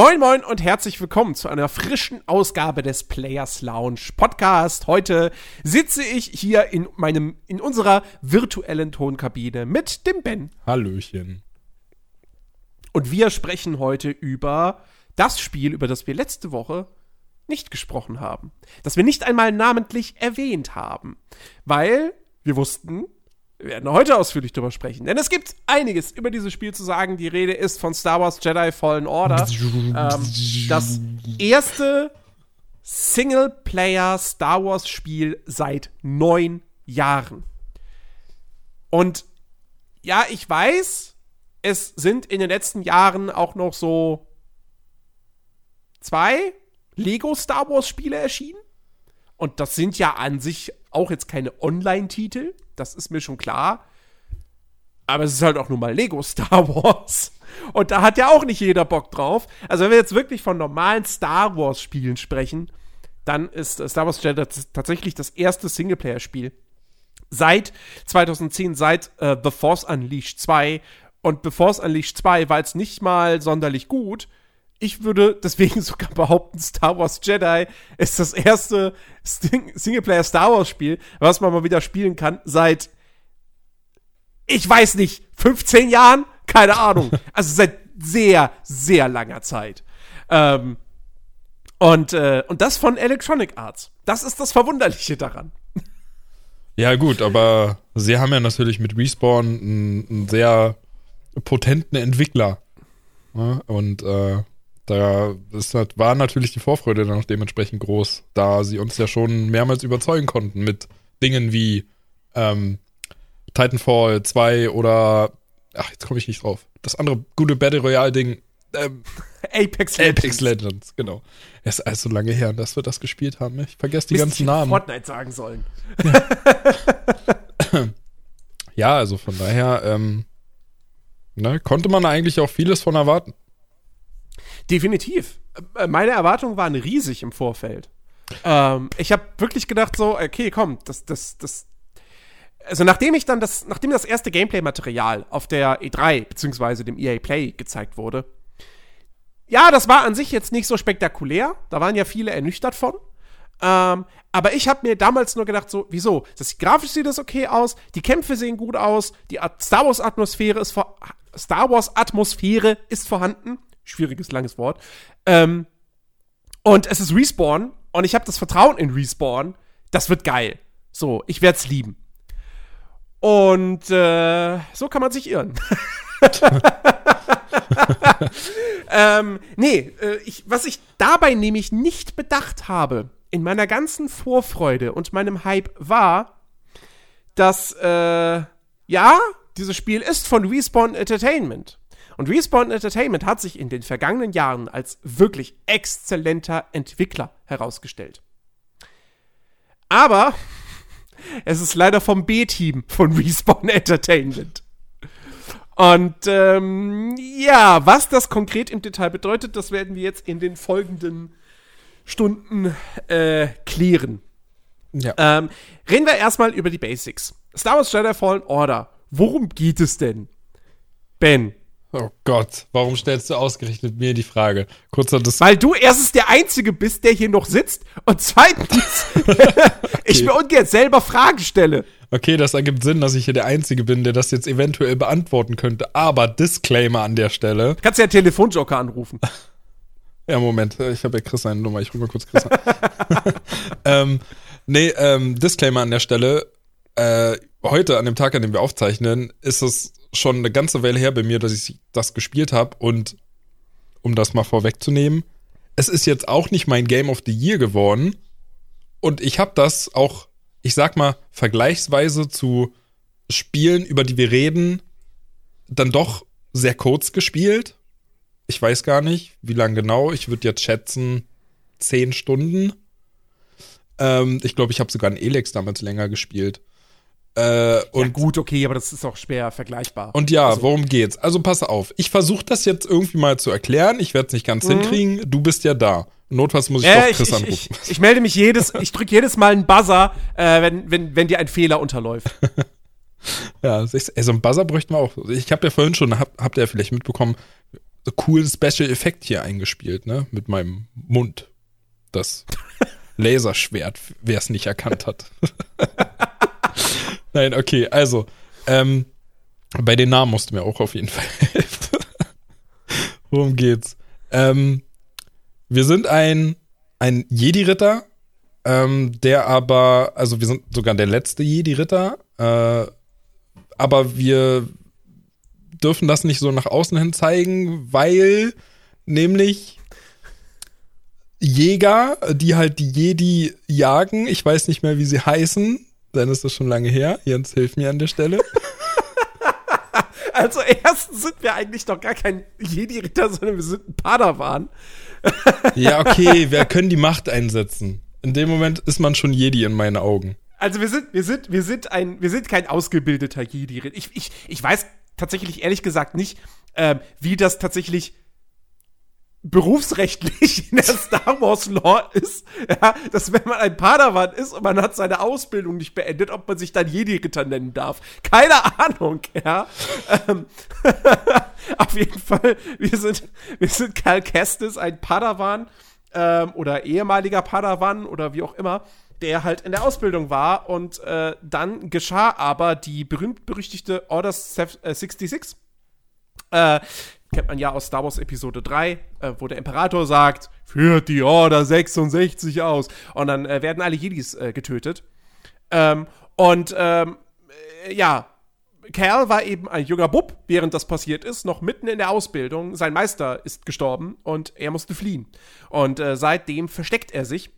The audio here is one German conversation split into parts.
Moin Moin und herzlich willkommen zu einer frischen Ausgabe des Players Lounge Podcast. Heute sitze ich hier in meinem in unserer virtuellen Tonkabine mit dem Ben. Hallöchen. Und wir sprechen heute über das Spiel, über das wir letzte Woche nicht gesprochen haben, das wir nicht einmal namentlich erwähnt haben, weil wir wussten, wir werden heute ausführlich darüber sprechen, denn es gibt einiges über dieses Spiel zu sagen. Die Rede ist von Star Wars Jedi Fallen Order. ähm, das erste Singleplayer Star Wars Spiel seit neun Jahren. Und ja, ich weiß, es sind in den letzten Jahren auch noch so zwei Lego Star Wars Spiele erschienen. Und das sind ja an sich auch jetzt keine Online-Titel das ist mir schon klar. Aber es ist halt auch nun mal Lego Star Wars. Und da hat ja auch nicht jeder Bock drauf. Also, wenn wir jetzt wirklich von normalen Star Wars-Spielen sprechen, dann ist Star Wars Jedi tatsächlich das erste Singleplayer-Spiel seit 2010, seit äh, The Force Unleashed 2. Und The Force Unleashed 2 war jetzt nicht mal sonderlich gut. Ich würde deswegen sogar behaupten, Star Wars Jedi ist das erste Singleplayer Star Wars Spiel, was man mal wieder spielen kann seit, ich weiß nicht, 15 Jahren? Keine Ahnung. Also seit sehr, sehr langer Zeit. Ähm, und, äh, und das von Electronic Arts. Das ist das Verwunderliche daran. Ja, gut, aber sie haben ja natürlich mit Respawn einen, einen sehr potenten Entwickler. Ja, und äh, da ist, war natürlich die Vorfreude dann auch dementsprechend groß, da sie uns ja schon mehrmals überzeugen konnten mit Dingen wie ähm, Titanfall 2 oder ach, jetzt komme ich nicht drauf. Das andere gute Battle Royale-Ding. Ähm, Apex Legends. Apex Legends, genau. Es ist alles so lange her, dass wir das gespielt haben. Ich vergesse die Müsste ganzen Namen. Fortnite sagen sollen. Ja, ja also von daher ähm, ne, konnte man eigentlich auch vieles von erwarten. Definitiv. Äh, meine Erwartungen waren riesig im Vorfeld. Ähm, ich habe wirklich gedacht so, okay, komm, das, das, das. Also nachdem ich dann das, nachdem das erste Gameplay-Material auf der E3 beziehungsweise dem EA Play gezeigt wurde, ja, das war an sich jetzt nicht so spektakulär. Da waren ja viele ernüchtert von. Ähm, aber ich habe mir damals nur gedacht, so, wieso? Das grafisch sieht das okay aus, die Kämpfe sehen gut aus, die Star Wars Atmosphäre ist vor Star Wars Atmosphäre ist vorhanden schwieriges, langes Wort. Ähm, und es ist Respawn und ich habe das Vertrauen in Respawn. Das wird geil. So, ich werde es lieben. Und äh, so kann man sich irren. ähm, nee, äh, ich, was ich dabei nämlich nicht bedacht habe, in meiner ganzen Vorfreude und meinem Hype war, dass, äh, ja, dieses Spiel ist von Respawn Entertainment. Und Respawn Entertainment hat sich in den vergangenen Jahren als wirklich exzellenter Entwickler herausgestellt. Aber es ist leider vom B-Team von Respawn Entertainment. Und ähm, ja, was das konkret im Detail bedeutet, das werden wir jetzt in den folgenden Stunden äh, klären. Ja. Ähm, reden wir erstmal über die Basics. Star Wars Jedi Fallen Order. Worum geht es denn? Ben, Oh Gott, warum stellst du ausgerechnet mir die Frage? Kurzer Dis Weil du erstens der Einzige bist, der hier noch sitzt und zweitens okay. ich mir ungern selber Fragen stelle. Okay, das ergibt Sinn, dass ich hier der Einzige bin, der das jetzt eventuell beantworten könnte. Aber Disclaimer an der Stelle. Du kannst ja Telefonjoker anrufen. ja, Moment, ich habe ja Chris seine Nummer. Ich rufe mal kurz Chris an. ähm, nee, ähm, Disclaimer an der Stelle. Äh, heute, an dem Tag, an dem wir aufzeichnen, ist es schon eine ganze Weile her bei mir, dass ich das gespielt habe und um das mal vorwegzunehmen, es ist jetzt auch nicht mein Game of the Year geworden und ich habe das auch, ich sag mal, vergleichsweise zu Spielen, über die wir reden, dann doch sehr kurz gespielt. Ich weiß gar nicht, wie lang genau. Ich würde jetzt schätzen, zehn Stunden. Ähm, ich glaube, ich habe sogar einen Elex damals länger gespielt. Äh, und ja, gut, okay, aber das ist auch schwer vergleichbar. Und ja, also. worum geht's? Also pass auf, ich versuche das jetzt irgendwie mal zu erklären. Ich werde es nicht ganz mhm. hinkriegen. Du bist ja da. Notfalls muss ich äh, doch Chris ich, anrufen. Ich, ich, ich, melde mich jedes, ich drücke jedes Mal einen Buzzer, äh, wenn, wenn, wenn dir ein Fehler unterläuft. ja, ey, so einen Buzzer bräuchten wir auch. Ich habe ja vorhin schon, hab, habt ihr ja vielleicht mitbekommen, coolen Special Effekt hier eingespielt, ne? Mit meinem Mund. Das Laserschwert, wer es nicht erkannt hat. Nein, okay, also, ähm, bei den Namen musst du mir auch auf jeden Fall helfen. Worum geht's? Ähm, wir sind ein, ein Jedi-Ritter, ähm, der aber, also wir sind sogar der letzte Jedi-Ritter, äh, aber wir dürfen das nicht so nach außen hin zeigen, weil nämlich Jäger, die halt die Jedi jagen, ich weiß nicht mehr, wie sie heißen, dann ist das schon lange her. Jens, hilf mir an der Stelle. Also erstens sind wir eigentlich doch gar kein Jedi-Ritter, sondern wir sind ein Padawan. ja, okay, wer können die Macht einsetzen? In dem Moment ist man schon Jedi in meinen Augen. Also wir sind, wir sind, wir sind ein, wir sind kein ausgebildeter Jedi. Ich, ich, ich weiß tatsächlich ehrlich gesagt nicht, ähm, wie das tatsächlich berufsrechtlich in der Star Wars Law ist, ja, dass wenn man ein Padawan ist und man hat seine Ausbildung nicht beendet, ob man sich dann Jedi-Ritter nennen darf. Keine Ahnung, ja. Ähm, auf jeden Fall, wir sind, wir sind Cal Kestis, ein Padawan ähm, oder ehemaliger Padawan oder wie auch immer, der halt in der Ausbildung war und äh, dann geschah aber die berühmt-berüchtigte Order 66. Äh, kennt man ja aus Star Wars Episode 3, äh, wo der Imperator sagt, führt die Order 66 aus. Und dann äh, werden alle Jedis äh, getötet. Ähm, und ähm, äh, ja, Cal war eben ein junger Bub, während das passiert ist, noch mitten in der Ausbildung. Sein Meister ist gestorben und er musste fliehen. Und äh, seitdem versteckt er sich.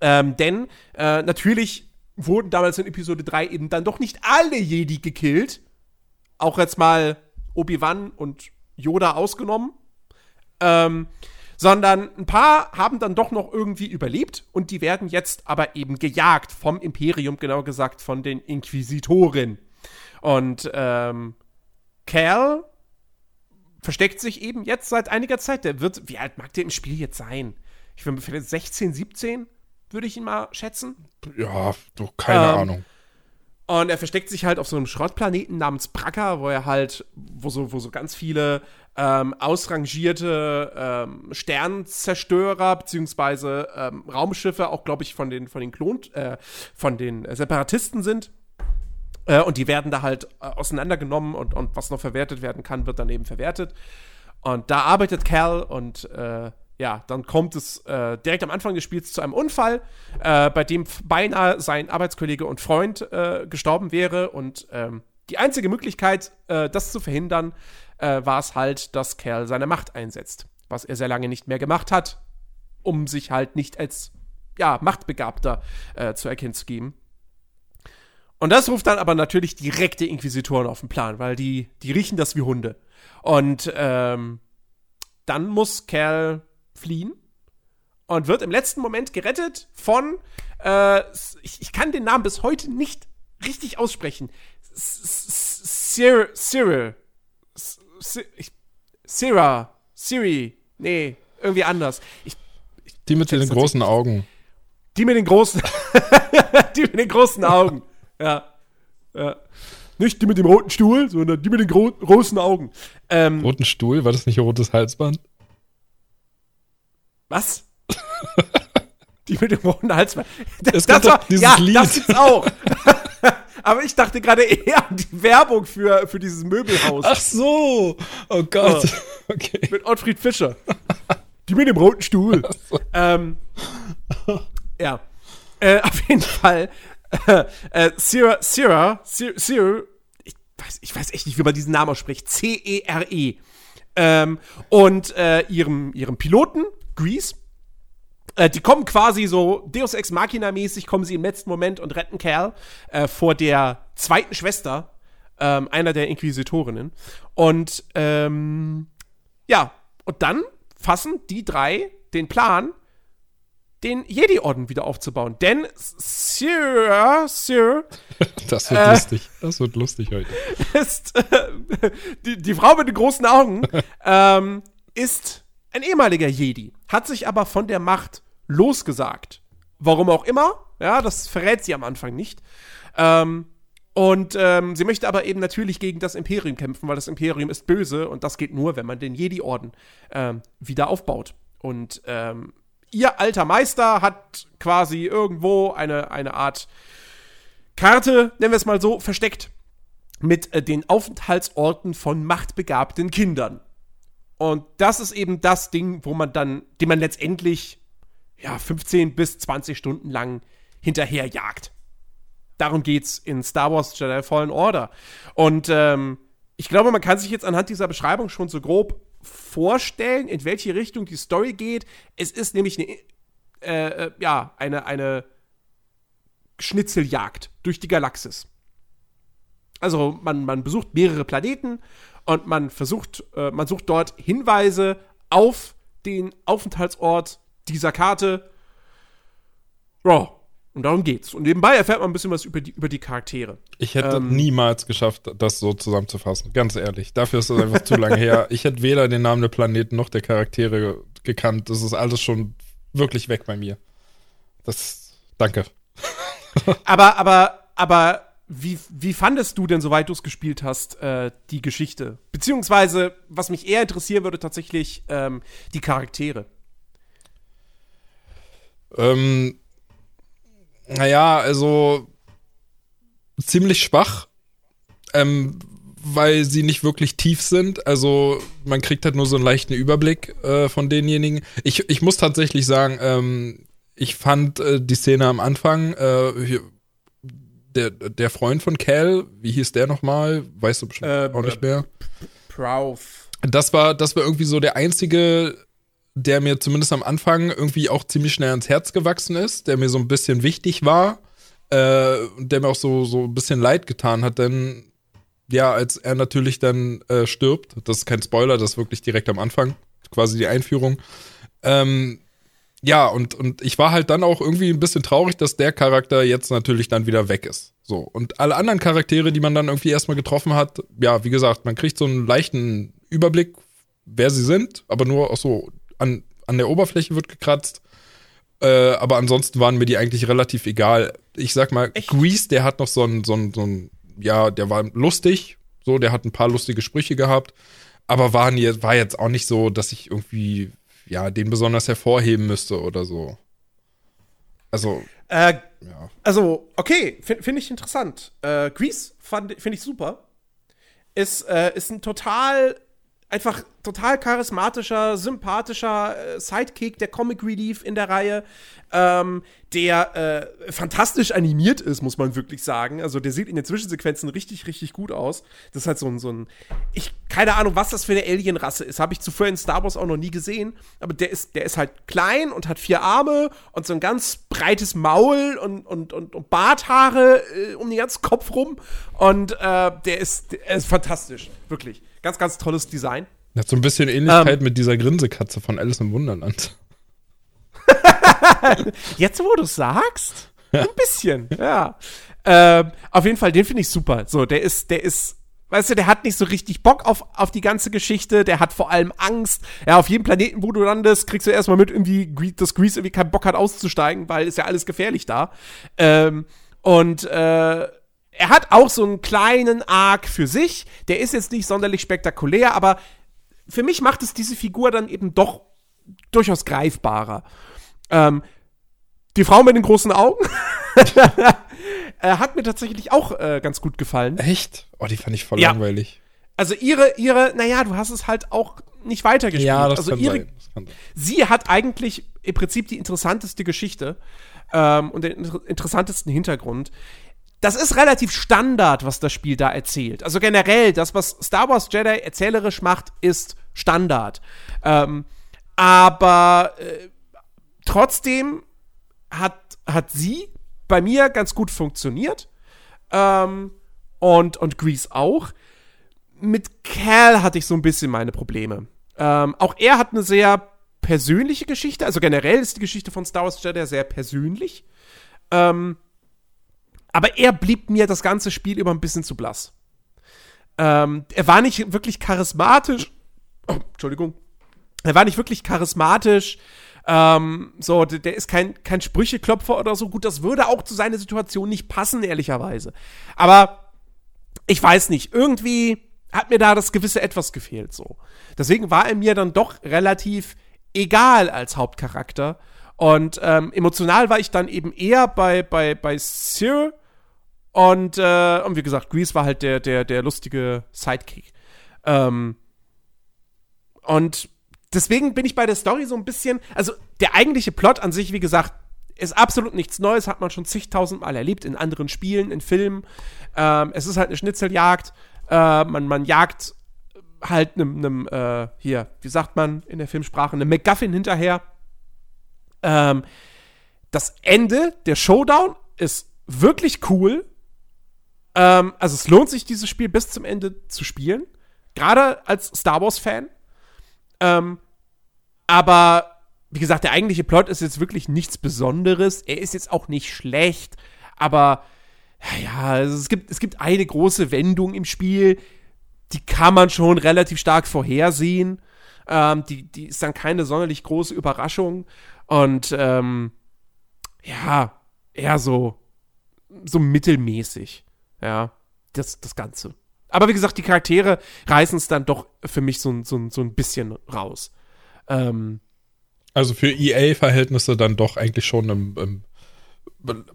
Ähm, denn äh, natürlich wurden damals in Episode 3 eben dann doch nicht alle Jedi gekillt. Auch jetzt mal Obi-Wan und Yoda ausgenommen. Ähm, sondern ein paar haben dann doch noch irgendwie überlebt und die werden jetzt aber eben gejagt vom Imperium, genau gesagt von den Inquisitoren. Und ähm, Cal versteckt sich eben jetzt seit einiger Zeit. Der wird, wie alt mag der im Spiel jetzt sein? Ich würde vielleicht 16, 17, würde ich ihn mal schätzen. Ja, doch, keine ähm, Ahnung. Und er versteckt sich halt auf so einem Schrottplaneten namens Bracker, wo er halt, wo so, wo so ganz viele ähm, ausrangierte ähm, Sternzerstörer beziehungsweise ähm, Raumschiffe auch, glaube ich, von den von den Klon, äh, von den Separatisten sind. Äh, und die werden da halt äh, auseinandergenommen und, und was noch verwertet werden kann, wird dann eben verwertet. Und da arbeitet Cal und äh, ja, dann kommt es äh, direkt am Anfang des Spiels zu einem Unfall, äh, bei dem beinahe sein Arbeitskollege und Freund äh, gestorben wäre. Und ähm, die einzige Möglichkeit, äh, das zu verhindern, äh, war es halt, dass Cal seine Macht einsetzt. Was er sehr lange nicht mehr gemacht hat, um sich halt nicht als ja, Machtbegabter äh, zu erkennen zu geben. Und das ruft dann aber natürlich direkte Inquisitoren auf den Plan, weil die, die riechen das wie Hunde. Und ähm, dann muss Cal fliehen und wird im letzten Moment gerettet von, äh, ich, ich kann den Namen bis heute nicht richtig aussprechen. Cyril, Cyril, Syrah, Siri, nee, irgendwie anders. Ich, ich die mit den großen Augen. Die mit den großen, die mit den großen Augen. Ja, ja. Nicht die mit dem roten Stuhl, sondern die mit den gro großen Augen. Ähm, roten Stuhl? War das nicht ein rotes Halsband? Was? die mit dem roten Hals. Das, das war, dieses ja, Lied. das gibt's auch. Aber ich dachte gerade eher an die Werbung für, für dieses Möbelhaus. Ach so. Oh Gott. Oh. Okay. Mit Ottfried Fischer. Die mit dem roten Stuhl. So. Ähm, ja. Äh, auf jeden Fall. Äh, äh, Sierra, Sierra, Sierra, ich weiß, ich weiß echt nicht, wie man diesen Namen ausspricht. C-E-R-E. -E. Ähm, und äh, ihrem, ihrem Piloten, Grease. Äh, die kommen quasi so Deus Ex Machina-mäßig, kommen sie im letzten Moment und retten Kerl äh, vor der zweiten Schwester ähm, einer der Inquisitorinnen. Und ähm, ja, und dann fassen die drei den Plan, den Jedi-Orden wieder aufzubauen. Denn Sir, Sir. Das wird äh, lustig. Das wird lustig heute. Ist, äh, die, die Frau mit den großen Augen ähm, ist ein ehemaliger Jedi, hat sich aber von der Macht losgesagt. Warum auch immer, ja, das verrät sie am Anfang nicht. Ähm, Und ähm, sie möchte aber eben natürlich gegen das Imperium kämpfen, weil das Imperium ist böse und das geht nur, wenn man den Jedi-Orden ähm, wieder aufbaut. Und ähm, ihr alter Meister hat quasi irgendwo eine, eine Art Karte, nennen wir es mal so, versteckt mit äh, den Aufenthaltsorten von machtbegabten Kindern. Und das ist eben das Ding, wo man dann, den man letztendlich ja 15 bis 20 Stunden lang hinterherjagt. Darum geht's in Star Wars Jedi Fallen Order. Und ähm, ich glaube, man kann sich jetzt anhand dieser Beschreibung schon so grob vorstellen, in welche Richtung die Story geht. Es ist nämlich eine, äh, äh, ja, eine, eine Schnitzeljagd durch die Galaxis. Also man, man besucht mehrere Planeten und man versucht, äh, man sucht dort Hinweise auf den Aufenthaltsort dieser Karte. Ja, und darum geht's. Und nebenbei erfährt man ein bisschen was über die, über die Charaktere. Ich hätte ähm, niemals geschafft, das so zusammenzufassen. Ganz ehrlich. Dafür ist das einfach zu lange her. Ich hätte weder den Namen der Planeten noch der Charaktere gekannt. Das ist alles schon wirklich weg bei mir. Das. Danke. aber, aber, aber wie, wie fandest du denn, soweit du es gespielt hast, äh, die Geschichte? Beziehungsweise, was mich eher interessieren würde, tatsächlich ähm, die Charaktere. Ähm, naja, also ziemlich schwach, ähm, weil sie nicht wirklich tief sind. Also man kriegt halt nur so einen leichten Überblick äh, von denjenigen. Ich, ich muss tatsächlich sagen, ähm, ich fand äh, die Szene am Anfang, äh, der, der Freund von Cal, wie hieß der nochmal? Weißt du bestimmt äh, auch nicht mehr. Prouf. Das war, das war irgendwie so der einzige, der mir zumindest am Anfang irgendwie auch ziemlich schnell ans Herz gewachsen ist, der mir so ein bisschen wichtig war, äh, der mir auch so, so ein bisschen leid getan hat, denn ja, als er natürlich dann äh, stirbt, das ist kein Spoiler, das ist wirklich direkt am Anfang, quasi die Einführung, ähm, ja, und, und ich war halt dann auch irgendwie ein bisschen traurig, dass der Charakter jetzt natürlich dann wieder weg ist. So. Und alle anderen Charaktere, die man dann irgendwie erstmal getroffen hat, ja, wie gesagt, man kriegt so einen leichten Überblick, wer sie sind, aber nur auch so an, an der Oberfläche wird gekratzt. Äh, aber ansonsten waren mir die eigentlich relativ egal. Ich sag mal, Echt? Grease, der hat noch so ein, so ein, so ein, ja, der war lustig, so, der hat ein paar lustige Sprüche gehabt, aber war, war jetzt auch nicht so, dass ich irgendwie ja, den besonders hervorheben müsste oder so. Also. Äh, ja. Also, okay, finde find ich interessant. Äh, Grease finde ich super. Ist, äh, ist ein total einfach total charismatischer, sympathischer äh, Sidekick, der Comic Relief in der Reihe, ähm, der äh, fantastisch animiert ist, muss man wirklich sagen. Also der sieht in den Zwischensequenzen richtig, richtig gut aus. Das ist halt so ein, so ein ich, keine Ahnung, was das für eine Alienrasse ist. Habe ich zuvor in Star Wars auch noch nie gesehen. Aber der ist, der ist halt klein und hat vier Arme und so ein ganz breites Maul und, und, und, und Barthaare äh, um den ganzen Kopf rum. Und äh, der, ist, der ist fantastisch, wirklich. Ganz, ganz tolles Design. Hat so ein bisschen Ähnlichkeit ähm, mit dieser Grinsekatze von Alice im Wunderland. Jetzt, wo du sagst, ein bisschen, ja. Ähm, auf jeden Fall, den finde ich super. So, der ist, der ist, weißt du, der hat nicht so richtig Bock auf, auf die ganze Geschichte, der hat vor allem Angst. Ja, auf jedem Planeten, wo du landest, kriegst du erstmal mit, irgendwie, dass Grease irgendwie keinen Bock hat auszusteigen, weil ist ja alles gefährlich da. Ähm, und äh, er hat auch so einen kleinen Arc für sich. Der ist jetzt nicht sonderlich spektakulär, aber für mich macht es diese Figur dann eben doch durchaus greifbarer. Ähm, die Frau mit den großen Augen äh, hat mir tatsächlich auch äh, ganz gut gefallen. Echt? Oh, die fand ich voll ja. langweilig. Also ihre, ihre, naja, du hast es halt auch nicht weitergespielt. Ja, das also kann ihre, sein. Das kann sein. Sie hat eigentlich im Prinzip die interessanteste Geschichte ähm, und den interessantesten Hintergrund das ist relativ Standard, was das Spiel da erzählt. Also generell, das, was Star Wars Jedi erzählerisch macht, ist Standard. Ähm, aber äh, trotzdem hat, hat sie bei mir ganz gut funktioniert. Ähm, und, und Grease auch. Mit Cal hatte ich so ein bisschen meine Probleme. Ähm, auch er hat eine sehr persönliche Geschichte. Also generell ist die Geschichte von Star Wars Jedi sehr persönlich. Ähm, aber er blieb mir das ganze Spiel über ein bisschen zu blass. Ähm, er war nicht wirklich charismatisch. Oh, Entschuldigung. Er war nicht wirklich charismatisch. Ähm, so, der, ist kein, kein Sprücheklopfer oder so. Gut, das würde auch zu seiner Situation nicht passen, ehrlicherweise. Aber ich weiß nicht, irgendwie hat mir da das gewisse Etwas gefehlt so. Deswegen war er mir dann doch relativ egal als Hauptcharakter. Und ähm, emotional war ich dann eben eher bei, bei, bei Sir. Und, äh, und wie gesagt, Grease war halt der, der, der lustige Sidekick. Ähm, und deswegen bin ich bei der Story so ein bisschen, also der eigentliche Plot an sich, wie gesagt, ist absolut nichts Neues, hat man schon zigtausendmal erlebt in anderen Spielen, in Filmen. Ähm, es ist halt eine Schnitzeljagd. Äh, man, man jagt halt einem, einem äh, hier, wie sagt man in der Filmsprache, einem MacGuffin hinterher. Ähm, das Ende, der Showdown, ist wirklich cool. Ähm, also es lohnt sich, dieses Spiel bis zum Ende zu spielen. Gerade als Star Wars-Fan. Ähm, aber wie gesagt, der eigentliche Plot ist jetzt wirklich nichts Besonderes. Er ist jetzt auch nicht schlecht, aber ja, also es, gibt, es gibt eine große Wendung im Spiel, die kann man schon relativ stark vorhersehen. Ähm, die, die ist dann keine sonderlich große Überraschung. Und ähm, ja, eher so, so mittelmäßig. Ja, das, das Ganze. Aber wie gesagt, die Charaktere reißen es dann doch für mich so, so, so ein bisschen raus. Ähm, also für EA-Verhältnisse dann doch eigentlich schon im, im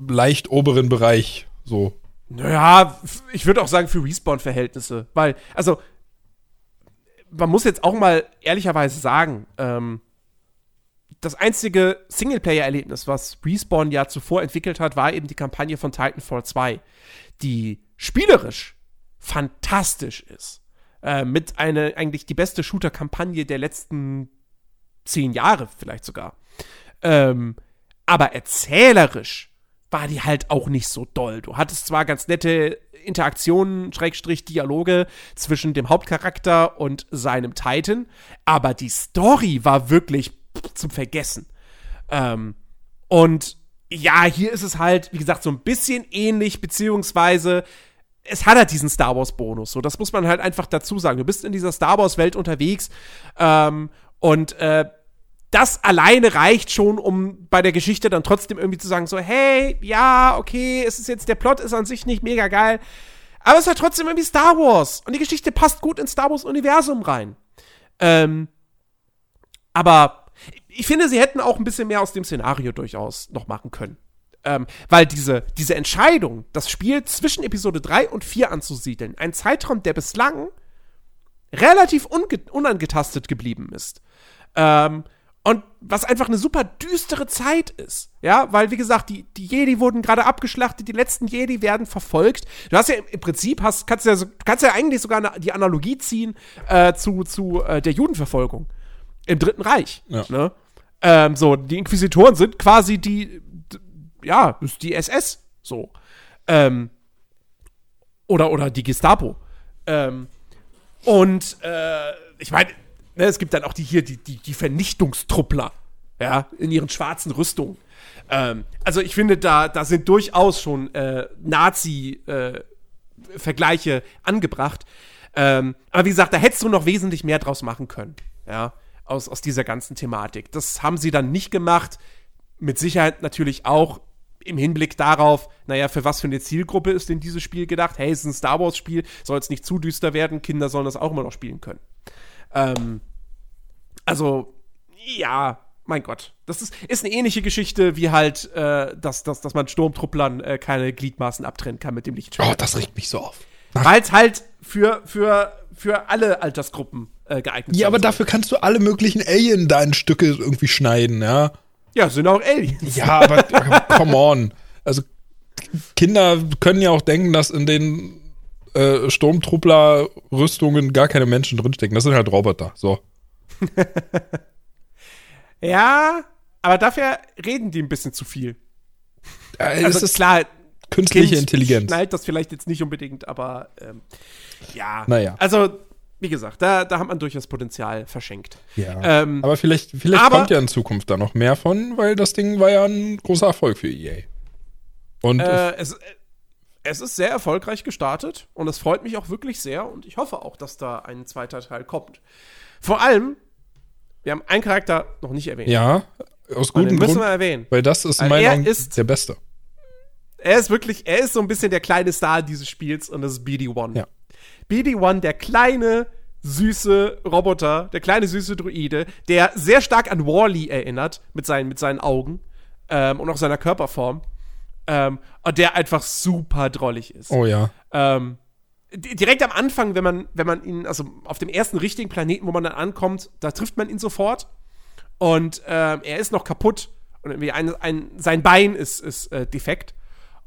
leicht oberen Bereich so. Naja, ich würde auch sagen für Respawn-Verhältnisse. Weil, also, man muss jetzt auch mal ehrlicherweise sagen, ähm, das einzige Singleplayer-Erlebnis, was Respawn ja zuvor entwickelt hat, war eben die Kampagne von Titanfall 2, die spielerisch fantastisch ist. Äh, mit einer eigentlich die beste Shooter-Kampagne der letzten zehn Jahre vielleicht sogar. Ähm, aber erzählerisch war die halt auch nicht so doll. Du hattest zwar ganz nette Interaktionen, Schrägstrich Dialoge zwischen dem Hauptcharakter und seinem Titan, aber die Story war wirklich zum Vergessen. Ähm, und ja, hier ist es halt, wie gesagt, so ein bisschen ähnlich, beziehungsweise es hat halt diesen Star Wars-Bonus. So, das muss man halt einfach dazu sagen. Du bist in dieser Star Wars-Welt unterwegs ähm, und äh, das alleine reicht schon, um bei der Geschichte dann trotzdem irgendwie zu sagen, so, hey, ja, okay, es ist jetzt, der Plot ist an sich nicht mega geil, aber es ist halt trotzdem irgendwie Star Wars und die Geschichte passt gut ins Star Wars-Universum rein. Ähm, aber ich finde, sie hätten auch ein bisschen mehr aus dem Szenario durchaus noch machen können. Ähm, weil diese, diese Entscheidung, das Spiel zwischen Episode 3 und 4 anzusiedeln, ein Zeitraum, der bislang relativ unangetastet geblieben ist. Ähm, und was einfach eine super düstere Zeit ist. Ja, weil, wie gesagt, die, die Jedi wurden gerade abgeschlachtet, die letzten Jedi werden verfolgt. Du hast ja im, Prinzip, hast, kannst, ja, kannst ja eigentlich sogar eine, die Analogie ziehen äh, zu, zu äh, der Judenverfolgung im Dritten Reich. Ja. Ne? Ähm, so, die Inquisitoren sind quasi die, ja, die SS. So. Ähm, oder, oder die Gestapo. Ähm, und äh, ich meine, ne, es gibt dann auch die hier, die, die, die Vernichtungstruppler, ja, in ihren schwarzen Rüstungen. Ähm, also ich finde, da, da sind durchaus schon äh, Nazi-Vergleiche äh, angebracht. Ähm, aber wie gesagt, da hättest du noch wesentlich mehr draus machen können, ja, aus, aus dieser ganzen Thematik. Das haben sie dann nicht gemacht. Mit Sicherheit natürlich auch im Hinblick darauf, naja, für was für eine Zielgruppe ist denn dieses Spiel gedacht? Hey, es ist ein Star Wars-Spiel, soll es nicht zu düster werden, Kinder sollen das auch immer noch spielen können. Ähm, also, ja, mein Gott. Das ist, ist eine ähnliche Geschichte wie halt, äh, dass, dass, dass man Sturmtrupplern äh, keine Gliedmaßen abtrennen kann mit dem Lichtschwert. Oh, das regt mich so auf. Weil es halt für, für, für alle Altersgruppen äh, geeignet. Ja, aber dafür kannst du alle möglichen Alien da in Stücke irgendwie schneiden, ja. Ja, sind auch Aliens. Ja, aber come on. Also Kinder können ja auch denken, dass in den äh, Sturmtruppler-Rüstungen gar keine Menschen drinstecken. Das sind halt Roboter. So. ja, aber dafür reden die ein bisschen zu viel. Äh, also ist klar, künstliche kind Intelligenz. Schnallt das vielleicht jetzt nicht unbedingt, aber ähm, ja. Naja. Also, wie gesagt, da, da hat man durchaus Potenzial verschenkt. Ja. Ähm, aber vielleicht, vielleicht aber, kommt ja in Zukunft da noch mehr von, weil das Ding war ja ein großer Erfolg für EA. Und äh, es, es ist sehr erfolgreich gestartet und es freut mich auch wirklich sehr und ich hoffe auch, dass da ein zweiter Teil kommt. Vor allem, wir haben einen Charakter noch nicht erwähnt. Ja, aus gutem Grund. müssen wir erwähnen. Weil das ist weil meiner Meinung der beste. er ist wirklich, er ist so ein bisschen der kleine Star dieses Spiels und das ist BD-1. Ja. BD-1, der kleine, süße Roboter, der kleine, süße Druide, der sehr stark an Wally erinnert mit seinen, mit seinen Augen ähm, und auch seiner Körperform. Ähm, und der einfach super drollig ist. Oh ja. Ähm, direkt am Anfang, wenn man, wenn man ihn, also auf dem ersten richtigen Planeten, wo man dann ankommt, da trifft man ihn sofort. Und ähm, er ist noch kaputt. Und irgendwie ein, ein, sein Bein ist, ist äh, defekt.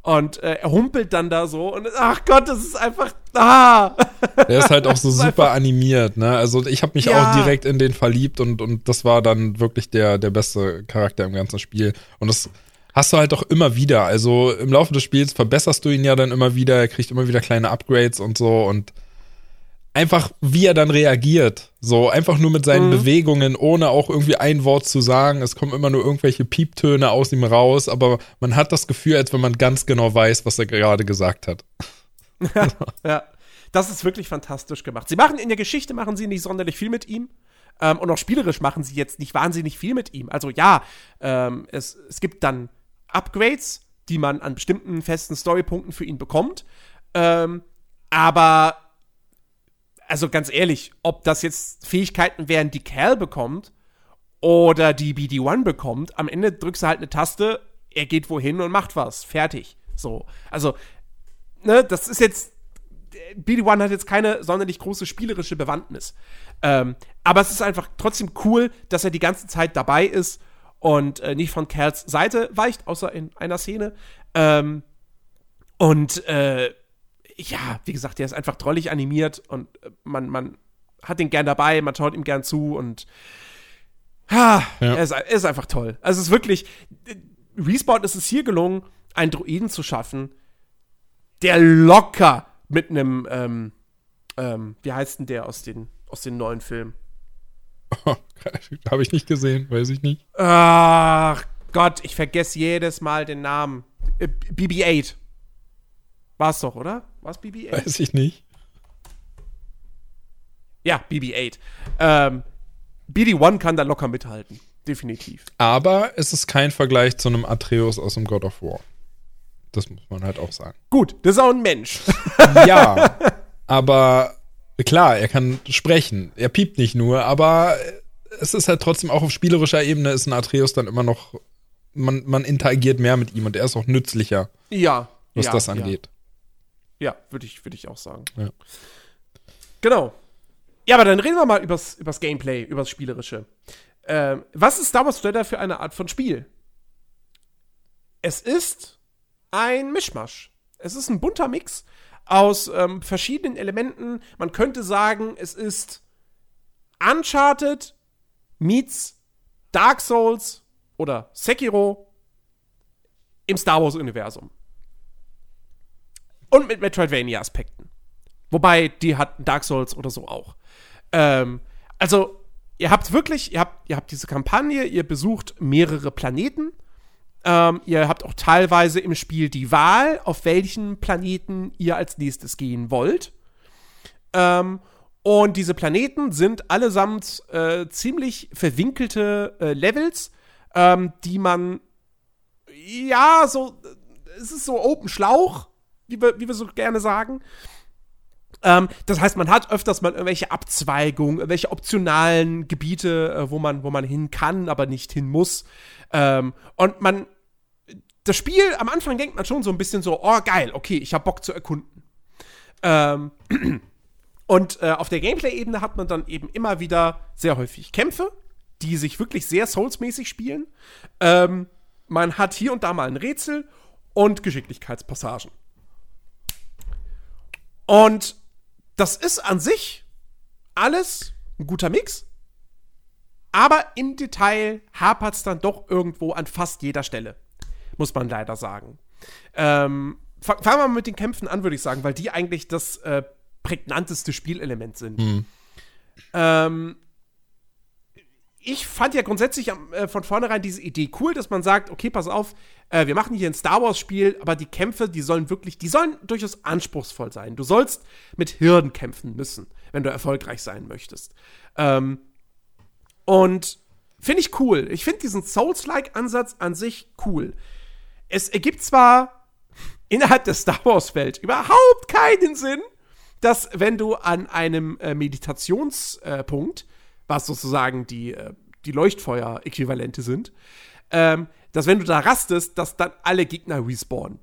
Und äh, er humpelt dann da so und ach Gott, das ist einfach. Ah! Der ist halt auch so super animiert, ne? Also ich habe mich Ja. auch direkt in den verliebt und, und das war dann wirklich der, der beste Charakter im ganzen Spiel. Und das hast du halt auch immer wieder. Also im Laufe des Spiels verbesserst du ihn ja dann immer wieder, er kriegt immer wieder kleine Upgrades und so und einfach wie er dann reagiert. So einfach nur mit seinen Mhm. Bewegungen, ohne auch irgendwie ein Wort zu sagen. Es kommen immer nur irgendwelche Pieptöne aus ihm raus, aber man hat das Gefühl, als wenn man ganz genau weiß, was er gerade gesagt hat. Ja, das ist wirklich fantastisch gemacht. Sie machen in der Geschichte machen sie nicht sonderlich viel mit ihm. Ähm, und auch spielerisch machen sie jetzt nicht wahnsinnig viel mit ihm. Also ja, ähm, es, es gibt dann Upgrades, die man an bestimmten festen Storypunkten für ihn bekommt. Ähm, aber also ganz ehrlich, ob das jetzt Fähigkeiten wären, die Cal bekommt oder die BD-1 bekommt, am Ende drückst du halt eine Taste, er geht wohin und macht was. Fertig. So. Also, ne, das ist jetzt. BD-1 hat jetzt keine sonderlich große spielerische Bewandtnis. Ähm, aber es ist einfach trotzdem cool, dass er die ganze Zeit dabei ist und äh, nicht von Cals Seite weicht, außer in einer Szene. Ähm, und äh, ja, wie gesagt, der ist einfach drollig animiert und äh, man, man hat ihn gern dabei, man schaut ihm gern zu und ha, Ja. er, ist, er ist einfach toll. Also es ist wirklich, Respawn ist es hier gelungen, einen Druiden zu schaffen, der locker mit einem, ähm, ähm, wie heißt denn der aus den, aus den neuen Filmen? Habe ich nicht gesehen, weiß ich nicht. Ach Gott, ich vergesse jedes Mal den Namen. Äh, BB-8. War es doch, oder? War es BB-8? Weiß ich nicht. Ja, BB-8. Ähm, BD-1 kann da locker mithalten. Definitiv. Aber es ist kein Vergleich zu einem Atreus aus dem God of War. Das muss man halt auch sagen. Gut, das ist auch ein Mensch. Ja, aber klar, er kann sprechen. Er piept nicht nur, aber es ist halt trotzdem auch auf spielerischer Ebene ist ein Atreus dann immer noch, man, man interagiert mehr mit ihm und er ist auch nützlicher, ja. was ja, das angeht. Ja, würde ich, würd ich auch sagen. Ja. Genau. Ja, aber dann reden wir mal übers, übers Gameplay, übers Spielerische. Ähm, was ist Star Wars Jedi für eine Art von Spiel? Es ist ein Mischmasch. Es ist ein bunter Mix aus ähm, verschiedenen Elementen. Man könnte sagen, es ist Uncharted meets Dark Souls oder Sekiro im Star Wars-Universum. Und mit Metroidvania-Aspekten. Wobei, die hat Dark Souls oder so auch. Ähm, also, ihr habt wirklich, ihr habt, ihr habt diese Kampagne, ihr besucht mehrere Planeten. Ähm, ihr habt auch teilweise im Spiel die Wahl, auf welchen Planeten ihr als nächstes gehen wollt. Ähm, und diese Planeten sind allesamt äh, ziemlich verwinkelte äh, Levels, ähm, die man, ja, so, es ist so Open Schlauch, wie wir, wie wir so gerne sagen. Ähm, das heißt, man hat öfters mal irgendwelche Abzweigungen, irgendwelche optionalen Gebiete, äh, wo, man, wo man hin kann, aber nicht hin muss. Ähm, und man, das Spiel, am Anfang denkt man schon so ein bisschen so, oh geil, okay, ich hab Bock zu erkunden. Ähm, und äh, auf der Gameplay-Ebene hat man dann eben immer wieder sehr häufig Kämpfe, die sich wirklich sehr Souls-mäßig spielen. Ähm, man hat hier und da mal ein Rätsel und Geschicklichkeitspassagen. Und das ist an sich alles ein guter Mix. Aber im Detail hapert es dann doch irgendwo an fast jeder Stelle. Muss man leider sagen. Ähm, fa- fangen wir mal mit den Kämpfen an, würde ich sagen, weil die eigentlich das äh, prägnanteste Spielelement sind. Ähm, ich fand ja grundsätzlich äh, von vornherein diese Idee cool, dass man sagt, okay, pass auf, äh, wir machen hier ein Star Wars Spiel, aber die Kämpfe, die sollen wirklich, die sollen durchaus anspruchsvoll sein. Du sollst mit Hirn kämpfen müssen, wenn du erfolgreich sein möchtest. Ähm, und finde ich cool. Ich finde diesen Souls-like Ansatz an sich cool. Es ergibt zwar innerhalb der Star Wars-Welt überhaupt keinen Sinn, dass wenn du an einem äh, Meditationspunkt, was sozusagen die, äh, die Leuchtfeuer-Äquivalente sind, ähm, dass wenn du da rastest, dass dann alle Gegner respawnen.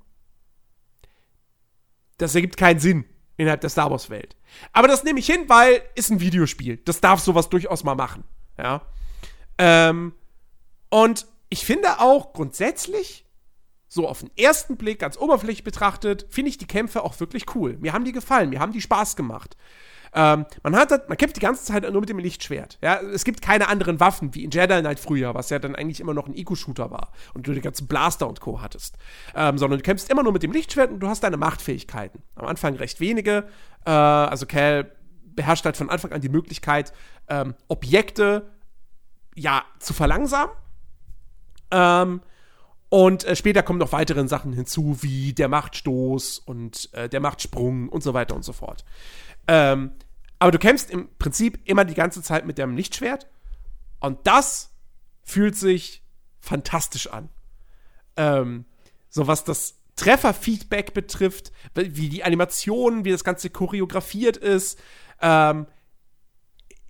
Das ergibt keinen Sinn innerhalb der Star Wars-Welt. Aber das nehme ich hin, weil ist ein Videospiel. Das darf sowas durchaus mal machen. Ja. Ähm, und ich finde auch grundsätzlich, so auf den ersten Blick, ganz oberflächlich betrachtet, finde ich die Kämpfe auch wirklich cool. Mir haben die gefallen, mir haben die Spaß gemacht. Ähm, man, hat, man kämpft die ganze Zeit nur mit dem Lichtschwert. Ja? Es gibt keine anderen Waffen, wie in Jedi Knight früher, was ja dann eigentlich immer noch ein Eco-Shooter war und du die ganzen Blaster und Co. hattest. Ähm, sondern du kämpfst immer nur mit dem Lichtschwert und du hast deine Machtfähigkeiten. Am Anfang recht wenige. Äh, also Cal beherrscht halt von Anfang an die Möglichkeit, ähm, Objekte ja zu verlangsamen. Ähm, und äh, später kommen noch weitere Sachen hinzu, wie der Machtstoß und äh, der Machtsprung und so weiter und so fort. Ähm, aber du kämpfst im Prinzip immer die ganze Zeit mit deinem Lichtschwert. Und das fühlt sich fantastisch an. Ähm, so was das Trefferfeedback betrifft, wie die Animationen, wie das Ganze choreografiert ist. Ähm,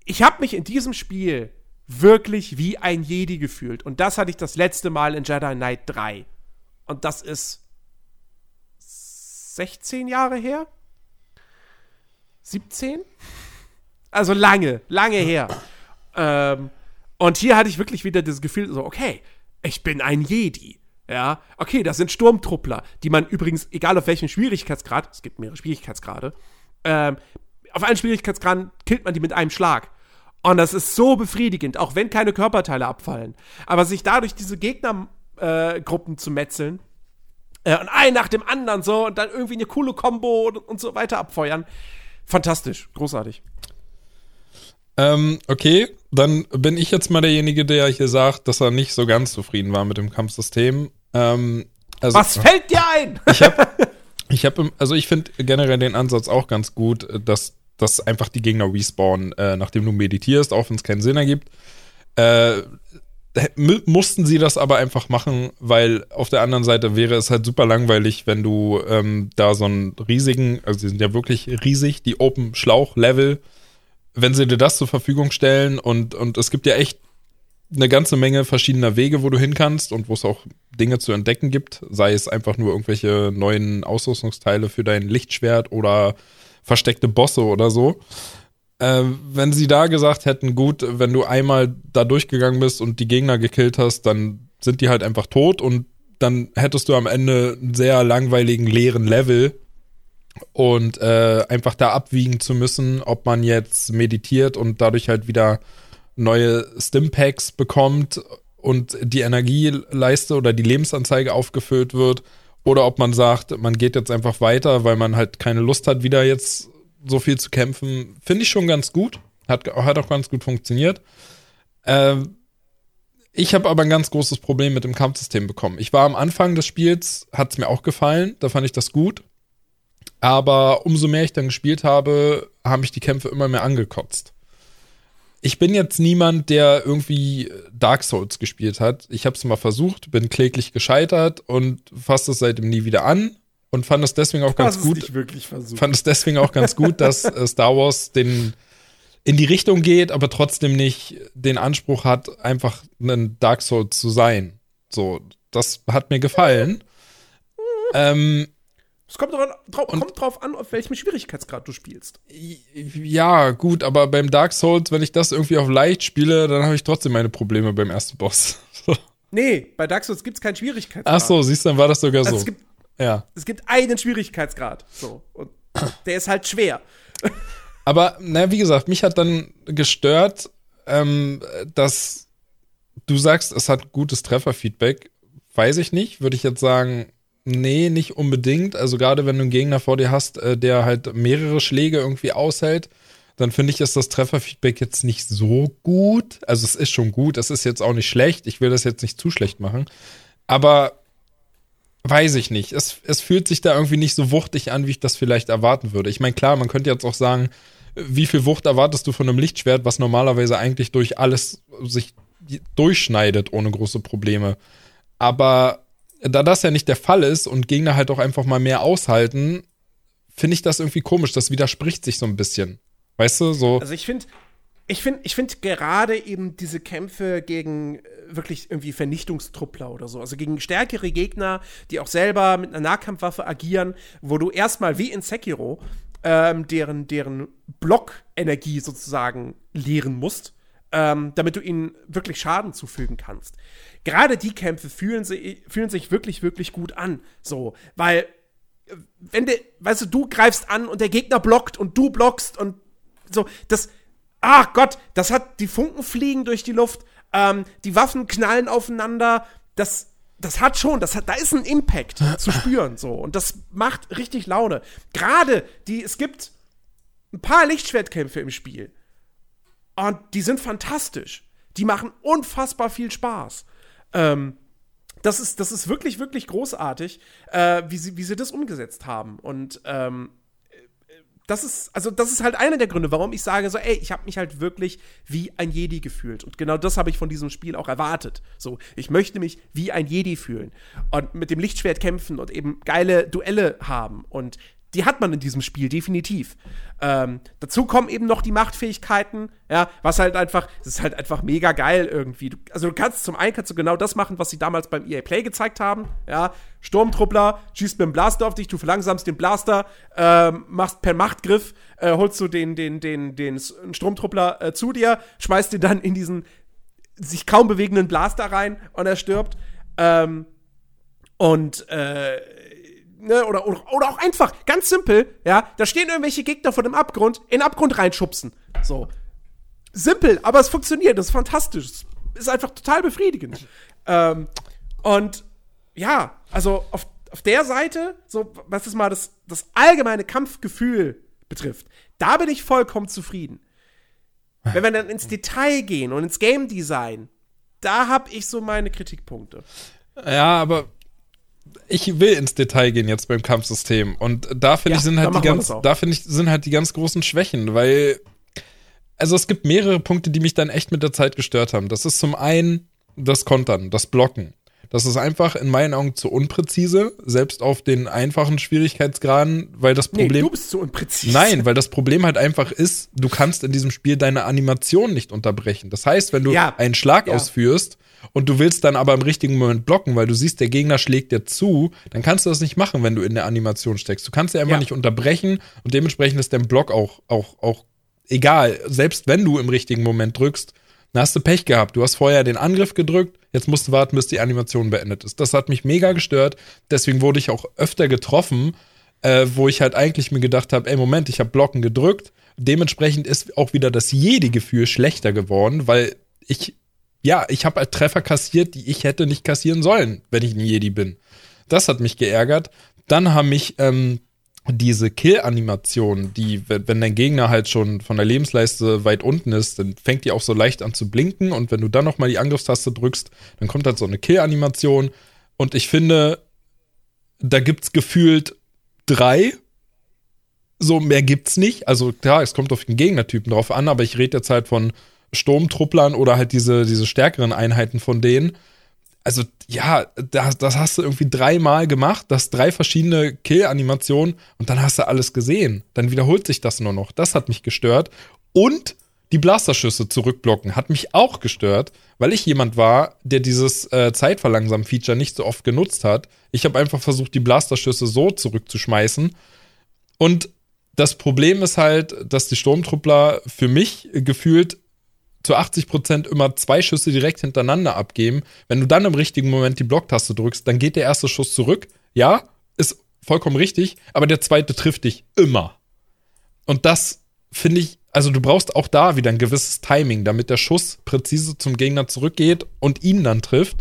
ich habe mich in diesem Spiel wirklich wie ein Jedi gefühlt. Und das hatte ich das letzte Mal in Jedi Knight 3. Und das ist 16 Jahre her? 17? Also lange, lange her. Ähm, und hier hatte ich wirklich wieder das Gefühl, so, okay, ich bin ein Jedi. Ja, okay, das sind Sturmtruppler, die man übrigens, egal auf welchem Schwierigkeitsgrad, es gibt mehrere Schwierigkeitsgrade, ähm, auf einen Schwierigkeitsgrad killt man die mit einem Schlag. Und das ist so befriedigend, auch wenn keine Körperteile abfallen. Aber sich dadurch diese Gegnergruppen äh, zu metzeln äh, und einen nach dem anderen so und dann irgendwie eine coole Combo und, und so weiter abfeuern, fantastisch, großartig. Ähm, okay, dann bin ich jetzt mal derjenige, der hier sagt, dass er nicht so ganz zufrieden war mit dem Kampfsystem. Ähm, also, Was fällt dir ein? Ich habe, ich hab, also ich finde generell den Ansatz auch ganz gut, dass, dass einfach die Gegner respawnen, äh, nachdem du meditierst, auch wenn es keinen Sinn ergibt. Äh, mussten sie das aber einfach machen, weil auf der anderen Seite wäre es halt super langweilig, wenn du ähm, da so einen riesigen, also sie sind ja wirklich riesig, die Open Schlauch Level, wenn sie dir das zur Verfügung stellen und, und es gibt ja echt eine ganze Menge verschiedener Wege, wo du hin kannst und wo es auch Dinge zu entdecken gibt, sei es einfach nur irgendwelche neuen Ausrüstungsteile für dein Lichtschwert oder versteckte Bosse oder so. Äh, wenn sie da gesagt hätten, gut, wenn du einmal da durchgegangen bist und die Gegner gekillt hast, dann sind die halt einfach tot und dann hättest du am Ende einen sehr langweiligen, leeren Level. Und äh, einfach da abwiegen zu müssen, ob man jetzt meditiert und dadurch halt wieder neue Stimpacks bekommt und die Energieleiste oder die Lebensanzeige aufgefüllt wird. Oder ob man sagt, man geht jetzt einfach weiter, weil man halt keine Lust hat, wieder jetzt so viel zu kämpfen, finde ich schon ganz gut. Hat, hat auch ganz gut funktioniert. Ähm, ich habe aber ein ganz großes Problem mit dem Kampfsystem bekommen. Ich war am Anfang des Spiels, hat es mir auch gefallen, da fand ich das gut. Aber umso mehr ich dann gespielt habe, haben mich die Kämpfe immer mehr angekotzt. Ich bin jetzt niemand, der irgendwie Dark Souls gespielt hat. Ich habe es mal versucht, bin kläglich gescheitert und fasse es seitdem nie wieder an und fand es deswegen auch ganz gut. Fand es deswegen auch ganz gut, dass äh, Star Wars den in die Richtung geht, aber trotzdem nicht den Anspruch hat, einfach ein Dark Souls zu sein. So, das hat mir gefallen. Ähm, es kommt, drauf, kommt drauf an, auf welchem Schwierigkeitsgrad du spielst. Ja, gut, aber beim Dark Souls, wenn ich das irgendwie auf leicht spiele, dann habe ich trotzdem meine Probleme beim ersten Boss. Nee, bei Dark Souls gibt es keinen Schwierigkeitsgrad. Ach so, siehst du, dann war das sogar also so. Es gibt ja. Es gibt einen Schwierigkeitsgrad. So. Und der ist halt schwer. Aber, na, wie gesagt, mich hat dann gestört, ähm, dass du sagst, es hat gutes Trefferfeedback. Weiß ich nicht. Würde ich jetzt sagen, nee, nicht unbedingt. Also gerade wenn du einen Gegner vor dir hast, äh, der halt mehrere Schläge irgendwie aushält, dann finde ich, ist das Trefferfeedback jetzt nicht so gut. Also es ist schon gut, es ist jetzt auch nicht schlecht. Ich will das jetzt nicht zu schlecht machen. Aber Weiß ich nicht. Es, es fühlt sich da irgendwie nicht so wuchtig an, wie ich das vielleicht erwarten würde. Ich meine, klar, man könnte jetzt auch sagen, wie viel Wucht erwartest du von einem Lichtschwert, was normalerweise eigentlich durch alles sich durchschneidet ohne große Probleme. Aber da das ja nicht der Fall ist und Gegner halt auch einfach mal mehr aushalten, finde ich das irgendwie komisch. Das widerspricht sich so ein bisschen. Weißt du, so. Also ich finde, ich finde, ich finde gerade eben diese Kämpfe gegen äh, wirklich irgendwie Vernichtungstruppler oder so, also gegen stärkere Gegner, die auch selber mit einer Nahkampfwaffe agieren, wo du erstmal wie in Sekiro ähm, deren, deren Blockenergie sozusagen leeren musst, ähm, damit du ihnen wirklich Schaden zufügen kannst. Gerade die Kämpfe fühlen, sie, fühlen sich wirklich, wirklich gut an. So, weil, äh, wenn du, weißt du, du greifst an und der Gegner blockt und du blockst und so, das, ach Gott, das hat, die Funken fliegen durch die Luft, ähm, die Waffen knallen aufeinander, das, das hat schon, das hat, da ist ein Impact zu spüren, so. Und das macht richtig Laune. Gerade die, es gibt ein paar Lichtschwertkämpfe im Spiel. Und die sind fantastisch. Die machen unfassbar viel Spaß. Ähm, das ist, das ist wirklich, wirklich großartig, äh, wie, sie, wie sie das umgesetzt haben. Und ähm, das ist, also das ist halt einer der Gründe, warum ich sage so, ey, ich habe mich halt wirklich wie ein Jedi gefühlt. Und genau das habe ich von diesem Spiel auch erwartet. So, ich möchte mich wie ein Jedi fühlen und mit dem Lichtschwert kämpfen und eben geile Duelle haben. Und die hat man in diesem Spiel definitiv. Ähm, dazu kommen eben noch die Machtfähigkeiten, ja, was halt einfach, es ist halt einfach mega geil irgendwie. Du, also du kannst zum einen kannst du genau das machen, was sie damals beim EA Play gezeigt haben, ja, Sturmtruppler, schießt mit dem Blaster auf dich, du verlangsamst den Blaster, ähm, machst per Machtgriff, äh, holst du den, den, den, den Sturmtruppler äh, zu dir, schmeißt ihn dann in diesen sich kaum bewegenden Blaster rein und er stirbt. Ähm, und äh, ne, oder, oder, oder auch einfach, ganz simpel, ja, da stehen irgendwelche Gegner vor dem Abgrund, in den Abgrund reinschubsen. So. Simpel, aber es funktioniert, das ist fantastisch. Ist einfach total befriedigend. Ähm, und ja, also auf, auf der Seite, so, was ist mal das, das allgemeine Kampfgefühl betrifft, da bin ich vollkommen zufrieden. Wenn wir dann ins Detail gehen und ins Game Design, da habe ich so meine Kritikpunkte. Ja, aber ich will ins Detail gehen jetzt beim Kampfsystem und da finde ja, ich sind halt die ganz da finde ich sind halt die ganz großen Schwächen, weil also es gibt mehrere Punkte, die mich dann echt mit der Zeit gestört haben. Das ist zum einen das Kontern, das Blocken. Das ist einfach in meinen Augen zu unpräzise, selbst auf den einfachen Schwierigkeitsgraden, weil das Problem. Nee, du bist zu unpräzise. Nein, weil das Problem halt einfach ist, du kannst in diesem Spiel deine Animation nicht unterbrechen. Das heißt, wenn du ja. einen Schlag ja. ausführst, und du willst dann aber im richtigen Moment blocken, weil du siehst, der Gegner schlägt dir zu, dann kannst du das nicht machen, wenn du in der Animation steckst. Du kannst ja einfach ja. nicht unterbrechen und dementsprechend ist dein Block auch, auch, auch egal. Selbst wenn du im richtigen Moment drückst, dann hast du Pech gehabt. Du hast vorher den Angriff gedrückt, jetzt musst du warten, bis die Animation beendet ist. Das hat mich mega gestört. Deswegen wurde ich auch öfter getroffen, äh, wo ich halt eigentlich mir gedacht habe, ey, Moment, ich habe Blocken gedrückt. Dementsprechend ist auch wieder das Jedi-Gefühl schlechter geworden, weil ich ja, ich habe halt Treffer kassiert, die ich hätte nicht kassieren sollen, wenn ich ein Jedi bin. Das hat mich geärgert. Dann haben mich ähm, diese Kill-Animation, die, wenn dein Gegner halt schon von der Lebensleiste weit unten ist, dann fängt die auch so leicht an zu blinken und wenn du dann nochmal die Angriffstaste drückst, dann kommt halt so eine Kill-Animation und ich finde, da gibt's gefühlt drei. So mehr gibt's nicht. Also klar, es kommt auf den Gegnertypen drauf an, aber ich rede jetzt halt von Sturmtrupplern oder halt diese, diese stärkeren Einheiten von denen. Also, ja, das, das hast du irgendwie dreimal gemacht, das drei verschiedene Kill-Animationen und dann hast du alles gesehen. Dann wiederholt sich das nur noch. Das hat mich gestört. Und die Blasterschüsse zurückblocken hat mich auch gestört, weil ich jemand war, der dieses äh, Zeitverlangsam-Feature nicht so oft genutzt hat. Ich habe einfach versucht, die Blasterschüsse so zurückzuschmeißen. Und das Problem ist halt, dass die Sturmtruppler für mich gefühlt zu 80 Prozent immer zwei Schüsse direkt hintereinander abgeben. Wenn du dann im richtigen Moment die Blocktaste drückst, dann geht der erste Schuss zurück. Ja, ist vollkommen richtig, aber der zweite trifft dich immer. Und das finde ich, also du brauchst auch da wieder ein gewisses Timing, damit der Schuss präzise zum Gegner zurückgeht und ihn dann trifft.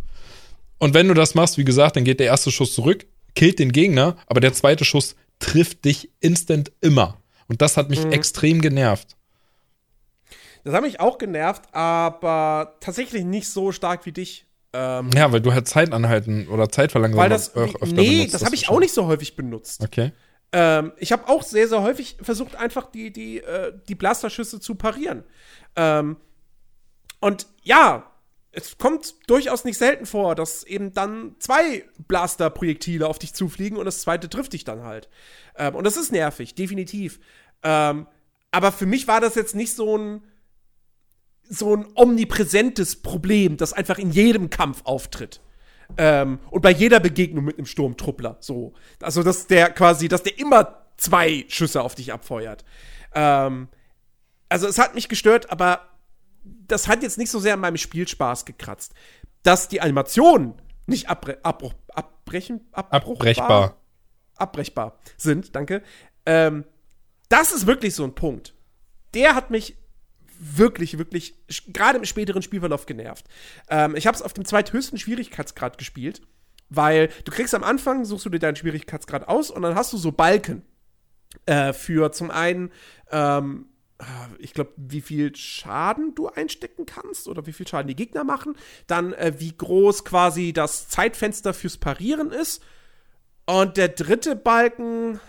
Und wenn du das machst, wie gesagt, dann geht der erste Schuss zurück, killt den Gegner, aber der zweite Schuss trifft dich instant immer. Und das hat mich mhm. extrem genervt. Das hat mich auch genervt, aber tatsächlich nicht so stark wie dich. Ähm, ja, weil du halt Zeit anhalten oder Zeit verlangen weil das, öfter Nee, benutzt, das habe ich auch nicht so häufig benutzt. Okay. Ähm, ich habe auch sehr, sehr häufig versucht, einfach die, die, äh, die Blasterschüsse zu parieren. Ähm, und ja, es kommt durchaus nicht selten vor, dass eben dann zwei Blaster-Projektile auf dich zufliegen und das zweite trifft dich dann halt. Ähm, und das ist nervig, definitiv. Ähm, aber für mich war das jetzt nicht so ein so ein omnipräsentes Problem, das einfach in jedem Kampf auftritt. Ähm, und bei jeder Begegnung mit einem Sturmtruppler. So. Also, dass der quasi, dass der immer zwei Schüsse auf dich abfeuert. Ähm, also, es hat mich gestört, aber das hat jetzt nicht so sehr an meinem Spielspaß gekratzt. Dass die Animationen nicht abbre abbruch, abbrechen, abbrechbar. abbrechbar sind, danke. Ähm, das ist wirklich so ein Punkt. Der hat mich wirklich, wirklich, gerade im späteren Spielverlauf genervt. Ähm, ich habe es auf dem zweithöchsten Schwierigkeitsgrad gespielt, weil du kriegst am Anfang, suchst du dir deinen Schwierigkeitsgrad aus und dann hast du so Balken äh, für zum einen, ähm, äh, ich glaube, wie viel Schaden du einstecken kannst oder wie viel Schaden die Gegner machen, dann äh, wie groß quasi das Zeitfenster fürs Parieren ist und der dritte Balken,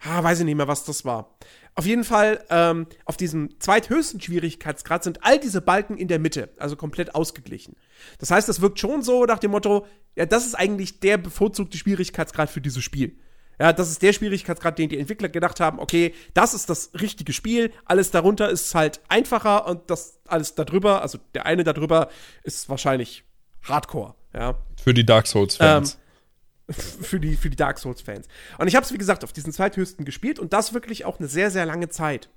ah, weiß ich nicht mehr, was das war. Auf jeden Fall, ähm, auf diesem zweithöchsten Schwierigkeitsgrad sind all diese Balken in der Mitte, also komplett ausgeglichen. Das heißt, das wirkt schon so nach dem Motto, ja, das ist eigentlich der bevorzugte Schwierigkeitsgrad für dieses Spiel. Ja, das ist der Schwierigkeitsgrad, den die Entwickler gedacht haben, okay, das ist das richtige Spiel, alles darunter ist halt einfacher und das alles darüber, also der eine darüber ist wahrscheinlich Hardcore, ja. Für die Dark Souls-Fans. Ähm, für die, für die Dark Souls-Fans. Und ich habe es, wie gesagt, auf diesen zweithöchsten gespielt und das wirklich auch eine sehr, sehr lange Zeit.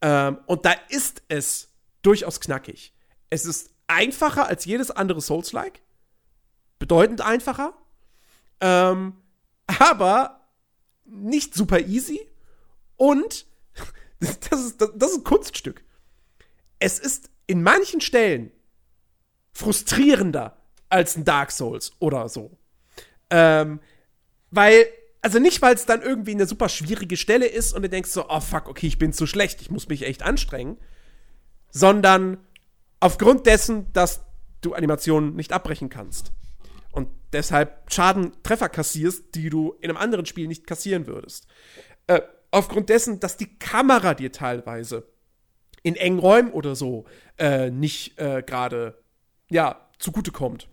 Ähm, und da ist es durchaus knackig. Es ist einfacher als jedes andere Souls-like. Bedeutend einfacher. Ähm, aber nicht super easy. Und das ist, das, das ist ein Kunststück. Es ist in manchen Stellen frustrierender als ein Dark Souls oder so. Ähm, weil, also nicht, weil es dann irgendwie eine super schwierige Stelle ist und du denkst so, oh fuck, okay, ich bin zu schlecht, ich muss mich echt anstrengen, sondern aufgrund dessen, dass du Animationen nicht abbrechen kannst. Und deshalb Schaden, Treffer kassierst, die du in einem anderen Spiel nicht kassieren würdest. Äh, aufgrund dessen, dass die Kamera dir teilweise in engen Räumen oder so äh, nicht äh, gerade ja zugutekommt.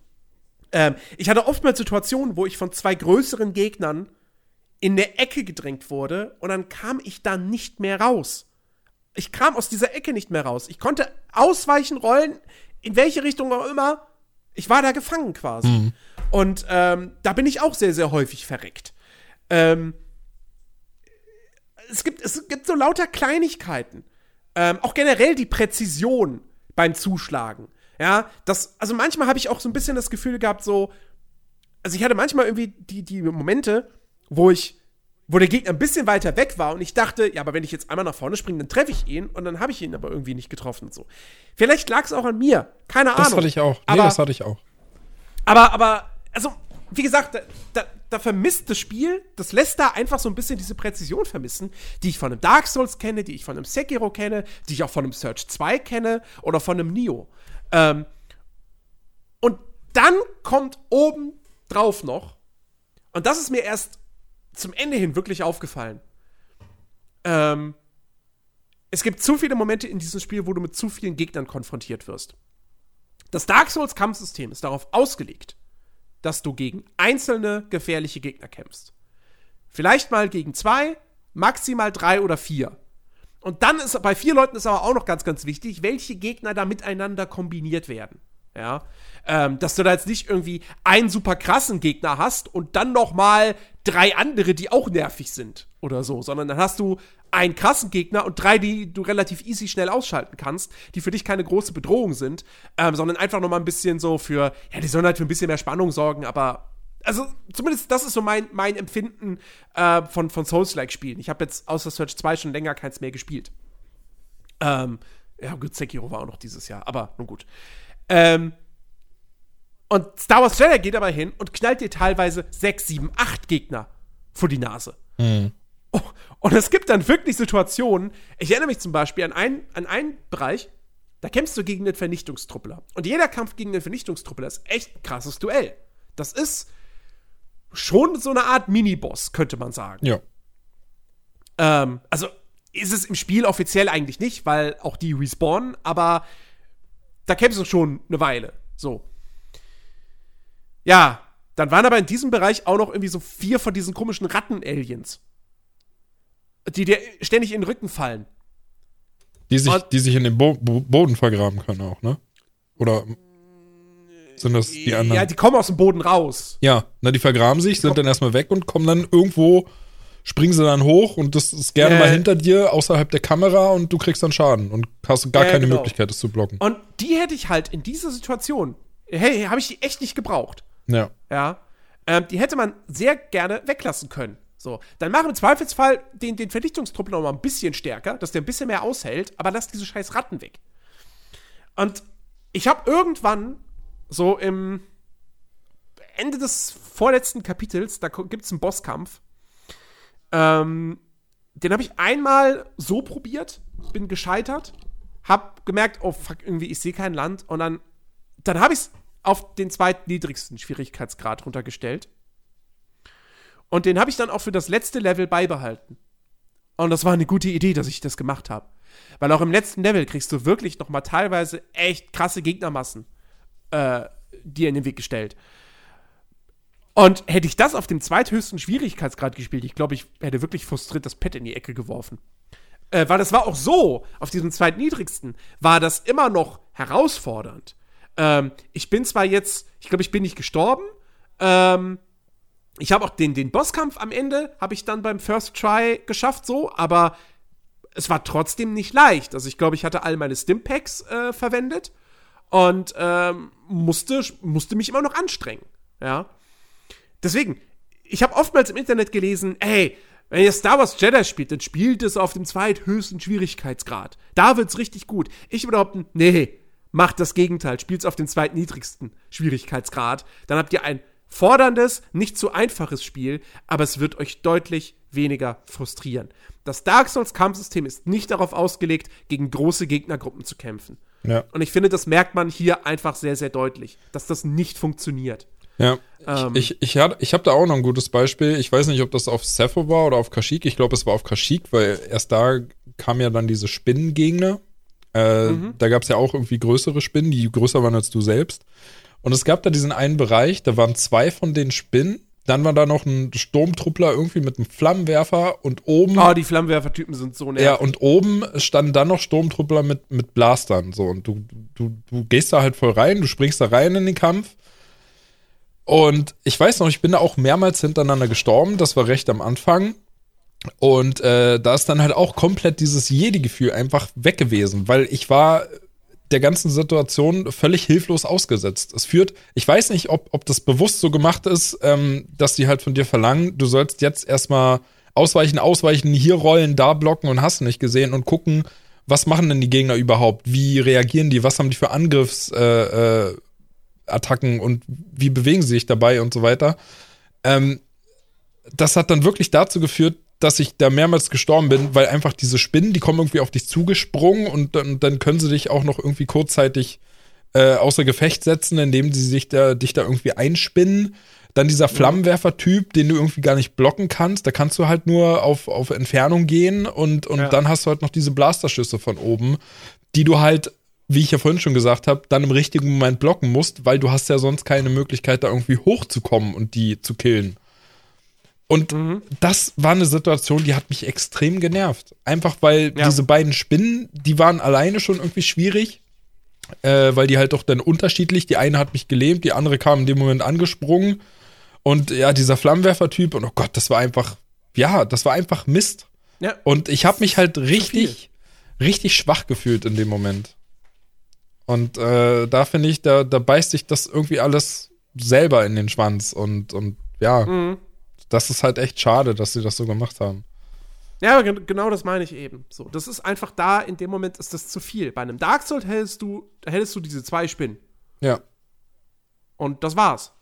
Ähm, ich hatte oftmals Situationen, wo ich von zwei größeren Gegnern in der Ecke gedrängt wurde und dann kam ich da nicht mehr raus. Ich kam aus dieser Ecke nicht mehr raus. Ich konnte ausweichen, rollen, in welche Richtung auch immer. Ich war da gefangen quasi. Mhm. Und ähm, da bin ich auch sehr, sehr häufig verreckt. Ähm, es, gibt, es gibt so lauter Kleinigkeiten. Ähm, auch generell die Präzision beim Zuschlagen. Ja, das, also manchmal habe ich auch so ein bisschen das Gefühl gehabt, so, also ich hatte manchmal irgendwie die, die Momente, wo ich, wo der Gegner ein bisschen weiter weg war und ich dachte, ja, aber wenn ich jetzt einmal nach vorne springe, dann treffe ich ihn und dann habe ich ihn aber irgendwie nicht getroffen und so. Vielleicht lag es auch an mir, keine Ahnung. Das hatte ich auch. Nee, aber, das hatte ich auch. Aber, aber, also, wie gesagt, da, da, da, vermisst das Spiel, das lässt da einfach so ein bisschen diese Präzision vermissen, die ich von einem Dark Souls kenne, die ich von einem Sekiro kenne, die ich auch von einem Search 2 kenne oder von einem Nio. Ähm, und dann kommt oben drauf noch, und das ist mir erst zum Ende hin wirklich aufgefallen. Ähm, es gibt zu viele Momente in diesem Spiel, wo du mit zu vielen Gegnern konfrontiert wirst. Das Dark Souls Kampfsystem ist darauf ausgelegt, dass du gegen einzelne gefährliche Gegner kämpfst. Vielleicht mal gegen zwei, maximal drei oder vier. Und dann ist bei vier Leuten ist aber auch noch ganz, ganz wichtig, welche Gegner da miteinander kombiniert werden. Ja, ähm, dass du da jetzt nicht irgendwie einen super krassen Gegner hast und dann noch mal drei andere, die auch nervig sind oder so, sondern dann hast du einen krassen Gegner und drei, die du relativ easy schnell ausschalten kannst, die für dich keine große Bedrohung sind, ähm, sondern einfach noch mal ein bisschen so für, ja, die sollen halt für ein bisschen mehr Spannung sorgen, aber also zumindest das ist so mein, mein Empfinden äh, von, von Souls-like-Spielen. Ich habe jetzt außer Search 2 schon länger keins mehr gespielt. Ähm, ja, gut, Sekiro war auch noch dieses Jahr, aber nun gut. Ähm, und Star Wars Jedi geht aber hin und knallt dir teilweise 6, 7, 8 Gegner vor die Nase. Mhm. Oh, und es gibt dann wirklich Situationen, ich erinnere mich zum Beispiel an einen, an einen Bereich, da kämpfst du gegen den Vernichtungstruppler. Und jeder Kampf gegen den Vernichtungstruppler ist echt ein krasses Duell. Das ist schon so eine Art Mini-Boss, könnte man sagen. Ja. Ähm, also ist es im Spiel offiziell eigentlich nicht, weil auch die respawnen, aber da kämpfst du schon eine Weile. So. Ja, dann waren aber in diesem Bereich auch noch irgendwie so vier von diesen komischen Ratten-Aliens. Die dir ständig in den Rücken fallen. Die sich, Und- die sich in den Bo Bo Boden vergraben können auch, ne? Oder sind das die anderen? Ja, die kommen aus dem Boden raus. Ja, na, die vergraben sich, sind dann erstmal weg und kommen dann irgendwo, springen sie dann hoch und das ist gerne Äh. mal hinter dir, außerhalb der Kamera und du kriegst dann Schaden und hast gar Ja, keine genau. Möglichkeit, das zu blocken. Und die hätte ich halt in dieser Situation, hey, habe ich die echt nicht gebraucht. Ja. Ja. Ähm, die hätte man sehr gerne weglassen können. So, dann mach im Zweifelsfall den, den Verdichtungstrupp noch mal ein bisschen stärker, dass der ein bisschen mehr aushält, aber lass diese scheiß Ratten weg. Und ich habe irgendwann so im Ende des vorletzten Kapitels, da gibt es einen Bosskampf. Ähm, den habe ich einmal so probiert, bin gescheitert, hab gemerkt, oh fuck, irgendwie, ich sehe kein Land. Und dann, dann habe ich es auf den zweitniedrigsten Schwierigkeitsgrad runtergestellt. Und den habe ich dann auch für das letzte Level beibehalten. Und das war eine gute Idee, dass ich das gemacht habe. Weil auch im letzten Level kriegst du wirklich noch mal teilweise echt krasse Gegnermassen äh, dir in den Weg gestellt. Und hätte ich das auf dem zweithöchsten Schwierigkeitsgrad gespielt, ich glaube, ich hätte wirklich frustriert das Pad in die Ecke geworfen. Äh, weil das war auch so, auf diesem zweitniedrigsten, war das immer noch herausfordernd. Ähm, ich bin zwar jetzt, ich glaube, ich bin nicht gestorben, ähm, ich habe auch den, den Bosskampf am Ende, habe ich dann beim First Try geschafft, so, aber es war trotzdem nicht leicht. Also ich glaube, ich hatte all meine Stimpacks äh, verwendet und ähm, musste, musste mich immer noch anstrengen. Ja. Deswegen, ich habe oftmals im Internet gelesen, ey, wenn ihr Star Wars Jedi spielt, dann spielt es auf dem zweithöchsten Schwierigkeitsgrad. Da wird's richtig gut. Ich würde behaupten, nee, macht das Gegenteil, spielt's auf dem zweitniedrigsten Schwierigkeitsgrad. Dann habt ihr ein forderndes, nicht zu einfaches Spiel, aber es wird euch deutlich weniger frustrieren. Das Dark Souls Kampfsystem ist nicht darauf ausgelegt, gegen große Gegnergruppen zu kämpfen. Ja. Und ich finde, das merkt man hier einfach sehr, sehr deutlich, dass das nicht funktioniert. Ja. Ähm. ich ich, ich, ich habe da auch noch ein gutes Beispiel. Ich weiß nicht, ob das auf Sepho war oder auf Kashyyyk. Ich glaube, es war auf Kashyyyk, weil erst da kamen ja dann diese Spinnengegner. Äh, Mhm. Da gab es ja auch irgendwie größere Spinnen, die größer waren als du selbst. Und es gab da diesen einen Bereich, da waren zwei von den Spinnen. Dann war da noch ein Sturmtruppler irgendwie mit einem Flammenwerfer und oben Oh, die Flammenwerfer-Typen sind so nervig. ja, und oben standen dann noch Sturmtruppler mit, mit Blastern. So, und du, du, du gehst da halt voll rein, du springst da rein in den Kampf. Und ich weiß noch, ich bin da auch mehrmals hintereinander gestorben. Das war recht am Anfang. Und äh, da ist dann halt auch komplett dieses Jedi-Gefühl einfach weg gewesen, weil ich war der ganzen Situation völlig hilflos ausgesetzt. Es führt, ich weiß nicht, ob, ob das bewusst so gemacht ist, ähm, dass die halt von dir verlangen, du sollst jetzt erstmal ausweichen, ausweichen, hier rollen, da blocken und hast nicht gesehen und gucken, was machen denn die Gegner überhaupt? Wie reagieren die? Was haben die für Angriffsattacken äh, äh, und wie bewegen sie sich dabei und so weiter? Ähm, das hat dann wirklich dazu geführt, dass ich da mehrmals gestorben bin, weil einfach diese Spinnen, die kommen irgendwie auf dich zugesprungen und dann, dann können sie dich auch noch irgendwie kurzzeitig äh, außer Gefecht setzen, indem sie sich da, dich da irgendwie einspinnen. Dann dieser Flammenwerfer-Typ, den du irgendwie gar nicht blocken kannst, da kannst du halt nur auf, auf Entfernung gehen und, und Ja. dann hast du halt noch diese Blasterschüsse von oben, die du halt, wie ich ja vorhin schon gesagt habe, dann im richtigen Moment blocken musst, weil du hast ja sonst keine Möglichkeit, da irgendwie hochzukommen und die zu killen. Und das war eine Situation, die hat mich extrem genervt. Einfach weil Ja. diese beiden Spinnen, die waren alleine schon irgendwie schwierig, äh, weil die halt doch dann unterschiedlich, die eine hat mich gelähmt, die andere kam in dem Moment angesprungen. Und ja, dieser Flammenwerfer-Typ, und oh Gott, das war einfach, ja, das war einfach Mist. Ja. Und ich habe mich halt richtig, richtig schwach gefühlt in dem Moment. Und äh, da finde ich, da, da beißt sich das irgendwie alles selber in den Schwanz. Und, und ja, Mhm. Das ist halt echt schade, dass sie das so gemacht haben. Ja, genau das meine ich eben. So, das ist einfach da, in dem Moment ist das zu viel. Bei einem Dark Souls hältst du, hättest du diese zwei Spinnen. Ja. Und das war's.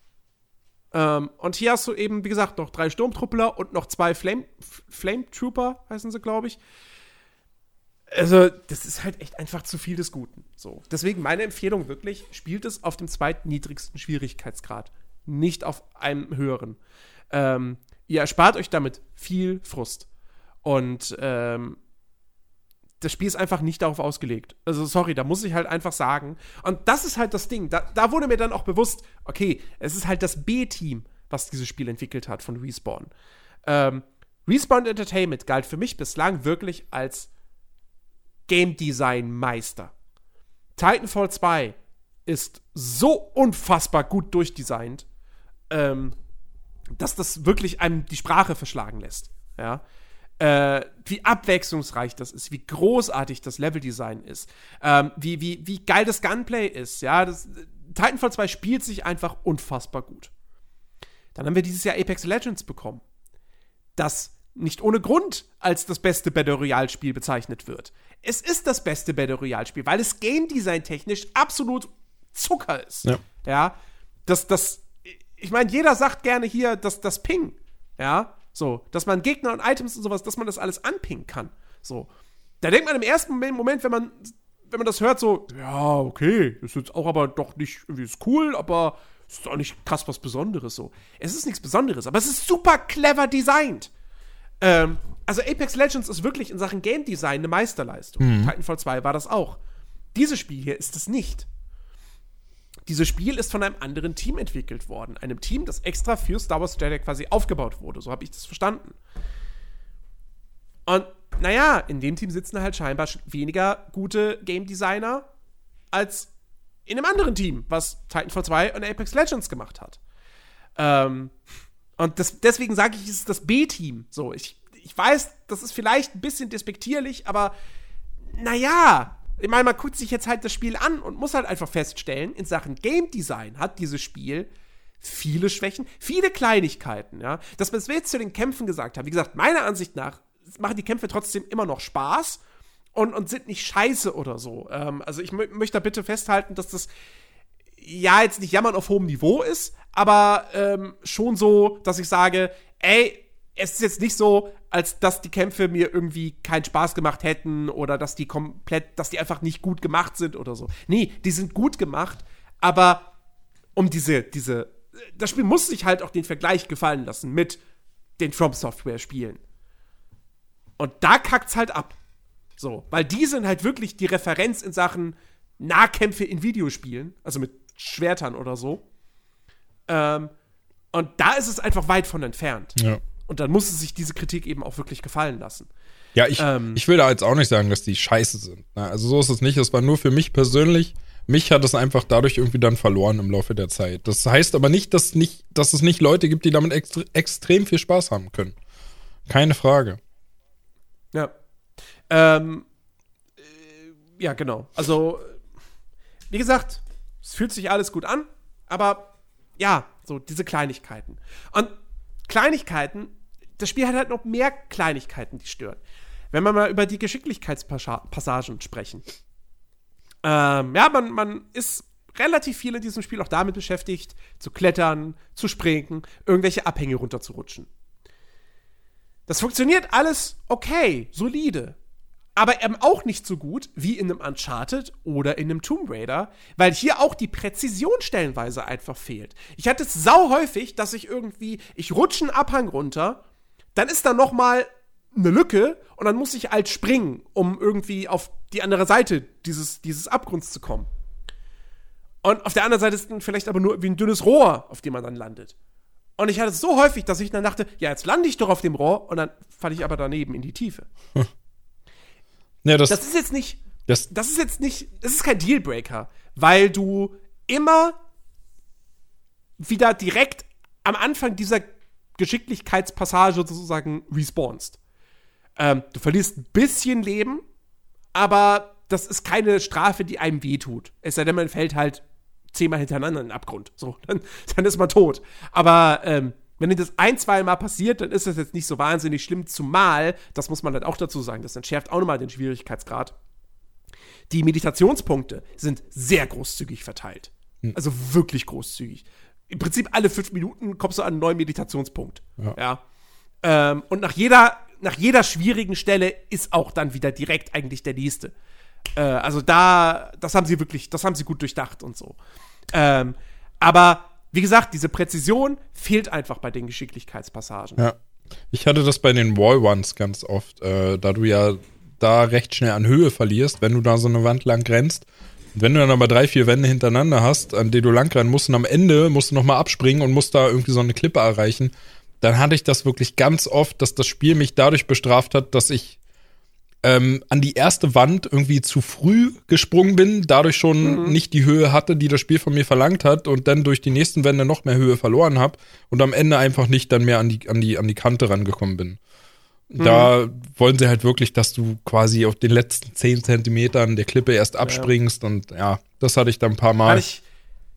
Ähm, und hier hast du eben, wie gesagt, noch drei Sturmtruppler und noch zwei Flame, Flame Trooper, heißen sie, glaube ich. Also, das ist halt echt einfach zu viel des Guten. So. Deswegen meine Empfehlung wirklich, spielt es auf dem zweitniedrigsten Schwierigkeitsgrad. Nicht auf einem höheren. Ähm, ihr erspart euch damit viel Frust. Und ähm, das Spiel ist einfach nicht darauf ausgelegt. Also, sorry, da muss ich halt einfach sagen. Und das ist halt das Ding. Da, da wurde mir dann auch bewusst, okay, es ist halt das B-Team, was dieses Spiel entwickelt hat von Respawn. Ähm, Respawn Entertainment galt für mich bislang wirklich als Game Design Meister. Titanfall 2 ist so unfassbar gut durchdesignt, ähm, dass das wirklich einem die Sprache verschlagen lässt. Ja. Äh, wie abwechslungsreich das ist, wie großartig das Leveldesign ist, ähm, wie, wie, wie geil das Gunplay ist, ja. Das, Titanfall 2 spielt sich einfach unfassbar gut. Dann haben wir dieses Jahr Apex Legends bekommen, das nicht ohne Grund als das beste Battle Royale Spiel bezeichnet wird. Es ist das beste Battle Royale Spiel, weil es Game Design technisch absolut Zucker ist. Ja. ja? Das, das, ich meine, jeder sagt gerne hier, dass das Ping, ja, so, dass man Gegner und Items und sowas, dass man das alles anpingen kann. So. Da denkt man im ersten Moment, wenn man, wenn man das hört, so, ja, okay, ist jetzt auch aber doch nicht, irgendwie ist cool, aber ist auch nicht krass was Besonderes so. Es ist nichts Besonderes, aber es ist super clever designt. Ähm, also Apex Legends ist wirklich in Sachen Game Design eine Meisterleistung. Mhm. Titanfall 2 war das auch. Dieses Spiel hier ist es nicht. Dieses Spiel ist von einem anderen Team entwickelt worden. Einem Team, das extra für Star Wars Jedi quasi aufgebaut wurde. So habe ich das verstanden. Und naja, in dem Team sitzen halt scheinbar weniger gute Game Designer als in einem anderen Team, was Titanfall 2 und Apex Legends gemacht hat. Ähm, und das, deswegen sage ich, es ist das B-Team. So, ich, ich weiß, das ist vielleicht ein bisschen despektierlich, aber naja, ich meine, man guckt sich jetzt halt das Spiel an und muss halt einfach feststellen, in Sachen Game Design hat dieses Spiel viele Schwächen, viele Kleinigkeiten, ja. Das, was wir jetzt zu den Kämpfen gesagt haben, wie gesagt, meiner Ansicht nach machen die Kämpfe trotzdem immer noch Spaß und, und sind nicht scheiße oder so. Ähm, also ich möchte da bitte festhalten, dass das ja jetzt nicht jammern auf hohem Niveau ist, aber ähm, schon so, dass ich sage, ey, es ist jetzt nicht so, als dass die Kämpfe mir irgendwie keinen Spaß gemacht hätten oder dass die komplett, dass die einfach nicht gut gemacht sind oder so. Nee, die sind gut gemacht, aber um diese, diese, das Spiel muss sich halt auch den Vergleich gefallen lassen mit den From Software Spielen. Und da kackt's halt ab. So, weil die sind halt wirklich die Referenz in Sachen Nahkämpfe in Videospielen, also mit Schwertern oder so. Ähm, und da ist es einfach weit von entfernt. Ja. Und dann muss es sich diese Kritik eben auch wirklich gefallen lassen. Ja, ich, ähm, ich will da jetzt auch nicht sagen, dass die scheiße sind. Also so ist es nicht. Es war nur für mich persönlich. Mich hat es einfach dadurch irgendwie dann verloren im Laufe der Zeit. Das heißt aber nicht, dass, nicht, dass es nicht Leute gibt, die damit extre extrem viel Spaß haben können. Keine Frage. Ja. Ähm, äh, ja, genau. Also, wie gesagt, es fühlt sich alles gut an, aber ja, so diese Kleinigkeiten. Und Kleinigkeiten das Spiel hat halt noch mehr Kleinigkeiten, die stören. Wenn wir mal über die Geschicklichkeitspassagen sprechen. Ähm, ja, man, man ist relativ viel in diesem Spiel auch damit beschäftigt, zu klettern, zu springen, irgendwelche Abhänge runterzurutschen. Das funktioniert alles okay, solide. Aber eben auch nicht so gut wie in einem Uncharted oder in einem Tomb Raider, weil hier auch die Präzision stellenweise einfach fehlt. Ich hatte es sau häufig, dass ich irgendwie, ich rutsche einen Abhang runter dann ist da noch mal eine Lücke und dann muss ich halt springen, um irgendwie auf die andere Seite dieses, dieses Abgrunds zu kommen. Und auf der anderen Seite ist dann vielleicht aber nur wie ein dünnes Rohr, auf dem man dann landet. Und ich hatte es so häufig, dass ich dann dachte, ja, jetzt lande ich doch auf dem Rohr und dann falle ich aber daneben in die Tiefe. ja, das, das ist jetzt nicht, das, das ist jetzt nicht, das ist kein Dealbreaker, weil du immer wieder direkt am Anfang dieser Geschicklichkeitspassage sozusagen respawnst. Ähm, du verlierst ein bisschen Leben, aber das ist keine Strafe, die einem wehtut. Es sei denn, man fällt halt zehnmal hintereinander in den Abgrund. So, dann, dann ist man tot. Aber ähm, wenn dir das ein, zwei Mal passiert, dann ist das jetzt nicht so wahnsinnig schlimm, zumal, das muss man halt auch dazu sagen, das entschärft auch nochmal den Schwierigkeitsgrad. Die Meditationspunkte sind sehr großzügig verteilt. Hm. Also wirklich großzügig im Prinzip alle fünf Minuten kommst du an einen neuen Meditationspunkt. Ja. ja. Ähm, und nach jeder, nach jeder schwierigen Stelle ist auch dann wieder direkt eigentlich der nächste. Äh, also da, das haben sie wirklich, das haben sie gut durchdacht und so. Ähm, aber wie gesagt, diese Präzision fehlt einfach bei den Geschicklichkeitspassagen. Ja. Ich hatte das bei den Wall Ones ganz oft, äh, da du ja da recht schnell an Höhe verlierst, wenn du da so eine Wand lang rennst. Wenn du dann aber drei, vier Wände hintereinander hast, an denen du lang rennen musst und am Ende musst du nochmal abspringen und musst da irgendwie so eine Klippe erreichen, dann hatte ich das wirklich ganz oft, dass das Spiel mich dadurch bestraft hat, dass ich ähm, an die erste Wand irgendwie zu früh gesprungen bin, dadurch schon mhm. nicht die Höhe hatte, die das Spiel von mir verlangt hat und dann durch die nächsten Wände noch mehr Höhe verloren habe und am Ende einfach nicht dann mehr an die, an die, an die Kante rangekommen bin. Mhm. Da wollen sie halt wirklich, dass du quasi auf den letzten zehn Zentimetern der Klippe erst abspringst ja. und ja, das hatte ich dann ein paar Mal. Hatte ich,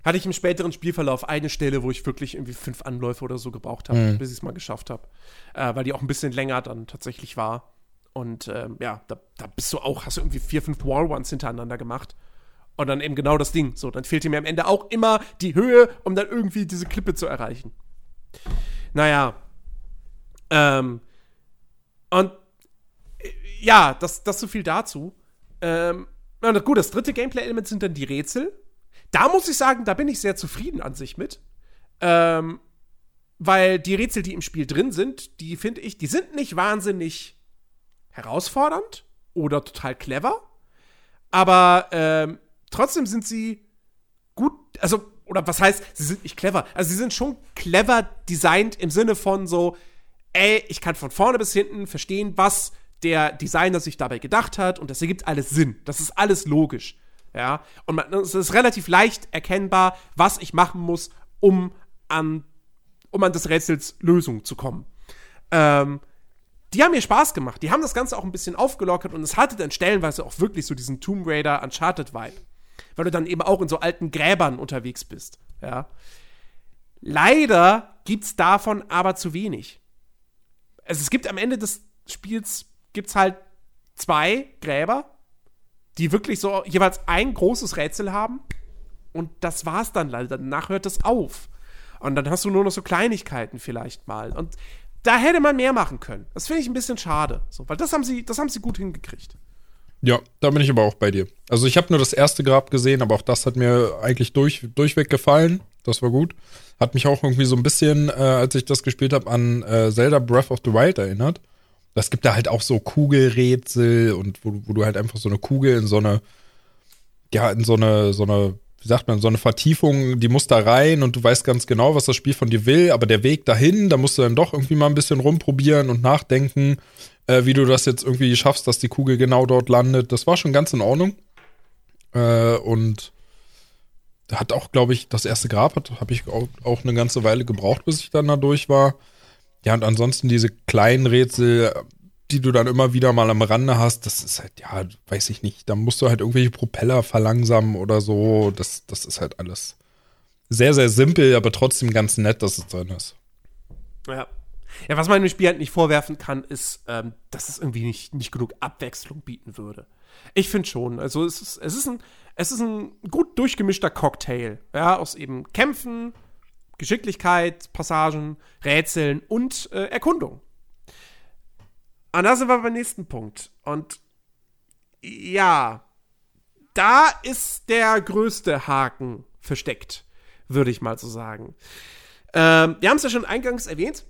hatte ich im späteren Spielverlauf eine Stelle, wo ich wirklich irgendwie fünf Anläufe oder so gebraucht habe, mhm. bis ich es mal geschafft habe. Äh, weil die auch ein bisschen länger dann tatsächlich war. Und ähm, ja, da, da bist du auch, hast du irgendwie vier, fünf Wall-Ones hintereinander gemacht. Und dann eben genau das Ding. So, dann fehlte mir am Ende auch immer die Höhe, um dann irgendwie diese Klippe zu erreichen. Naja. Ähm. Und äh, ja, das, das so viel dazu. Ähm, na gut, das dritte Gameplay-Element sind dann die Rätsel. Da muss ich sagen, da bin ich sehr zufrieden an sich mit. Ähm, weil die Rätsel, die im Spiel drin sind, die finde ich, die sind nicht wahnsinnig herausfordernd oder total clever, aber ähm, trotzdem sind sie gut, also, oder was heißt, sie sind nicht clever, also sie sind schon clever designt im Sinne von so, ey, ich kann von vorne bis hinten verstehen, was der Designer sich dabei gedacht hat und das ergibt alles Sinn. Das ist alles logisch. Ja, und man, es ist relativ leicht erkennbar, was ich machen muss, um an, um an des Rätsels Lösung zu kommen. Ähm, die haben mir Spaß gemacht. Die haben das Ganze auch ein bisschen aufgelockert und es hatte dann stellenweise auch wirklich so diesen Tomb Raider Uncharted Vibe. Weil du dann eben auch in so alten Gräbern unterwegs bist. Ja. Leider gibt's davon aber zu wenig. Also es gibt am Ende des Spiels gibt's halt zwei Gräber, die wirklich so jeweils ein großes Rätsel haben. Und das war's dann leider. Danach hört es auf. Und dann hast du nur noch so Kleinigkeiten vielleicht mal. Und da hätte man mehr machen können. Das finde ich ein bisschen schade. So, weil das haben sie, das haben sie gut hingekriegt. Ja, da bin ich aber auch bei dir. Also ich habe nur das erste Grab gesehen, aber auch das hat mir eigentlich durch, durchweg gefallen. Das war gut. Hat mich auch irgendwie so ein bisschen, äh, als ich das gespielt habe, an äh, Zelda Breath of the Wild erinnert. Es gibt da halt auch so Kugelrätsel und wo, wo du halt einfach so eine Kugel in so eine, ja, in so eine, so eine wie sagt man, so eine Vertiefung, die muss da rein und du weißt ganz genau, was das Spiel von dir will, aber der Weg dahin, da musst du dann doch irgendwie mal ein bisschen rumprobieren und nachdenken, äh, wie du das jetzt irgendwie schaffst, dass die Kugel genau dort landet. Das war schon ganz in Ordnung. Äh, und hat auch, glaube ich, das erste Grab hat, habe ich auch, auch eine ganze Weile gebraucht, bis ich dann da durch war. Ja, und ansonsten diese kleinen Rätsel, die du dann immer wieder mal am Rande hast, das ist halt, ja, weiß ich nicht, da musst du halt irgendwelche Propeller verlangsamen oder so. Das, das ist halt alles sehr, sehr simpel, aber trotzdem ganz nett, dass es drin ist. Ja. Ja, was man dem Spiel halt nicht vorwerfen kann, ist, ähm, dass es irgendwie nicht, nicht genug Abwechslung bieten würde. Ich finde schon. Also es ist, es, ist ein, es ist ein gut durchgemischter Cocktail, ja, aus eben Kämpfen, Geschicklichkeit, Passagen, Rätseln und äh, Erkundung. Und da sind wir beim nächsten Punkt. Und ja, da ist der größte Haken versteckt, würde ich mal so sagen. Ähm, wir haben es ja schon eingangs erwähnt.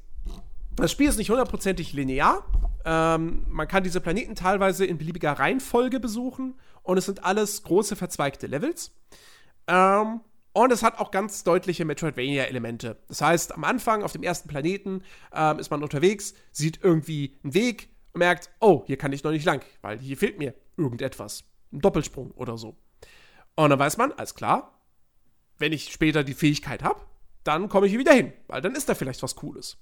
Das Spiel ist nicht hundertprozentig linear. Ähm, man kann diese Planeten teilweise in beliebiger Reihenfolge besuchen und es sind alles große verzweigte Levels. Ähm, und es hat auch ganz deutliche Metroidvania-Elemente. Das heißt, am Anfang auf dem ersten Planeten ähm, ist man unterwegs, sieht irgendwie einen Weg und merkt, oh, hier kann ich noch nicht lang, weil hier fehlt mir irgendetwas. Ein Doppelsprung oder so. Und dann weiß man, alles klar, wenn ich später die Fähigkeit habe, dann komme ich hier wieder hin, weil dann ist da vielleicht was Cooles.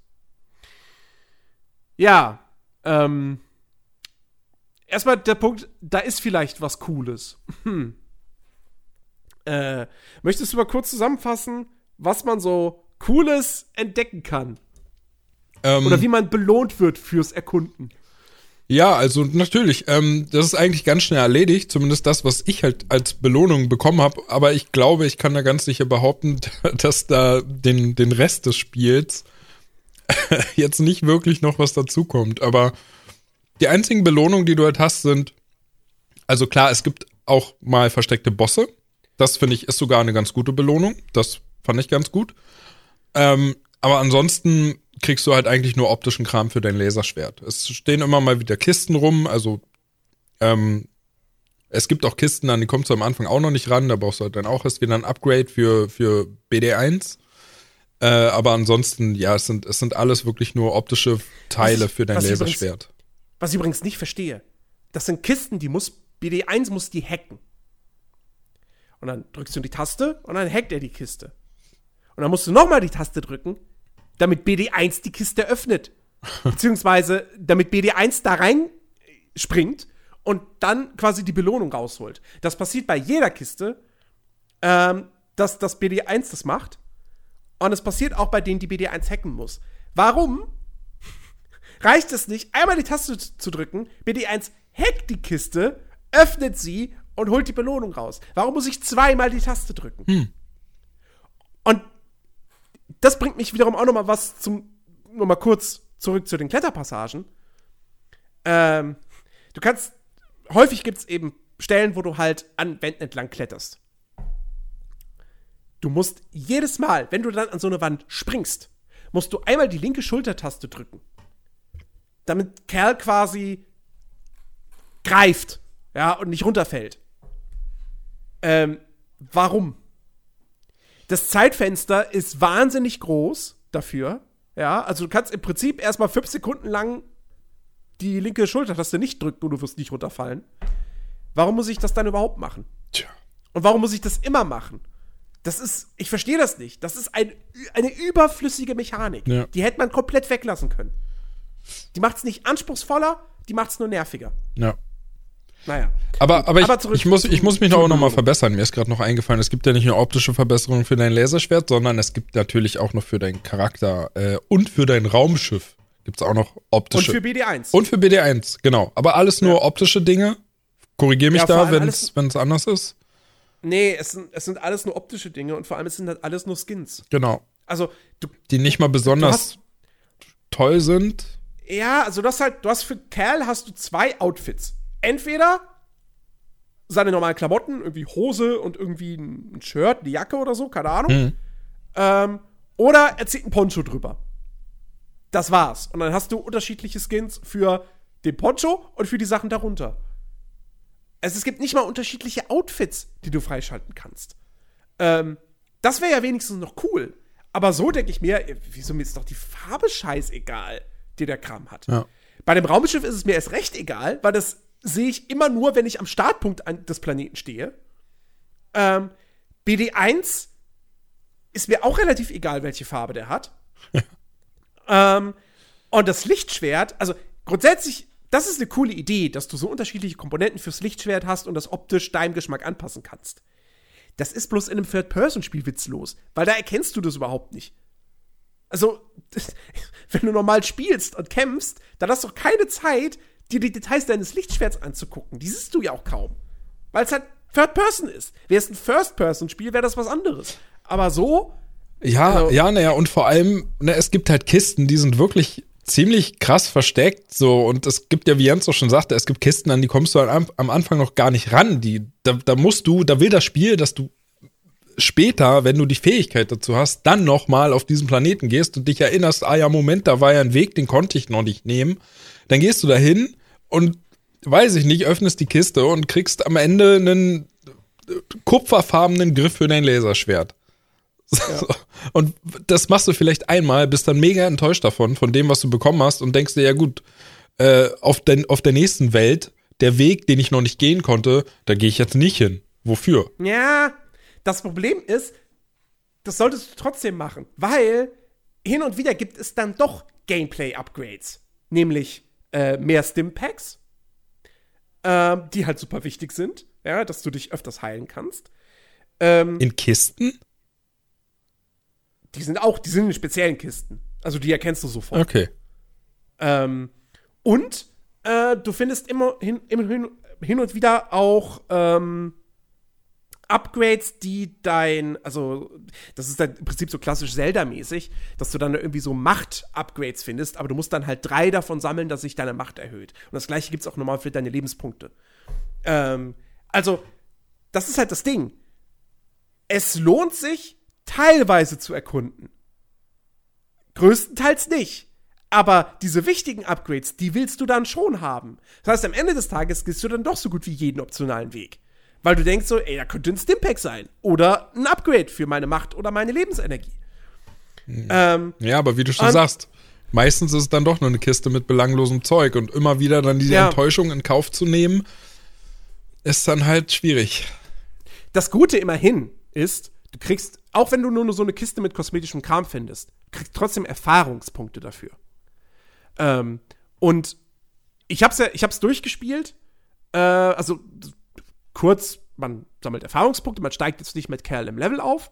Ja, ähm, erstmal der Punkt, da ist vielleicht was Cooles. Hm. Äh, möchtest du mal kurz zusammenfassen, was man so Cooles entdecken kann? Ähm, Oder wie man belohnt wird fürs Erkunden? Ja, also natürlich, ähm, das ist eigentlich ganz schnell erledigt, zumindest das, was ich halt als Belohnung bekommen habe. Aber ich glaube, ich kann da ganz sicher behaupten, dass da den, den Rest des Spiels jetzt nicht wirklich noch was dazukommt. Aber die einzigen Belohnungen, die du halt hast, sind, also klar, es gibt auch mal versteckte Bosse. Das finde ich ist sogar eine ganz gute Belohnung. Das fand ich ganz gut. Ähm, aber ansonsten kriegst du halt eigentlich nur optischen Kram für dein Laserschwert. Es stehen immer mal wieder Kisten rum, also Ähm, es gibt auch Kisten, an die kommst du am Anfang auch noch nicht ran. Da brauchst du halt dann auch erst wieder ein Upgrade für, für BD1. Äh, aber ansonsten, ja, es sind, es sind alles wirklich nur optische Teile Was- für dein was übrigens- Laserschwert. Was ich übrigens nicht verstehe. Das sind Kisten, die muss, BD1 muss die hacken. Und dann drückst du die Taste und dann hackt er die Kiste. Und dann musst du nochmal die Taste drücken, damit BD1 die Kiste öffnet. Beziehungsweise damit BD1 da rein springt und dann quasi die Belohnung rausholt. Das passiert bei jeder Kiste, ähm, dass das BD1 das macht. Und es passiert auch bei denen, die BD1 hacken muss. Warum? reicht es nicht, einmal die Taste zu drücken, BD1 hackt die Kiste, öffnet sie und holt die Belohnung raus. Warum muss ich zweimal die Taste drücken? Und das bringt mich wiederum auch noch mal was zum, noch mal kurz zurück zu den Kletterpassagen. Ähm, du kannst, häufig gibt es eben Stellen, wo du halt an Wänden entlang kletterst. Du musst jedes Mal, wenn du dann an so eine Wand springst, musst du einmal die linke Schultertaste drücken. Damit Kerl quasi greift, ja, und nicht runterfällt. Ähm, warum? Das Zeitfenster ist wahnsinnig groß dafür, ja, also du kannst im Prinzip erstmal fünf Sekunden lang die linke Schultertaste nicht drücken und du wirst nicht runterfallen. Warum muss ich das dann überhaupt machen? Tja. Und warum muss ich das immer machen? Das ist, ich verstehe das nicht. Das ist ein, eine überflüssige Mechanik. Ja. Die hätte man komplett weglassen können. Die macht es nicht anspruchsvoller, die macht es nur nerviger. Ja. Naja. Aber, aber, Aber ich, zurück ich, muss, ich muss mich auch noch mal verbessern. Mir ist gerade noch eingefallen, es gibt ja nicht nur optische Verbesserungen für dein Laserschwert, sondern es gibt natürlich auch noch für deinen Charakter äh, und für dein Raumschiff gibt es auch noch Und optische. für BD1. Und für BD1, genau. Aber alles nur optische Dinge. Korrigier mich Ja, da, wenn es anders ist. Nee, es sind, es sind alles nur optische Dinge und vor allem es sind halt alles nur Skins. Genau. Also, du, Die nicht mal besonders hast- toll sind. ja, also du hast halt, du hast für Kerl hast du zwei Outfits. Entweder seine normalen Klamotten, irgendwie Hose und irgendwie ein Shirt, eine Jacke oder so, keine Ahnung. Hm. Ähm, oder er zieht ein Poncho drüber. Das war's. Und dann hast du unterschiedliche Skins für den Poncho und für die Sachen darunter. Also es gibt nicht mal unterschiedliche Outfits, die du freischalten kannst. Ähm, das wäre ja wenigstens noch cool. Aber so denke ich mir, äh, wieso mir ist doch die Farbe scheißegal, die der Kram hat. Ja. Bei dem Raumschiff ist es mir erst recht egal, weil das sehe ich immer nur, wenn ich am Startpunkt des Planeten stehe. Ähm, BD1 ist mir auch relativ egal, welche Farbe der hat. ähm, und das Lichtschwert, also grundsätzlich, das ist eine coole Idee, dass du so unterschiedliche Komponenten fürs Lichtschwert hast und das optisch deinem Geschmack anpassen kannst. Das ist bloß in einem Third-Person-Spiel witzlos, weil da erkennst du das überhaupt nicht. Also, wenn du normal spielst und kämpfst, dann hast du doch keine Zeit, dir die Details deines Lichtschwerts anzugucken. Die siehst du ja auch kaum. Weil es halt Third Person ist. Wäre es ein First-Person-Spiel, wäre das was anderes. Aber so, Ja, Also- ja, naja, und vor allem, ne, es gibt halt Kisten, die sind wirklich ziemlich krass versteckt, so, und es gibt ja, wie Jens auch schon sagte, es gibt Kisten, an die kommst du am, am Anfang noch gar nicht ran, die, da, da musst du, da will das Spiel, dass du später, wenn du die Fähigkeit dazu hast, dann noch mal auf diesen Planeten gehst und dich erinnerst, ah ja, Moment, da war ja ein Weg, den konnte ich noch nicht nehmen, dann gehst du dahin und, weiß ich nicht, öffnest die Kiste und kriegst am Ende einen äh, kupferfarbenen Griff für dein Laserschwert. So. Und das machst du vielleicht einmal, bist dann mega enttäuscht davon, von dem, was du bekommen hast und denkst dir, ja gut, äh, auf, den, auf der nächsten Welt, der Weg, den ich noch nicht gehen konnte, da gehe ich jetzt nicht hin. Wofür? ja, das Problem ist, das solltest du trotzdem machen, weil hin und wieder gibt es dann doch Gameplay-Upgrades. Nämlich äh, mehr Stimpacks, ähm, die halt super wichtig sind, ja, dass du dich öfters heilen kannst. Ähm, In Kisten? Die sind auch, die sind in speziellen Kisten. Also die erkennst du sofort. Okay. Ähm, und äh, du findest immer hin, immer hin, hin und wieder auch ähm, Upgrades, die dein, also das ist dann im Prinzip so klassisch Zelda-mäßig, dass du dann irgendwie so Macht-Upgrades findest, aber du musst dann halt drei davon sammeln, dass sich deine Macht erhöht. Und das gleiche gibt's auch nochmal für deine Lebenspunkte. Ähm, also, das ist halt das Ding. Es lohnt sich, teilweise zu erkunden. Größtenteils nicht. Aber diese wichtigen Upgrades, die willst du dann schon haben. Das heißt, am Ende des Tages gehst du dann doch so gut wie jeden optionalen Weg. Weil du denkst so, ey, da könnte ein Stimpack sein. Oder ein Upgrade für meine Macht oder meine Lebensenergie. Ähm, ja, aber wie du schon sagst, meistens ist es dann doch nur eine Kiste mit belanglosem Zeug und immer wieder dann diese Ja. Enttäuschung in Kauf zu nehmen, ist dann halt schwierig. Das Gute immerhin ist, du kriegst, auch wenn du nur so eine Kiste mit kosmetischem Kram findest, kriegst trotzdem Erfahrungspunkte dafür. Ähm, und ich hab's ja, ich hab's durchgespielt. Äh, also kurz, man sammelt Erfahrungspunkte, man steigt jetzt nicht mit Kerl im Level auf,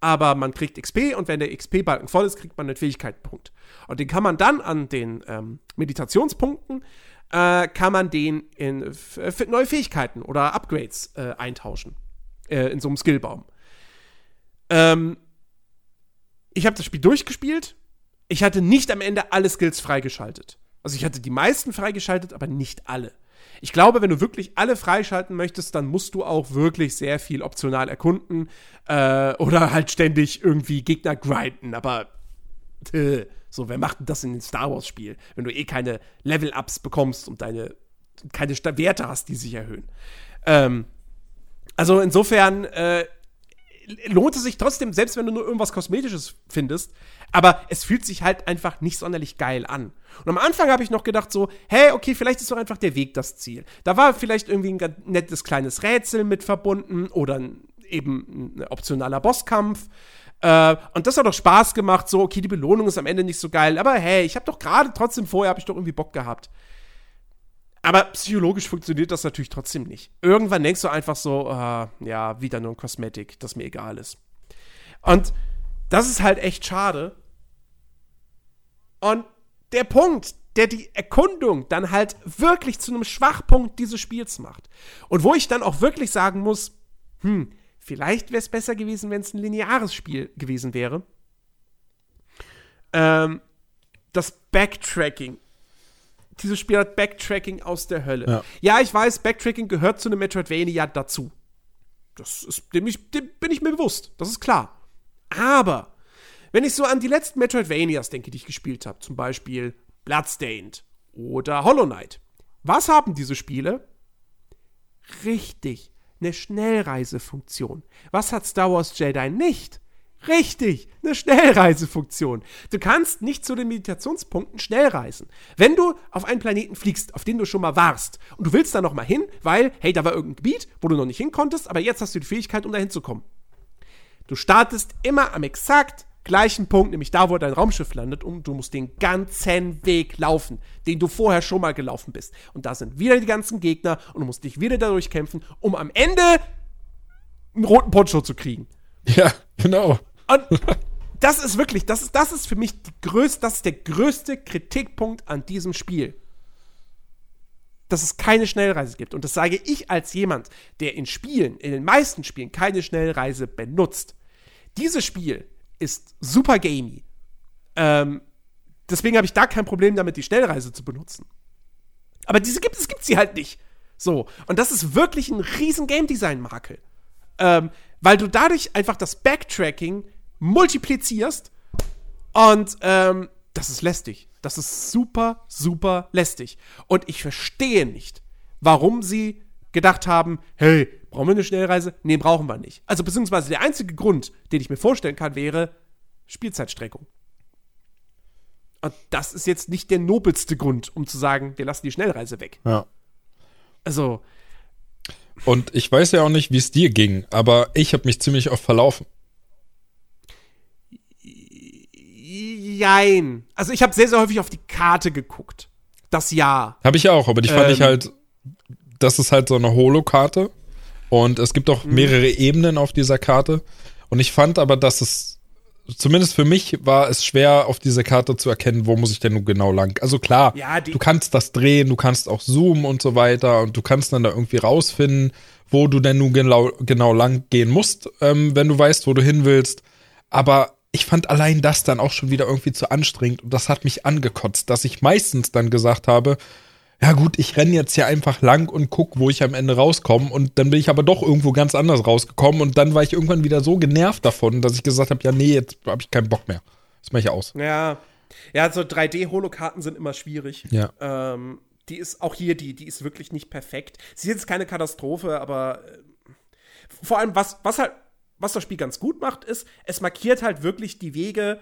aber man kriegt XP und wenn der XP-Balken voll ist, kriegt man einen Fähigkeitenpunkt. Und den kann man dann an den ähm, Meditationspunkten, äh, kann man den in neue Fähigkeiten oder Upgrades äh, eintauschen. Äh, in so einem Skillbaum. Ähm, ich habe das Spiel durchgespielt. Ich hatte nicht am Ende alle Skills freigeschaltet. Also ich hatte die meisten freigeschaltet, aber nicht alle. Ich glaube, wenn du wirklich alle freischalten möchtest, dann musst du auch wirklich sehr viel optional erkunden äh, oder halt ständig irgendwie Gegner grinden. Aber äh, so, wer macht denn das in den Star Wars Spiel, wenn du eh keine Level-Ups bekommst und deine keine Werte hast, die sich erhöhen? Ähm, also insofern äh, lohnt es sich trotzdem, selbst wenn du nur irgendwas Kosmetisches findest, aber es fühlt sich halt einfach nicht sonderlich geil an. Und am Anfang habe ich noch gedacht so, hey, okay, vielleicht ist doch einfach der Weg das Ziel. Da war vielleicht irgendwie ein nettes kleines Rätsel mit verbunden oder eben ein optionaler Bosskampf. Äh, und das hat doch Spaß gemacht, so, okay, die Belohnung ist am Ende nicht so geil, aber hey, ich habe doch gerade trotzdem vorher, habe ich doch irgendwie Bock gehabt. Aber psychologisch funktioniert das natürlich trotzdem nicht. Irgendwann denkst du einfach so, äh, ja, wieder nur ein Kosmetik, das mir egal ist. Und das ist halt echt schade. Und der Punkt, der die Erkundung dann halt wirklich zu einem Schwachpunkt dieses Spiels macht. Und wo ich dann auch wirklich sagen muss, hm, vielleicht wäre es besser gewesen, wenn es ein lineares Spiel gewesen wäre. Ähm, das Backtracking. Dieses Spiel hat Backtracking aus der Hölle. Ja. Ja, ich weiß, Backtracking gehört zu einem Metroidvania dazu. Das ist, dem, ich, dem bin ich mir bewusst. Das ist klar. Aber, wenn ich so an die letzten Metroidvanias denke, die ich gespielt habe, zum Beispiel Bloodstained oder Hollow Knight, was haben diese Spiele? Richtig, eine Schnellreisefunktion. Was hat Star Wars Jedi nicht? Richtig, eine Schnellreisefunktion. Du kannst nicht zu den Meditationspunkten schnell reisen. Wenn du auf einen Planeten fliegst, auf den du schon mal warst, und du willst da noch mal hin, weil, hey, da war irgendein Gebiet, wo du noch nicht hin konntest, aber jetzt hast du die Fähigkeit, um da hinzukommen. Du startest immer am exakt gleichen Punkt, nämlich da, wo dein Raumschiff landet, und du musst den ganzen Weg laufen, den du vorher schon mal gelaufen bist. Und da sind wieder die ganzen Gegner und du musst dich wieder dadurch kämpfen, um am Ende einen roten Poncho zu kriegen. Ja, genau. Und das ist wirklich, das ist, das ist für mich die größte, das ist der größte Kritikpunkt an diesem Spiel. Dass es keine Schnellreise gibt. Und das sage ich als jemand, der in Spielen, in den meisten Spielen, keine Schnellreise benutzt. Dieses Spiel ist super gamey. Ähm, deswegen habe ich da kein Problem damit, die Schnellreise zu benutzen. Aber diese gibt es gibt sie halt nicht. So. Und das ist wirklich ein riesen Game Design Makel. Ähm, weil du dadurch einfach das Backtracking multiplizierst und ähm, das ist lästig. Das ist super, super lästig. Und ich verstehe nicht, warum sie gedacht haben, hey, brauchen wir eine Schnellreise? Nee, brauchen wir nicht. Also beziehungsweise der einzige Grund, den ich mir vorstellen kann, wäre Spielzeitstreckung. Und das ist jetzt nicht der nobelste Grund, um zu sagen, wir lassen die Schnellreise weg. Ja. Also, Und ich weiß ja auch nicht, wie es dir ging, aber ich habe mich ziemlich oft verlaufen. Jein. Also ich habe sehr, sehr häufig auf die Karte geguckt. Das Ja. Habe ich auch, aber die fand Ähm. ich halt, das ist halt so eine Holo-Karte. Und es gibt auch mehrere Ebenen auf dieser Karte. Und ich fand aber, dass es, zumindest für mich war es schwer, auf dieser Karte zu erkennen, wo muss ich denn nun genau lang. Also klar, Ja, du kannst das drehen, du kannst auch zoomen und so weiter. Und du kannst dann da irgendwie rausfinden, wo du denn nun genau, genau lang gehen musst, ähm, wenn du weißt, wo du hin willst. Aber ich fand allein das dann auch schon wieder irgendwie zu anstrengend und das hat mich angekotzt, dass ich meistens dann gesagt habe, ja gut, ich renne jetzt hier einfach lang und guck, wo ich am Ende rauskomme und dann bin ich aber doch irgendwo ganz anders rausgekommen und dann war ich irgendwann wieder so genervt davon, dass ich gesagt habe, ja nee, jetzt habe ich keinen Bock mehr. Das mache ich aus. Ja. Ja, so 3D-Holokarten sind immer schwierig. Ja. Ähm, die ist auch hier, die, die ist wirklich nicht perfekt. Sie ist jetzt keine Katastrophe, aber äh, vor allem, was, was halt, was das Spiel ganz gut macht, ist, es markiert halt wirklich die Wege,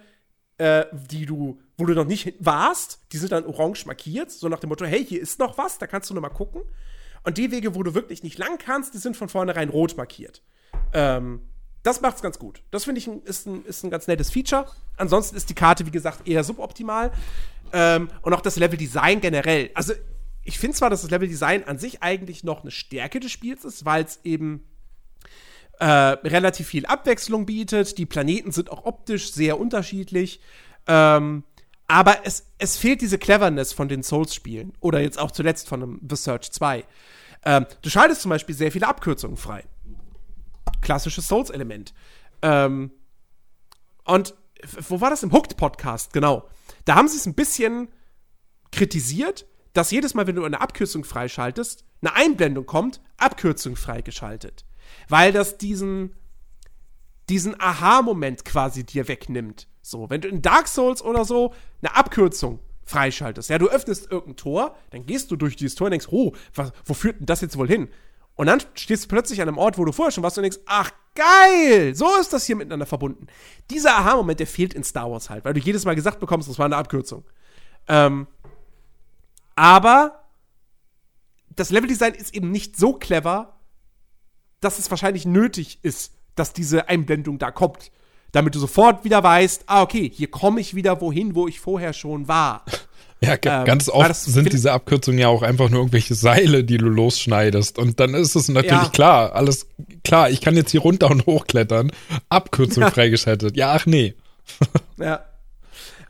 äh, die du, wo du noch nicht warst, die sind dann orange markiert, so nach dem Motto, hey, hier ist noch was, da kannst du noch mal gucken. Und die Wege, wo du wirklich nicht lang kannst, die sind von vornherein rot markiert. Ähm, das macht's ganz gut. Das finde ich ein, ist, ein, ist ein ganz nettes Feature. Ansonsten ist die Karte, wie gesagt, eher suboptimal. Ähm, und auch das Level-Design generell. Also, ich finde zwar, dass das Level-Design an sich eigentlich noch eine Stärke des Spiels ist, weil es eben äh, relativ viel Abwechslung bietet. Die Planeten sind auch optisch sehr unterschiedlich. Ähm, aber es, es fehlt diese Cleverness von den Souls-Spielen. Oder jetzt auch zuletzt von einem The Search 2. Ähm, du schaltest zum Beispiel sehr viele Abkürzungen frei. Klassisches Souls-Element. Ähm, und wo war das? Im Hooked-Podcast, genau. Da haben sie es ein bisschen kritisiert, dass jedes Mal, wenn du eine Abkürzung freischaltest, eine Einblendung kommt, Abkürzung freigeschaltet. Weil das diesen, diesen Aha-Moment quasi dir wegnimmt. So, wenn du in Dark Souls oder so eine Abkürzung freischaltest, ja, du öffnest irgendein Tor, dann gehst du durch dieses Tor und denkst, oh, was, wo führt denn das jetzt wohl hin? Und dann stehst du plötzlich an einem Ort, wo du vorher schon warst und denkst, ach geil, so ist das hier miteinander verbunden. Dieser Aha-Moment, der fehlt in Star Wars halt, weil du jedes Mal gesagt bekommst, das war eine Abkürzung. Ähm, aber das Leveldesign ist eben nicht so clever, dass es wahrscheinlich nötig ist, dass diese Einblendung da kommt. Damit du sofort wieder weißt, ah, okay, hier komme ich wieder wohin, wo ich vorher schon war. Ja, ähm, ganz oft sind diese Abkürzungen ja auch einfach nur irgendwelche Seile, die du losschneidest. Und dann ist es natürlich ja. klar, alles klar, ich kann jetzt hier runter und hochklettern. Abkürzung ja. freigeschaltet. Ja, ach nee. ja.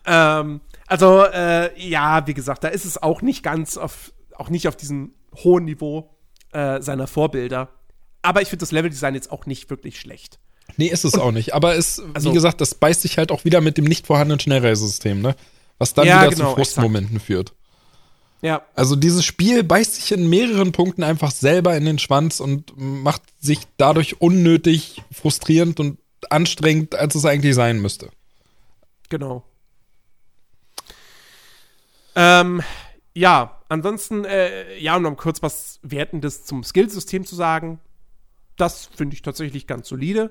Ähm, also, äh, ja, wie gesagt, da ist es auch nicht ganz auf, auch nicht auf diesem hohen Niveau äh, seiner Vorbilder. Aber ich finde das Leveldesign jetzt auch nicht wirklich schlecht. Nee, ist es und, auch nicht. Aber es, also, wie gesagt, das beißt sich halt auch wieder mit dem nicht vorhandenen Schnellreisesystem, ne? Was dann ja, wieder genau, zu Frustmomenten exakt. führt. Ja. Also dieses Spiel beißt sich in mehreren Punkten einfach selber in den Schwanz und macht sich dadurch unnötig frustrierend und anstrengend, als es eigentlich sein müsste. Genau. Ähm, ja, ansonsten, äh, ja, um noch kurz was Wertendes zum Skillsystem zu sagen. Das finde ich tatsächlich ganz solide.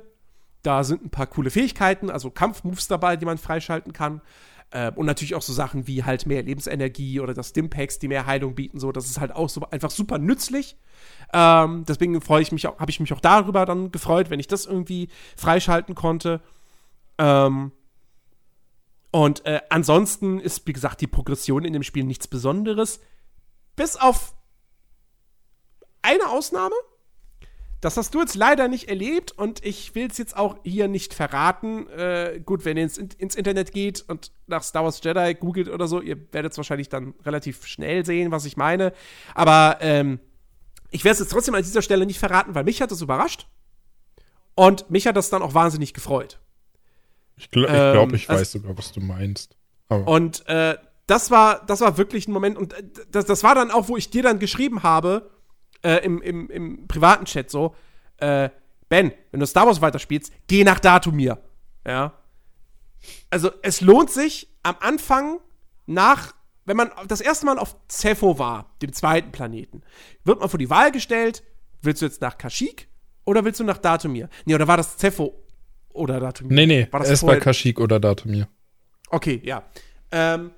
Da sind ein paar coole Fähigkeiten, also Kampfmoves dabei, die man freischalten kann. Äh, und natürlich auch so Sachen wie halt mehr Lebensenergie oder das Stimpacks, die mehr Heilung bieten. So, das ist halt auch so einfach super nützlich. Ähm, deswegen freue ich mich auch, habe ich mich auch darüber dann gefreut, wenn ich das irgendwie freischalten konnte. Ähm, und äh, ansonsten ist, wie gesagt, die Progression in dem Spiel nichts Besonderes. Bis auf eine Ausnahme. Das hast du jetzt leider nicht erlebt und ich will es jetzt auch hier nicht verraten. Äh, gut, wenn ihr ins, ins, Internet geht und nach Star Wars Jedi googelt oder so, ihr werdet es wahrscheinlich dann relativ schnell sehen, was ich meine. Aber ähm, ich werde es jetzt trotzdem an dieser Stelle nicht verraten, weil mich hat es überrascht. Und mich hat das dann auch wahnsinnig gefreut. Ich glaube, ich, glaub, ich ähm, weiß also, sogar, was du meinst. Aber. Und äh, das war, das war wirklich ein Moment. Und äh, das, das war dann auch, wo ich dir dann geschrieben habe, äh, im, im, im privaten Chat so, äh, Ben, wenn du Star Wars weiterspielst, geh nach Datumir. Ja. Also es lohnt sich am Anfang nach, wenn man das erste Mal auf Zepho war, dem zweiten Planeten, wird man vor die Wahl gestellt, willst du jetzt nach Kashyyyk oder willst du nach Datumir? Nee, oder war das Zepho oder Datumir? Nee, nee, war das es war Kashyyyk oder Datumir. Okay, ja. Ähm,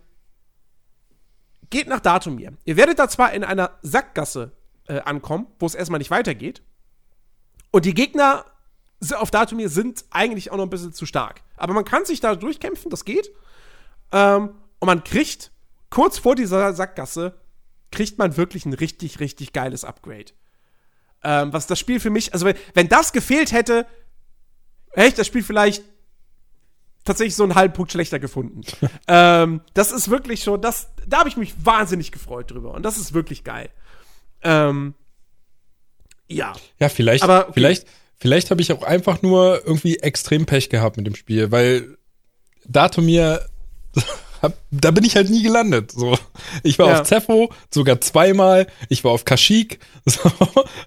geht nach Datumir. Ihr werdet da zwar in einer Sackgasse äh, ankommen, wo es erstmal nicht weitergeht. Und die Gegner auf Datumir sind eigentlich auch noch ein bisschen zu stark. Aber man kann sich da durchkämpfen, das geht. Ähm, und man kriegt, kurz vor dieser Sackgasse, kriegt man wirklich ein richtig, richtig geiles Upgrade. Ähm, was das Spiel für mich, also wenn, wenn das gefehlt hätte, hätte ich das Spiel vielleicht tatsächlich so einen halben Punkt schlechter gefunden. ähm, das ist wirklich schon, das, da habe ich mich wahnsinnig gefreut drüber. Und das ist wirklich geil. Ähm, ja. Ja, vielleicht, Aber, okay. vielleicht, vielleicht habe ich auch einfach nur irgendwie extrem Pech gehabt mit dem Spiel, weil Datumir, da bin ich halt nie gelandet. So, ich war ja. auf Zepho sogar zweimal. Ich war auf Kashyyyk. So,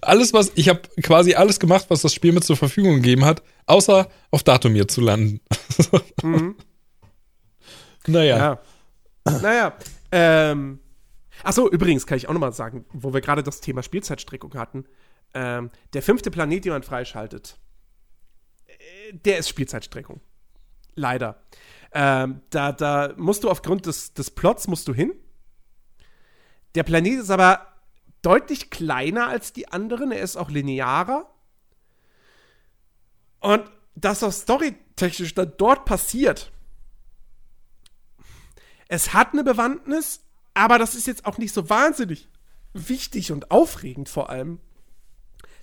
alles was, ich habe quasi alles gemacht, was das Spiel mir zur Verfügung gegeben hat, außer auf Datumir zu landen. mhm. Naja. Ja. naja, ähm. Achso, übrigens kann ich auch nochmal sagen, wo wir gerade das Thema Spielzeitstreckung hatten. Ähm, der fünfte Planet, den man freischaltet, äh, der ist Spielzeitstreckung. Leider. Ähm, da, da musst du aufgrund des, des Plots musst du hin. Der Planet ist aber deutlich kleiner als die anderen. Er ist auch linearer. Und das, was storytechnisch dann dort passiert, es hat eine Bewandtnis, aber das ist jetzt auch nicht so wahnsinnig wichtig und aufregend vor allem,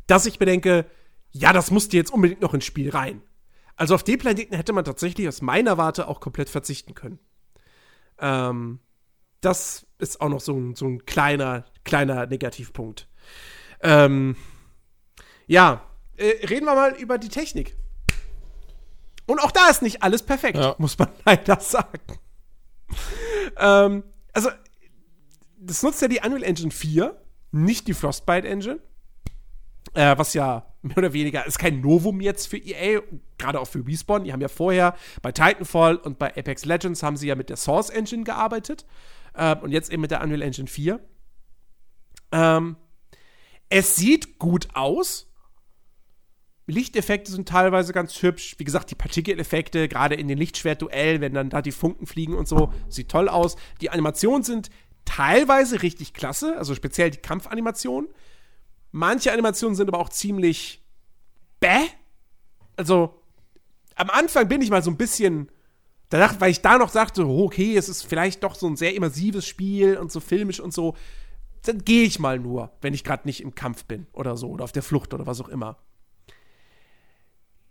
dass ich bedenke, ja, das musste jetzt unbedingt noch ins Spiel rein. Also auf den Planeten hätte man tatsächlich aus meiner Warte auch komplett verzichten können. Ähm, das ist auch noch so ein, so ein kleiner, kleiner Negativpunkt. Ähm, ja, äh, reden wir mal über die Technik. Und auch da ist nicht alles perfekt, ja. muss man leider sagen. ähm, also, das nutzt ja die Unreal Engine 4, nicht die Frostbite Engine. Äh, was ja mehr oder weniger ist kein Novum jetzt für EA, gerade auch für Respawn. Die haben ja vorher bei Titanfall und bei Apex Legends haben sie ja mit der Source Engine gearbeitet. Äh, und jetzt eben mit der Unreal Engine 4. Ähm, es sieht gut aus. Lichteffekte sind teilweise ganz hübsch. Wie gesagt, die Partikeleffekte, gerade in den Lichtschwertduellen, wenn dann da die Funken fliegen und so, sieht toll aus. Die Animationen sind teilweise richtig klasse, also speziell die Kampfanimationen. Manche Animationen sind aber auch ziemlich bäh. Also, am Anfang bin ich mal so ein bisschen. Danach, weil ich da noch sagte, oh, okay, es ist vielleicht doch so ein sehr immersives Spiel und so filmisch und so, dann gehe ich mal nur, wenn ich gerade nicht im Kampf bin oder so oder auf der Flucht oder was auch immer.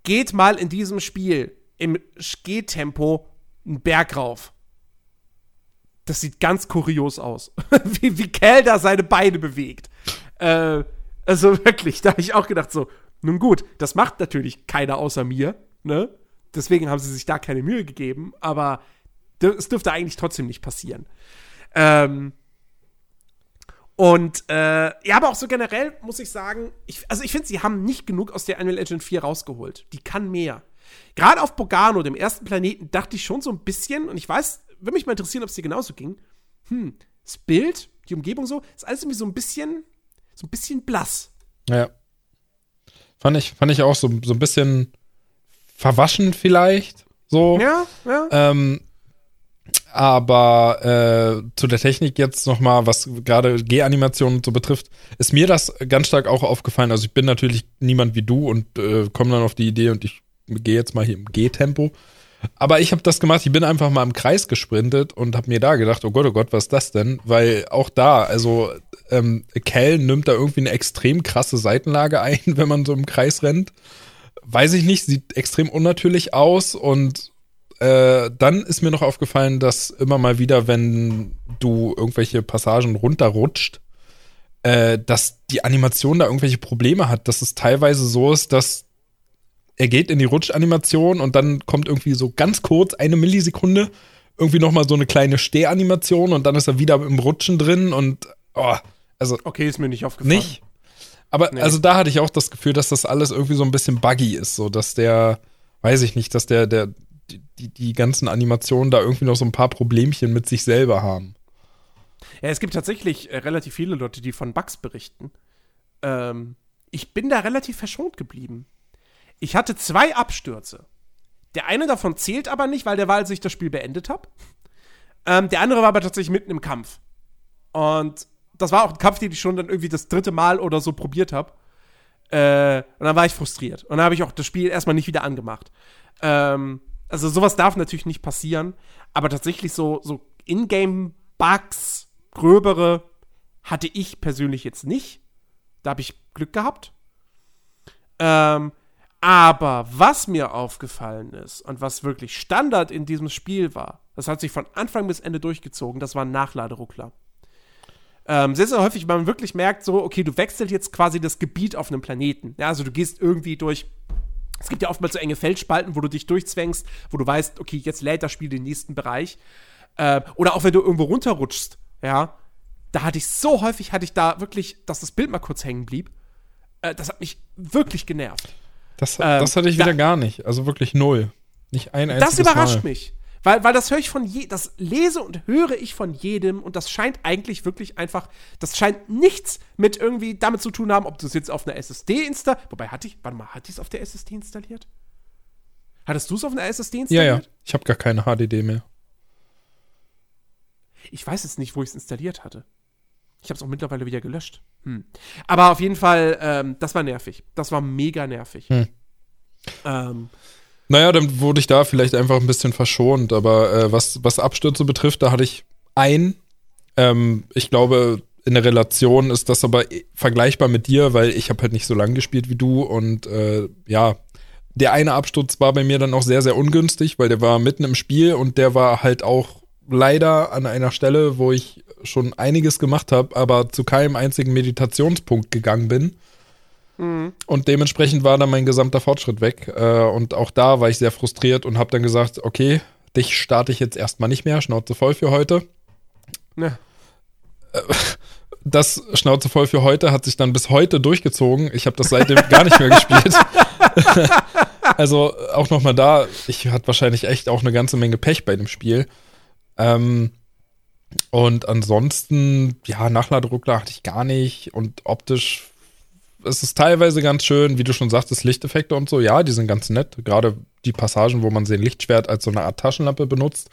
Geht mal in diesem Spiel im Gehtempo einen Berg rauf. Das sieht ganz kurios aus. wie, wie Cal da seine Beine bewegt. Äh, also wirklich, da habe ich auch gedacht so, nun gut, das macht natürlich keiner außer mir, ne? Deswegen haben sie sich da keine Mühe gegeben, aber es dürfte eigentlich trotzdem nicht passieren. Ähm, und äh, ja, aber auch so generell muss ich sagen, ich, also ich finde, sie haben nicht genug aus der Unreal Engine 4 rausgeholt. Die kann mehr. Gerade auf Bogano, dem ersten Planeten, dachte ich schon so ein bisschen, und ich weiß, würde mich mal interessieren, ob es dir genauso ging. Hm, das Bild, die Umgebung so, ist alles irgendwie so ein bisschen so ein bisschen blass. Ja. Fand ich, fand ich auch so, so ein bisschen verwaschen vielleicht. So. Ja, ja. Ähm, aber äh, zu der Technik jetzt nochmal, was gerade G-Animationen so betrifft, ist mir das ganz stark auch aufgefallen. Also ich bin natürlich niemand wie du und äh, komme dann auf die Idee und ich gehe jetzt mal hier im G-Tempo. Aber ich habe das gemacht, ich bin einfach mal im Kreis gesprintet und habe mir da gedacht, oh Gott, oh Gott, was ist das denn? Weil auch da, also ähm, Cal nimmt da irgendwie eine extrem krasse Seitenlage ein, wenn man so im Kreis rennt. Weiß ich nicht, sieht extrem unnatürlich aus und äh, dann ist mir noch aufgefallen, dass immer mal wieder, wenn du irgendwelche Passagen runterrutscht, äh, dass die Animation da irgendwelche Probleme hat, dass es teilweise so ist, dass er geht in die Rutschanimation und dann kommt irgendwie so ganz kurz, eine Millisekunde, irgendwie nochmal so eine kleine Stehanimation und dann ist er wieder im Rutschen drin und oh, also. Okay, ist mir nicht aufgefallen. Nicht? Aber nee. also da hatte ich auch das Gefühl, dass das alles irgendwie so ein bisschen buggy ist, so dass der, weiß ich nicht, dass der, der, die, die ganzen Animationen da irgendwie noch so ein paar Problemchen mit sich selber haben. Ja, es gibt tatsächlich äh, relativ viele Leute, die von Bugs berichten. Ähm, ich bin da relativ verschont geblieben. Ich hatte zwei Abstürze. Der eine davon zählt aber nicht, weil der war, als ich das Spiel beendet habe. Ähm, der andere war aber tatsächlich mitten im Kampf. Und das war auch ein Kampf, den ich schon dann irgendwie das dritte Mal oder so probiert habe. Äh, und dann war ich frustriert. Und dann habe ich auch das Spiel erstmal nicht wieder angemacht. Ähm, also sowas darf natürlich nicht passieren. Aber tatsächlich so, so Ingame-Bugs, gröbere, hatte ich persönlich jetzt nicht. Da habe ich Glück gehabt. Ähm, aber was mir aufgefallen ist und was wirklich Standard in diesem Spiel war, das hat sich von Anfang bis Ende durchgezogen, das waren Nachladeruckler. Ähm, sehr, sehr häufig, man wirklich merkt, so, okay, du wechselst jetzt quasi das Gebiet auf einem Planeten. Ja, also du gehst irgendwie durch. Es gibt ja oftmals so enge Feldspalten, wo du dich durchzwängst, wo du weißt, okay, jetzt lädt das Spiel den nächsten Bereich. Äh, oder auch wenn du irgendwo runterrutschst, ja. Da hatte ich so häufig, hatte ich da wirklich, dass das Bild mal kurz hängen blieb. Äh, das hat mich wirklich genervt. Das, ähm, das hatte ich wieder da, gar nicht. Also wirklich null. Nicht ein einziges Das überrascht Mal. mich. Weil, weil das höre ich von je, das lese und höre ich von jedem und das scheint eigentlich wirklich einfach, das scheint nichts mit irgendwie damit zu tun haben, ob du es jetzt auf einer SSD installierst. Wobei hatte ich, warte mal, hatte ich es auf der SSD installiert? Hattest du es auf einer SSD Ja, installiert? ja. Ich habe gar keine HDD mehr. Ich weiß jetzt nicht, wo ich es installiert hatte. Ich habe es auch mittlerweile wieder gelöscht. Hm. Aber auf jeden Fall, ähm, das war nervig. Das war mega nervig. Hm. Ähm, Naja, dann wurde ich da vielleicht einfach ein bisschen verschont, aber äh, was, was Abstürze betrifft, da hatte ich ein. Ähm, ich glaube, in der Relation ist das aber vergleichbar mit dir, weil ich habe halt nicht so lange gespielt wie du und äh, ja, der eine Absturz war bei mir dann auch sehr, sehr ungünstig, weil der war mitten im Spiel und der war halt auch leider an einer Stelle, wo ich schon einiges gemacht habe, aber zu keinem einzigen Meditationspunkt gegangen bin. Und dementsprechend war dann mein gesamter Fortschritt weg. Äh, und auch da war ich sehr frustriert und habe dann gesagt, okay, dich starte ich jetzt erstmal nicht mehr, Schnauze voll für heute. ne. Das Schnauze voll für heute hat sich dann bis heute durchgezogen. Ich habe das seitdem gar nicht mehr gespielt. also auch nochmal da, ich hatte wahrscheinlich echt auch eine ganze Menge Pech bei dem Spiel. Ähm, und ansonsten, ja, Nachladeruckler hatte ich gar nicht. Und optisch es ist teilweise ganz schön, wie du schon sagtest, Lichteffekte und so. Ja, die sind ganz nett. Gerade die Passagen, wo man sein Lichtschwert als so eine Art Taschenlampe benutzt.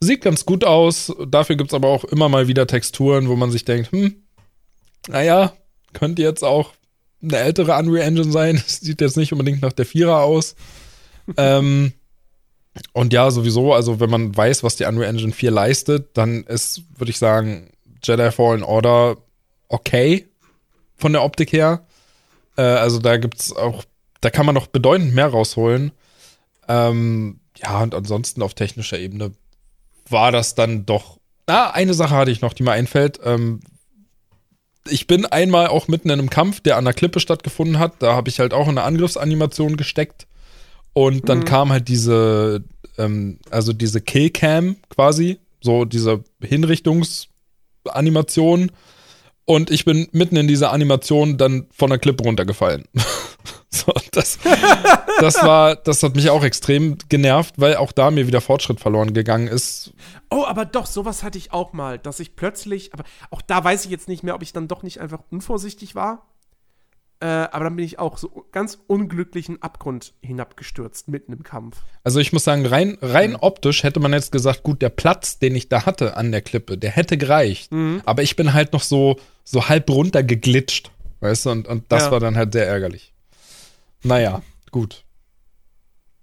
Sieht ganz gut aus. Dafür gibt's aber auch immer mal wieder Texturen, wo man sich denkt, hm, naja, könnte jetzt auch eine ältere Unreal Engine sein. Sieht jetzt nicht unbedingt nach der Vierer aus. ähm, und ja, sowieso, also wenn man weiß, was die Unreal Engine 4 leistet, dann ist, würde ich sagen, Jedi Fallen Order okay von der Optik her. Äh, also da gibt's auch, da kann man noch bedeutend mehr rausholen. Ähm, ja, und ansonsten auf technischer Ebene war das dann doch. Ah, eine Sache hatte ich noch, die mir einfällt. Ähm, ich bin einmal auch mitten in einem Kampf, der an der Klippe stattgefunden hat. Da habe ich halt auch in eine Angriffsanimation gesteckt. Und dann kam halt diese, ähm, also diese Killcam quasi, so diese Hinrichtungsanimation. Und ich bin mitten in dieser Animation dann von der Klippe runtergefallen. so, das, das war, das hat mich auch extrem genervt, weil auch da mir wieder Fortschritt verloren gegangen ist. Oh, aber doch, sowas hatte ich auch mal, dass ich plötzlich, aber auch da weiß ich jetzt nicht mehr, ob ich dann doch nicht einfach unvorsichtig war. Äh, aber dann bin ich auch so ganz unglücklichen Abgrund hinabgestürzt, mitten im Kampf. Also ich muss sagen, rein, rein optisch hätte man jetzt gesagt, gut, der Platz, den ich da hatte an der Klippe, der hätte gereicht. Aber ich bin halt noch so, so halb runter geglitscht, weißt du, und, und das Ja. war dann halt sehr ärgerlich. Naja, gut.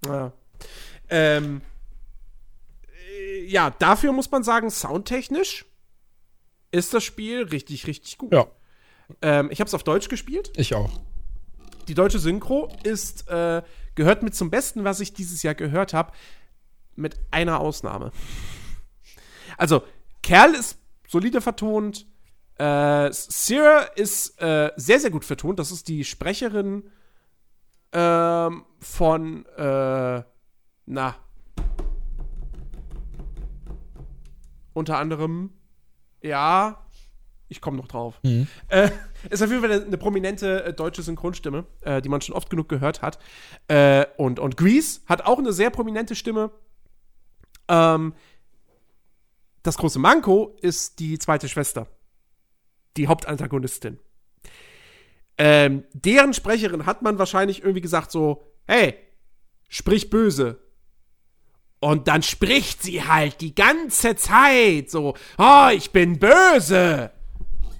Ja. Ähm, äh, ja, dafür muss man sagen, soundtechnisch ist das Spiel richtig, richtig gut. Ja, Ähm, ich habe es auf Deutsch gespielt. ich auch. Die deutsche Synchro ist, äh, gehört mit zum Besten, was ich dieses Jahr gehört habe, mit einer Ausnahme. Also, Kerl ist solide vertont. Äh, Sierra ist äh, sehr, sehr gut vertont. Das ist die Sprecherin ähm, von, äh, na, unter anderem, ja, ich komme noch drauf. Äh, ist auf jeden Fall eine, eine prominente äh, deutsche Synchronstimme, äh, die man schon oft genug gehört hat. Äh, und, und Grease hat auch eine sehr prominente Stimme. Ähm, das große Manko ist die zweite Schwester. Die Hauptantagonistin. Ähm, deren Sprecherin hat man wahrscheinlich irgendwie gesagt so, hey, sprich böse. Und dann spricht sie halt die ganze Zeit so, oh, ich bin böse.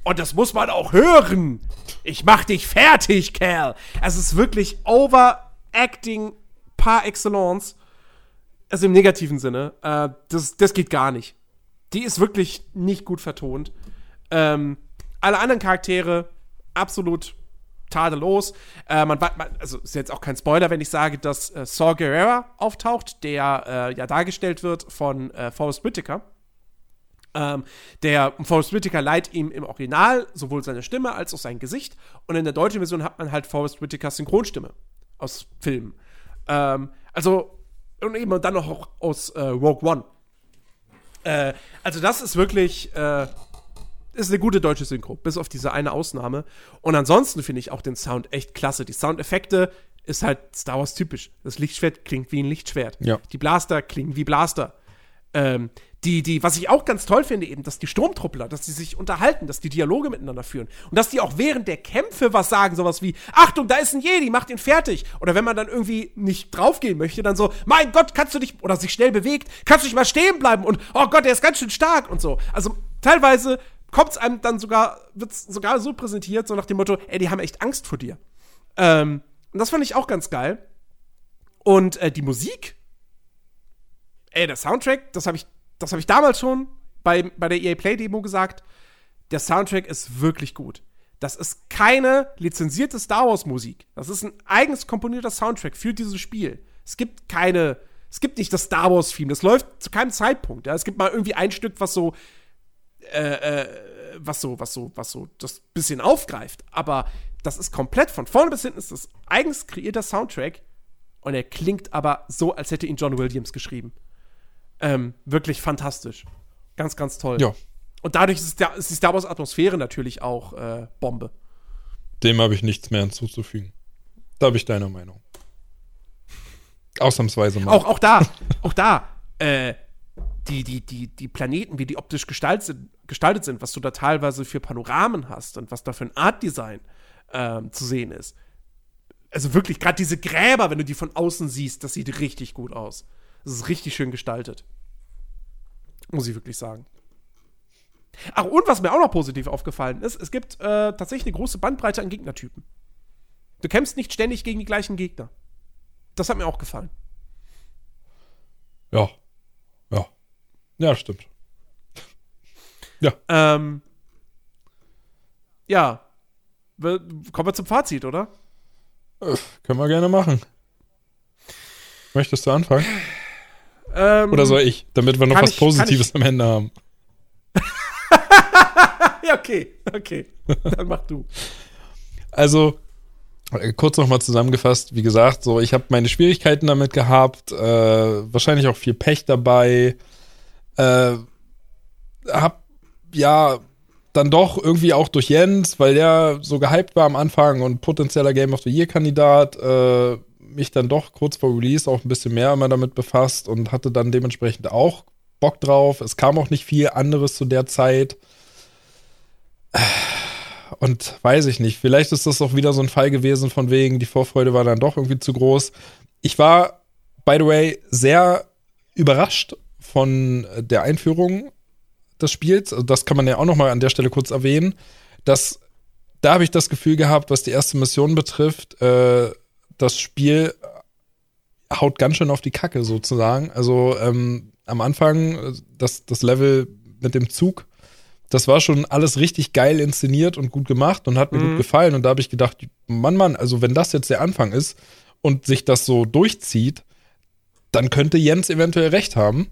Und das muss man auch hören. Ich mach dich fertig, Kerl. Es ist wirklich Overacting par excellence. Also im negativen Sinne. Äh, das, das geht gar nicht. Die ist wirklich nicht gut vertont. Ähm, alle anderen Charaktere absolut tadellos. Äh, man, man, also ist jetzt auch kein Spoiler, wenn ich sage, dass äh, Saw Gerrera auftaucht, der äh, ja dargestellt wird von äh, Forrest Whitaker. Ähm, der Forrest Whitaker leiht ihm im Original sowohl seine Stimme als auch sein Gesicht. Und in der deutschen Version hat man halt Forrest Whitakers Synchronstimme aus Filmen. Ähm, also, und eben dann noch auch aus äh, Rogue One. Äh, also, das ist wirklich, äh, ist eine gute deutsche Synchro, bis auf diese eine Ausnahme. Und ansonsten finde ich auch den Sound echt klasse. Die Soundeffekte ist halt Star Wars typisch. Das Lichtschwert klingt wie ein Lichtschwert. Ja. Die Blaster klingen wie Blaster. Ähm, die, die, was ich auch ganz toll finde, eben, dass die Sturmtruppler, dass die sich unterhalten, dass die Dialoge miteinander führen und dass die auch während der Kämpfe was sagen, sowas wie, Achtung, da ist ein Jedi, macht ihn fertig. Oder wenn man dann irgendwie nicht draufgehen möchte, dann so, mein Gott, kannst du dich, oder sich schnell bewegt, kannst du dich mal stehen bleiben und, oh Gott, der ist ganz schön stark und so. Also teilweise kommt es einem dann sogar, wird es sogar so präsentiert, so nach dem Motto, ey, die haben echt Angst vor dir. Ähm, und das fand ich auch ganz geil. Und äh, die Musik, ey, der Soundtrack, das habe ich das habe ich damals schon bei, bei der EA Play Demo gesagt, der Soundtrack ist wirklich gut. Das ist keine lizenzierte Star Wars Musik. Das ist ein eigens komponierter Soundtrack für dieses Spiel. Es gibt keine, es gibt nicht das Star Wars Theme. Das läuft zu keinem Zeitpunkt. Ja. Es gibt mal irgendwie ein Stück, was so, äh, äh, was so, was so, was so das bisschen aufgreift. Aber das ist komplett von vorne bis hinten ist das eigens kreierter Soundtrack und er klingt aber so, als hätte ihn John Williams geschrieben. Ähm, wirklich fantastisch. Ganz, ganz toll. Ja. Und dadurch ist, der, ist die Star Wars-Atmosphäre natürlich auch äh, Bombe. Dem habe ich nichts mehr hinzuzufügen. Da habe ich deine Meinung. Ausnahmsweise mal. Auch, auch da, auch da, äh, die, die, die, die Planeten, wie die optisch gestaltet sind, gestaltet sind, was du da teilweise für Panoramen hast und was da für ein Art-Design ähm, zu sehen ist. Also wirklich, gerade diese Gräber, wenn du die von außen siehst, das sieht richtig gut aus. Das ist richtig schön gestaltet. Muss ich wirklich sagen. Ach, und was mir auch noch positiv aufgefallen ist, es gibt äh, tatsächlich eine große Bandbreite an Gegnertypen. Du kämpfst nicht ständig gegen die gleichen Gegner. Das hat mir auch gefallen. Ja. Ja. Ja, stimmt. Ja. Ähm, ja. Kommen wir zum Fazit, oder? Äh, können wir gerne machen. Möchtest du anfangen? Ähm, Oder soll ich, damit wir noch was ich, Positives am Ende haben? ja, okay, okay. Dann mach du. Also, äh, kurz nochmal zusammengefasst, wie gesagt, so, ich habe meine Schwierigkeiten damit gehabt, äh, wahrscheinlich auch viel Pech dabei, äh, hab, ja, dann doch irgendwie auch durch Jens, weil der so gehypt war am Anfang und potenzieller Game of the Year Kandidat, äh, mich dann doch kurz vor Release auch ein bisschen mehr immer damit befasst und hatte dann dementsprechend auch Bock drauf. Es kam auch nicht viel anderes zu der Zeit. Und weiß ich nicht, vielleicht ist das auch wieder so ein Fall gewesen, von wegen, die Vorfreude war dann doch irgendwie zu groß. Ich war, by the way, sehr überrascht von der Einführung des Spiels. Also das kann man ja auch noch mal an der Stelle kurz erwähnen. Dass da habe ich das Gefühl gehabt, was die erste Mission betrifft, äh, das Spiel haut ganz schön auf die Kacke sozusagen. Also ähm, am Anfang, das, das Level mit dem Zug, das war schon alles richtig geil inszeniert und gut gemacht und hat mir mhm. gut gefallen. Und da habe ich gedacht, Mann, Mann, also wenn das jetzt der Anfang ist und sich das so durchzieht, dann könnte Jens eventuell recht haben.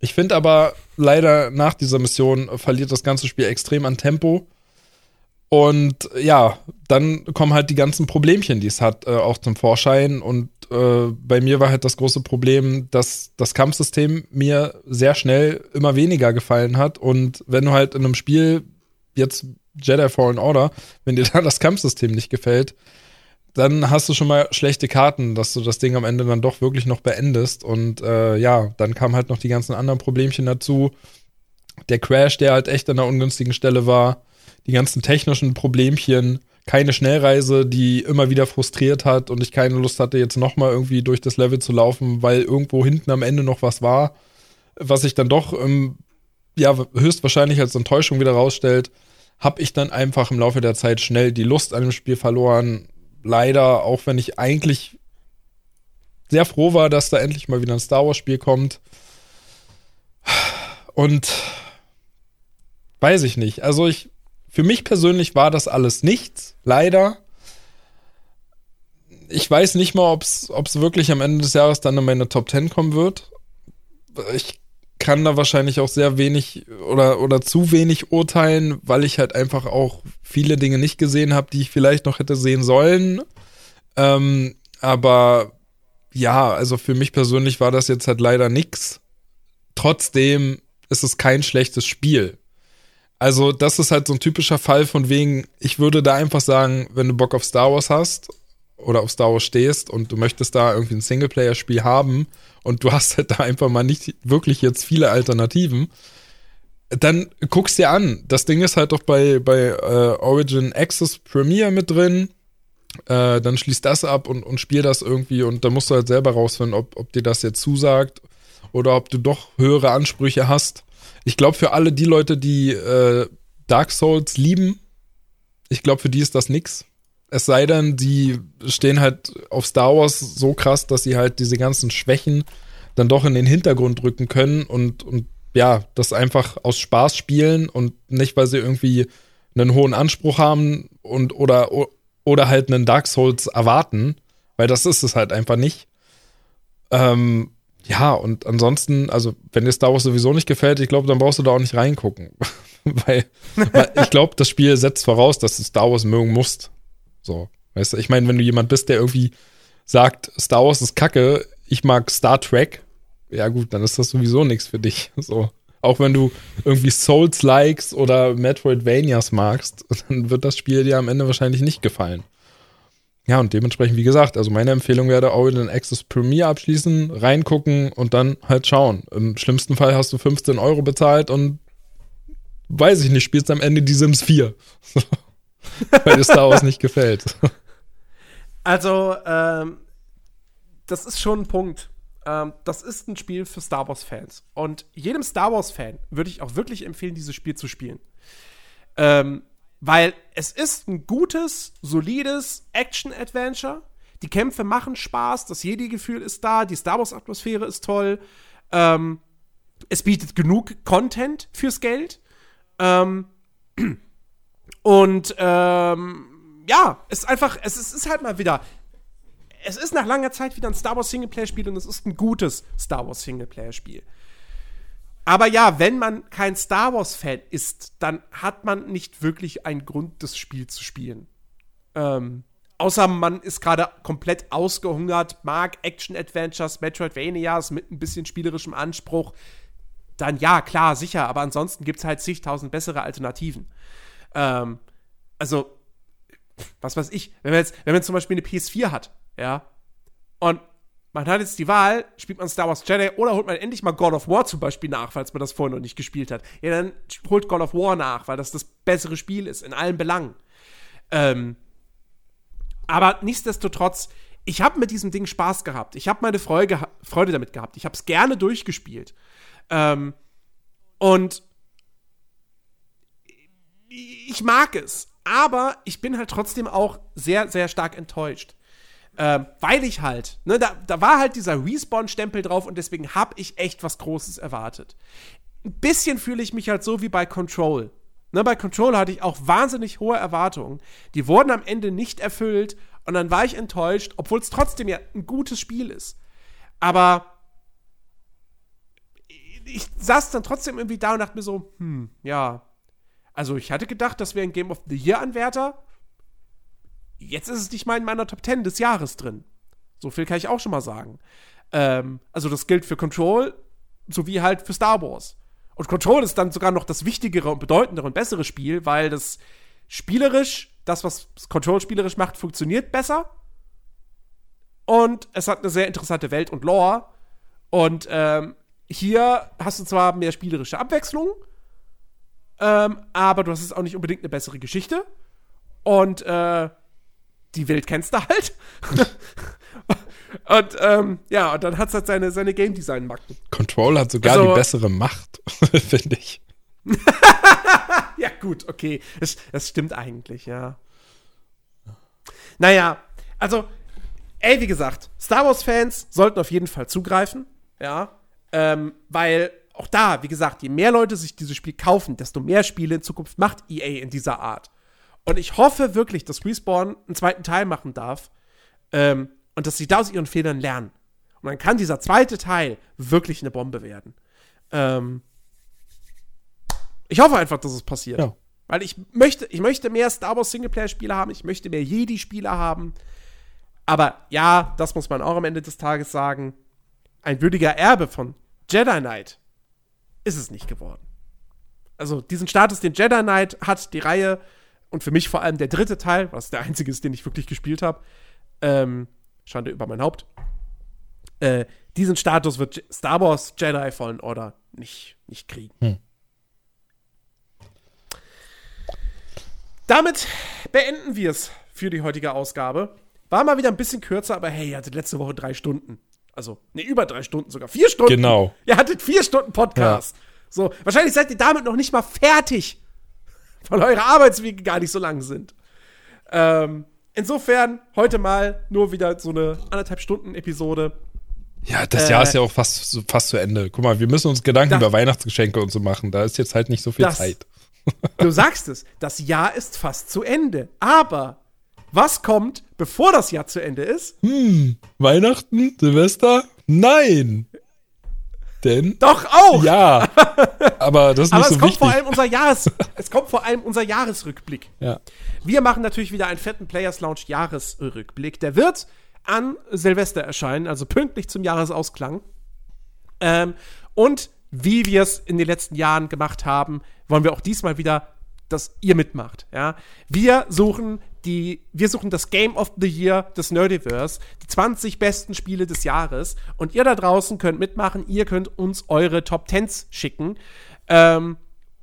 Ich finde aber leider nach dieser Mission verliert das ganze Spiel extrem an Tempo. Und ja, dann kommen halt die ganzen Problemchen, die es hat, äh, auch zum Vorschein. Und äh, bei mir war halt das große Problem, dass das Kampfsystem mir sehr schnell immer weniger gefallen hat. Und wenn du halt in einem Spiel, jetzt Jedi Fallen Order, wenn dir da das Kampfsystem nicht gefällt, dann hast du schon mal schlechte Karten, dass du das Ding am Ende dann doch wirklich noch beendest. Und äh, ja, dann kamen halt noch die ganzen anderen Problemchen dazu. Der Crash, der halt echt an einer ungünstigen Stelle war die ganzen technischen Problemchen, keine Schnellreise, die immer wieder frustriert hat und ich keine Lust hatte, jetzt nochmal irgendwie durch das Level zu laufen, weil irgendwo hinten am Ende noch was war, was sich dann doch ähm, ja höchstwahrscheinlich als Enttäuschung wieder rausstellt, habe ich dann einfach im Laufe der Zeit schnell die Lust an dem Spiel verloren. Leider, auch wenn ich eigentlich sehr froh war, dass da endlich mal wieder ein Star Wars Spiel kommt. Und weiß ich nicht. Also ich für mich persönlich war das alles nichts, leider. Ich weiß nicht mal, ob es wirklich am Ende des Jahres dann in meine Top 10 kommen wird. Ich kann da wahrscheinlich auch sehr wenig oder, oder zu wenig urteilen, weil ich halt einfach auch viele Dinge nicht gesehen habe, die ich vielleicht noch hätte sehen sollen. Ähm, aber ja, also für mich persönlich war das jetzt halt leider nix. Trotzdem ist es kein schlechtes Spiel. Also, das ist halt so ein typischer Fall von wegen, ich würde da einfach sagen, wenn du Bock auf Star Wars hast oder auf Star Wars stehst und du möchtest da irgendwie ein Singleplayer-Spiel haben und du hast halt da einfach mal nicht wirklich jetzt viele Alternativen, dann guck's dir an. Das Ding ist halt doch bei, bei äh, Origin Access Premiere mit drin. Äh, dann schließ das ab und, und spiel das irgendwie und dann musst du halt selber rausfinden, ob, ob dir das jetzt zusagt oder ob du doch höhere Ansprüche hast. Ich glaube, für alle die Leute, die äh, Dark Souls lieben, ich glaube, für die ist das nix. Es sei denn, die stehen halt auf Star Wars so krass, dass sie halt diese ganzen Schwächen dann doch in den Hintergrund rücken können und, und ja, das einfach aus Spaß spielen und nicht, weil sie irgendwie einen hohen Anspruch haben und oder, oder halt einen Dark Souls erwarten, weil das ist es halt einfach nicht. Ähm, ja, und ansonsten, also wenn dir Star Wars sowieso nicht gefällt, ich glaube, dann brauchst du da auch nicht reingucken. weil, weil, ich glaube, das Spiel setzt voraus, dass du Star Wars mögen musst. So, weißt du, ich meine, wenn du jemand bist, der irgendwie sagt, Star Wars ist kacke, ich mag Star Trek, ja gut, dann ist das sowieso nichts für dich. So. Auch wenn du irgendwie Souls likes oder Metroidvanias magst, dann wird das Spiel dir am Ende wahrscheinlich nicht gefallen. Ja, und dementsprechend, wie gesagt, also meine Empfehlung wäre Origin Access Premier abschließen, reingucken und dann halt schauen. Im schlimmsten Fall hast du 15 Euro bezahlt und weiß ich nicht, spielst am Ende die Sims 4. Weil dir Star Wars nicht gefällt. Also, ähm, das ist schon ein Punkt ähm, das ist ein Spiel für Star Wars-Fans. Und jedem Star Wars-Fan würde ich auch wirklich empfehlen, dieses Spiel zu spielen. Ähm, weil es ist ein gutes, solides Action-Adventure. Die Kämpfe machen Spaß, das Jedi-Gefühl ist da, die Star Wars-Atmosphäre ist toll. Ähm, es bietet genug Content fürs Geld. Ähm, und ähm, ja, es ist einfach, es ist, ist halt mal wieder es ist nach langer Zeit wieder ein Star Wars Singleplayer-Spiel und es ist ein gutes Star Wars Singleplayer-Spiel. Aber ja, wenn man kein Star Wars-Fan ist, dann hat man nicht wirklich einen Grund, das Spiel zu spielen. Ähm, außer man ist gerade komplett ausgehungert, mag Action-Adventures, Metroidvanias mit ein bisschen spielerischem Anspruch. Dann ja, klar, sicher, aber ansonsten gibt es halt zigtausend bessere Alternativen. Ähm, also, was weiß ich, wenn man jetzt, wenn man zum Beispiel eine PS4 hat, ja. Und man hat jetzt die Wahl, spielt man Star Wars Jedi oder holt man endlich mal God of War zum Beispiel nach, falls man das vorher noch nicht gespielt hat. Ja, dann holt God of War nach, weil das das bessere Spiel ist, in allen Belangen. Ähm, aber nichtsdestotrotz, ich habe mit diesem Ding Spaß gehabt. Ich habe meine Freude, Freude damit gehabt. Ich habe es gerne durchgespielt. Ähm, und ich mag es. Aber ich bin halt trotzdem auch sehr, sehr stark enttäuscht. Ähm, weil ich halt, ne, da, da war halt dieser Respawn-Stempel drauf und deswegen habe ich echt was Großes erwartet. Ein bisschen fühle ich mich halt so wie bei Control. Ne, bei Control hatte ich auch wahnsinnig hohe Erwartungen. Die wurden am Ende nicht erfüllt und dann war ich enttäuscht, obwohl es trotzdem ja ein gutes Spiel ist. Aber ich saß dann trotzdem irgendwie da und dachte mir so, hm, ja. Also ich hatte gedacht, das wäre ein Game of the Year-Anwärter jetzt ist es nicht mal in meiner Top 10 des Jahres drin. So viel kann ich auch schon mal sagen. Ähm, also das gilt für Control sowie halt für Star Wars. Und Control ist dann sogar noch das wichtigere und bedeutendere und bessere Spiel, weil das spielerisch, das, was Control spielerisch macht, funktioniert besser. Und es hat eine sehr interessante Welt und Lore. Und ähm, hier hast du zwar mehr spielerische Abwechslung, ähm, aber du hast es auch nicht unbedingt eine bessere Geschichte. Und äh, die Welt kennst du halt. und ähm, ja, und dann hat es halt seine, seine Game Design-Macken. Control hat sogar also, die bessere Macht, finde ich. ja, gut, okay. Das, das stimmt eigentlich, ja. Naja, also, ey, wie gesagt, Star Wars-Fans sollten auf jeden Fall zugreifen, ja. Ähm, weil auch da, wie gesagt, je mehr Leute sich dieses Spiel kaufen, desto mehr Spiele in Zukunft macht EA in dieser Art. Und ich hoffe wirklich, dass Respawn einen zweiten Teil machen darf ähm, und dass sie da aus ihren Fehlern lernen. Und dann kann dieser zweite Teil wirklich eine Bombe werden. Ähm, ich hoffe einfach, dass es passiert. Ja. Weil ich möchte, ich möchte mehr Star Wars Singleplayer-Spiele haben, ich möchte mehr Jedi-Spiele haben. Aber ja, das muss man auch am Ende des Tages sagen. Ein würdiger Erbe von Jedi Knight ist es nicht geworden. Also diesen Status, den Jedi Knight hat, die Reihe, und für mich vor allem der dritte Teil, was der einzige ist, den ich wirklich gespielt habe, ähm, Schande über mein Haupt, äh, diesen Status wird Star Wars Jedi Fallen Order nicht, nicht kriegen. Hm. Damit beenden wir es für die heutige Ausgabe. War mal wieder ein bisschen kürzer, aber hey, ihr hattet letzte Woche drei Stunden. Also, ne, über drei Stunden sogar. Vier Stunden. Genau. Ihr hattet vier Stunden Podcast. Ja. So, wahrscheinlich seid ihr damit noch nicht mal fertig, weil eure Arbeitswege gar nicht so lang sind. Ähm, insofern, heute mal nur wieder so eine anderthalb Stunden Episode. Ja, das äh, Jahr ist ja auch fast, fast zu Ende. Guck mal, wir müssen uns Gedanken das, über Weihnachtsgeschenke und so machen. Da ist jetzt halt nicht so viel das, Zeit. Du sagst es, das Jahr ist fast zu Ende. Aber was kommt, bevor das Jahr zu Ende ist? Hm, Weihnachten, Silvester? Nein. Denn? Doch auch! Ja. Aber das ist aber nicht so es kommt wichtig. Vor allem unser Jahres, es kommt vor allem unser Jahresrückblick. Ja. Wir machen natürlich wieder einen fetten Players Lounge Jahresrückblick. Der wird an Silvester erscheinen, also pünktlich zum Jahresausklang. Ähm, und wie wir es in den letzten Jahren gemacht haben, wollen wir auch diesmal wieder, dass ihr mitmacht. Ja? Wir suchen die, wir suchen das Game of the Year des Nerdiverse, die 20 besten Spiele des Jahres. Und ihr da draußen könnt mitmachen, ihr könnt uns eure Top 10s schicken. Ähm,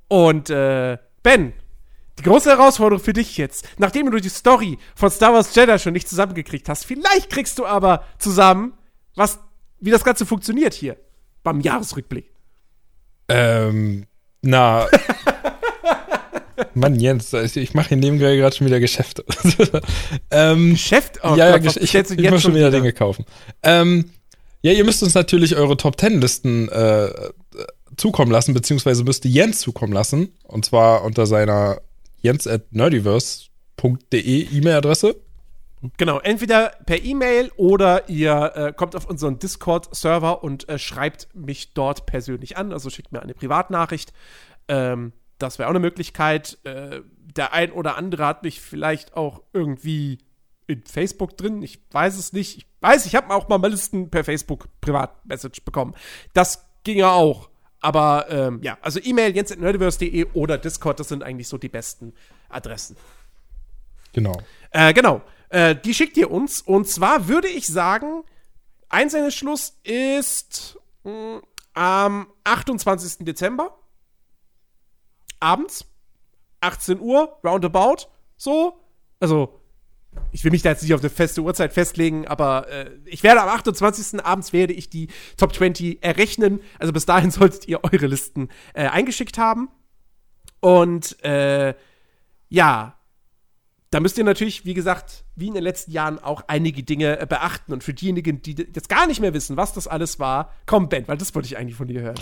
und äh, Ben, die große Herausforderung für dich jetzt, nachdem du die Story von Star Wars Jedi schon nicht zusammengekriegt hast, vielleicht kriegst du aber zusammen, was, wie das Ganze funktioniert hier beim Jahresrückblick. Ähm, na. Mann, Jens, ich mache hier nebenbei gerade schon wieder Geschäfte. ähm, Geschäft? Oh, ja, Gott, ja, ich, ich, ich muss schon wieder, wieder Dinge kaufen. Ähm, ja, ihr müsst uns natürlich eure Top Ten Listen äh, zukommen lassen, beziehungsweise müsst ihr Jens zukommen lassen. Und zwar unter seiner jens at nerdiverse.de E-Mail-Adresse. Genau, entweder per E-Mail oder ihr äh, kommt auf unseren Discord-Server und äh, schreibt mich dort persönlich an, also schickt mir eine Privatnachricht. Ähm, das wäre auch eine Möglichkeit. Äh, der ein oder andere hat mich vielleicht auch irgendwie in Facebook drin. Ich weiß es nicht. Ich weiß, ich habe auch mal Listen per Facebook Privatmessage bekommen. Das ging ja auch. Aber ähm, ja, also E-Mail jens.nerdiverse.de oder Discord, das sind eigentlich so die besten Adressen. Genau. Äh, genau. Äh, die schickt ihr uns. Und zwar würde ich sagen, Einsendeschluss ist mh, hm, am 28. Dezember. Abends. 18 Uhr, roundabout. So. Also, ich will mich da jetzt nicht auf eine feste Uhrzeit festlegen, aber äh, ich werde am 28. abends werde ich die Top 20 errechnen. Also bis dahin solltet ihr eure Listen äh, eingeschickt haben. Und äh, ja, da müsst ihr natürlich, wie gesagt, wie in den letzten Jahren auch einige Dinge äh, beachten. Und für diejenigen, die jetzt gar nicht mehr wissen, was das alles war, komm, Ben, weil das wollte ich eigentlich von dir hören.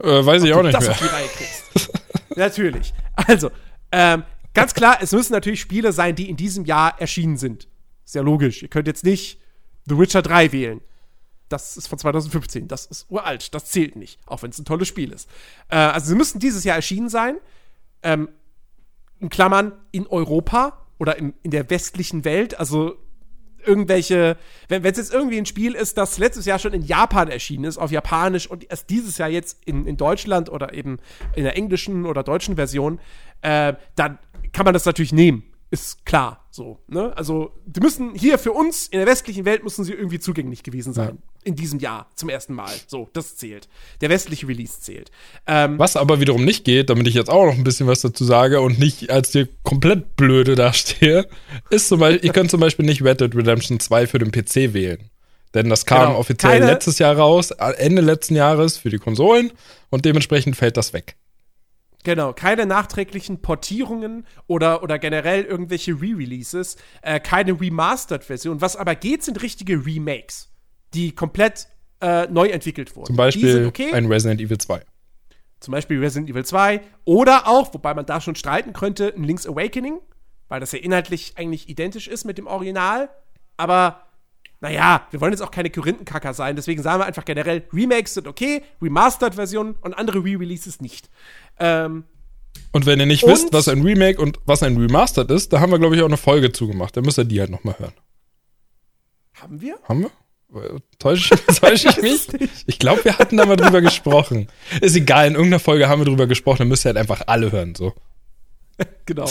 Äh, weiß ich Ob auch nicht das mehr. Auf die Reihe kriegst. natürlich. Also, ähm, ganz klar, es müssen natürlich Spiele sein, die in diesem Jahr erschienen sind. Ist ja logisch. Ihr könnt jetzt nicht The Witcher 3 wählen. Das ist von 2015. Das ist uralt. Das zählt nicht. Auch wenn es ein tolles Spiel ist. Äh, also, sie müssen dieses Jahr erschienen sein. Ähm, in Klammern in Europa oder in, in der westlichen Welt. Also, irgendwelche, wenn es jetzt irgendwie ein Spiel ist, das letztes Jahr schon in Japan erschienen ist, auf Japanisch und erst dieses Jahr jetzt in, in Deutschland oder eben in der englischen oder deutschen Version, äh, dann kann man das natürlich nehmen. Ist klar, so, ne? Also, die müssen hier für uns in der westlichen Welt müssen sie irgendwie zugänglich gewesen sein. Ja. In diesem Jahr zum ersten Mal. So, das zählt. Der westliche Release zählt. Ähm, was aber wiederum nicht geht, damit ich jetzt auch noch ein bisschen was dazu sage und nicht als dir komplett blöde dastehe, ist zum Beispiel, ihr könnt zum Beispiel nicht Red Dead Redemption 2 für den PC wählen. Denn das kam genau. offiziell Keine letztes Jahr raus, Ende letzten Jahres für die Konsolen und dementsprechend fällt das weg. Genau, keine nachträglichen Portierungen oder, oder generell irgendwelche Re-Releases, äh, keine Remastered-Version. Was aber geht, sind richtige Remakes, die komplett äh, neu entwickelt wurden. Zum Beispiel okay. ein Resident Evil 2. Zum Beispiel Resident Evil 2 oder auch, wobei man da schon streiten könnte, ein Link's Awakening, weil das ja inhaltlich eigentlich identisch ist mit dem Original, aber naja, wir wollen jetzt auch keine Korinthenkacker sein, deswegen sagen wir einfach generell, Remakes sind okay, Remastered-Versionen und andere Re-Releases nicht. Ähm, und wenn ihr nicht wisst, was ein Remake und was ein Remastered ist, da haben wir, glaube ich, auch eine Folge zugemacht. Da müsst ihr die halt nochmal hören. Haben wir? Haben wir? Täusche, täusche ich mich? Ich glaube, wir hatten da mal drüber gesprochen. Ist egal, in irgendeiner Folge haben wir drüber gesprochen, dann müsst ihr halt einfach alle hören, so. genau.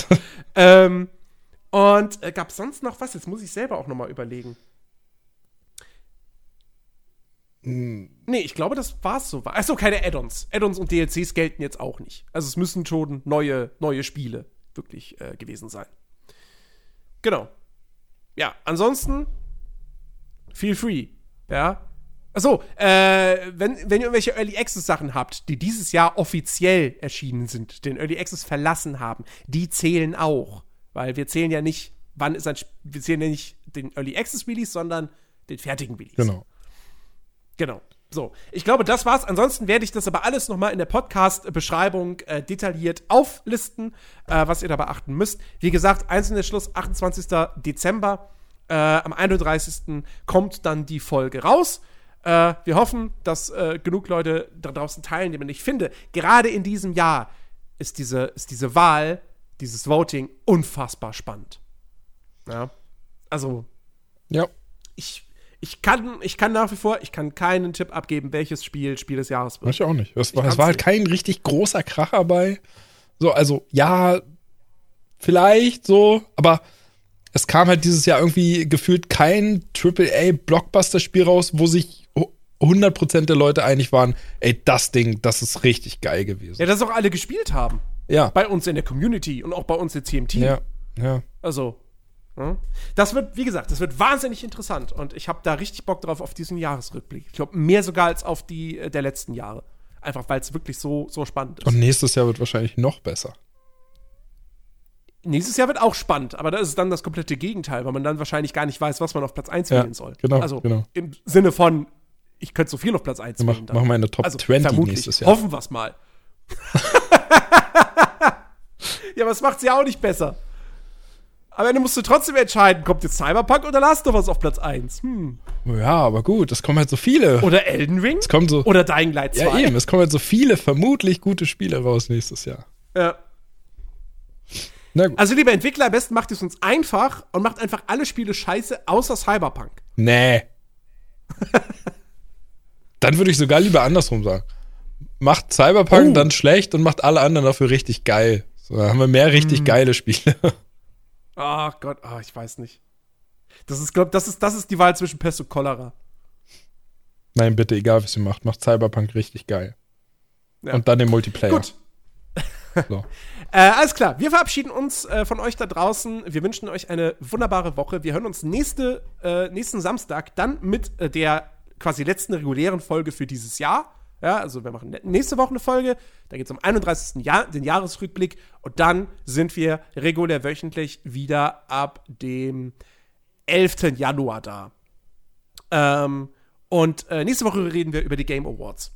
ähm, Und äh, gab es sonst noch was? Jetzt muss ich selber auch noch mal überlegen. Nee, ich glaube, das war's so. Achso, keine Add-ons. Add-ons und DLCs gelten jetzt auch nicht. Also es müssen schon neue, neue Spiele wirklich äh, gewesen sein. Genau. Ja, ansonsten feel free. Ja. Achso, äh, wenn, wenn ihr irgendwelche Early Access Sachen habt, die dieses Jahr offiziell erschienen sind, den Early Access verlassen haben, die zählen auch. Weil wir zählen ja nicht, wann ist ein, Sp- wir zählen ja nicht den Early Access Release, sondern den fertigen Release. Genau. Genau. So, ich glaube, das war's. Ansonsten werde ich das aber alles nochmal in der Podcast-Beschreibung äh, detailliert auflisten, äh, was ihr da beachten müsst. Wie gesagt, einzelner Schluss, 28. Dezember. Äh, am 31. kommt dann die Folge raus. Äh, wir hoffen, dass äh, genug Leute da draußen teilnehmen. Ich finde, gerade in diesem Jahr ist diese, ist diese Wahl, dieses Voting unfassbar spannend. Ja. Also, Ja. ich, ich, kann, ich kann nach wie vor, ich kann keinen Tipp abgeben, welches Spiel Spiel des Jahres wird. Ich auch nicht. Es war, es war halt kein richtig großer Kracher bei. So, also, ja, vielleicht so, aber es kam halt dieses Jahr irgendwie gefühlt kein AAA-Blockbuster-Spiel raus, wo sich hu- 100% der Leute einig waren, ey, das Ding, das ist richtig geil gewesen. Ja, das auch alle gespielt haben. Ja. Bei uns in der Community und auch bei uns jetzt hier im Team. Ja, ja. Also. Das wird, wie gesagt, das wird wahnsinnig interessant und ich habe da richtig Bock drauf auf diesen Jahresrückblick. Ich glaube, mehr sogar als auf die äh, der letzten Jahre. Einfach weil es wirklich so, so spannend ist. Und nächstes Jahr wird wahrscheinlich noch besser. Nächstes Jahr wird auch spannend, aber da ist es dann das komplette Gegenteil, weil man dann wahrscheinlich gar nicht weiß, was man auf Platz 1 Ja, wählen soll. genau, Also genau. im Sinne von, ich könnte so viel auf Platz 1 Mach, wählen. dann. machen wir eine Top Also 20 vermutlich. nächstes Jahr. Hoffen wir es mal. ja, aber es macht es ja auch nicht besser. Am Ende musst du trotzdem entscheiden, kommt jetzt Cyberpunk oder Last of Us auf Platz 1? Hm. Ja, aber gut, es kommen halt so viele. Oder Elden Ring? Es kommen so. Oder Dying Light 2? Ja, eben, es kommen halt so viele vermutlich gute Spiele raus nächstes Jahr. Ja. Na gut. Also, liebe Entwickler, am besten macht es uns einfach und macht einfach alle Spiele scheiße, außer Cyberpunk. Nee. dann würde ich sogar lieber andersrum sagen. Macht Cyberpunk Oh. dann schlecht und macht alle anderen dafür richtig geil. So, dann haben wir mehr Hm. richtig geile Spiele. Ach Gott, ah, ich weiß nicht. Das ist, glaub, das ist, das ist die Wahl zwischen Pest und Cholera. Nein, bitte, egal was ihr macht, macht Cyberpunk richtig geil. Ja. Und dann den Multiplayer. Gut. So. Äh, alles klar, wir verabschieden uns äh, von euch da draußen. Wir wünschen euch eine wunderbare Woche. Wir hören uns nächste, äh, nächsten Samstag dann mit äh, der quasi letzten regulären Folge für dieses Jahr. Ja, also wir machen nächste Woche eine Folge. Da geht es um 31. Jahr, den Jahresrückblick. Und dann sind wir regulär wöchentlich wieder ab dem 11. Januar da. Ähm, und äh, nächste Woche reden wir über die Game Awards.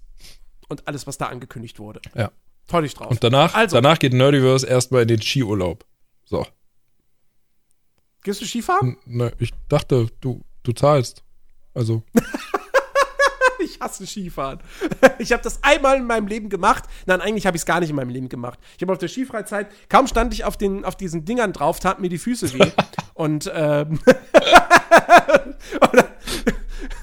Und alles, was da angekündigt wurde. Ja. Freu dich drauf. Und danach, Also. danach geht Nerdiverse erstmal in den Skiurlaub. So. Gehst du Skifahren? N- Ne, ich dachte, du, du zahlst. Also, hasse Skifahren. Ich habe das einmal in meinem Leben gemacht. Nein, eigentlich habe ich es gar nicht in meinem Leben gemacht. Ich habe auf der Skifreizeit, kaum stand ich auf, den, auf diesen Dingern drauf, taten mir die Füße weh. Und ähm, oder,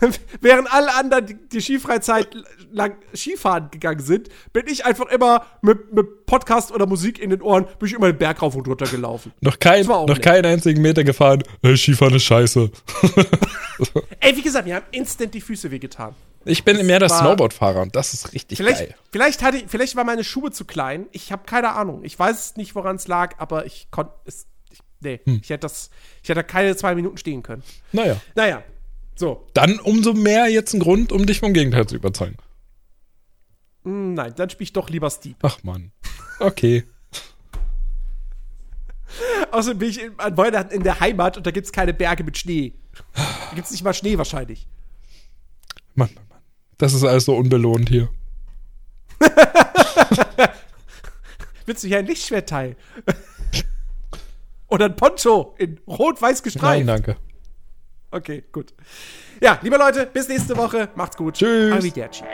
während alle anderen die, die Skifreizeit lang Skifahren gegangen sind, bin ich einfach immer mit, mit Podcast oder Musik in den Ohren, bin ich immer den Berg rauf und runter gelaufen. noch, kein, Das noch nett. keinen einzigen Meter gefahren. Äh, Skifahren ist scheiße. Ey, wie gesagt, mir haben instant die Füße wehgetan. Ich bin mehr der Snowboardfahrer und das ist richtig Vielleicht, geil. vielleicht, hatte ich, vielleicht waren meine Schuhe zu klein. Ich habe keine Ahnung. Ich weiß nicht, woran es lag, aber ich konnte es. Ich, nee, Hm. ich hätte das. Ich hätte da keine zwei Minuten stehen können. Naja. Naja, so. Dann umso mehr jetzt ein Grund, um dich vom Gegenteil zu überzeugen. Hm, Nein, dann spiele ich doch lieber Steep. Ach Mann. Okay. Außerdem bin ich in, an Weihnachten in der Heimat und da gibt es keine Berge mit Schnee. Da gibt es nicht mal Schnee wahrscheinlich. Mann, Mann, Mann. Das ist alles so unbelohnt hier. Willst du hier ein Lichtschwertteil? Oder ein Poncho in rot-weiß Nein, gestreift? danke. Okay, gut. Ja, liebe Leute, bis nächste Woche. Macht's gut. Tschüss. Arrivederci.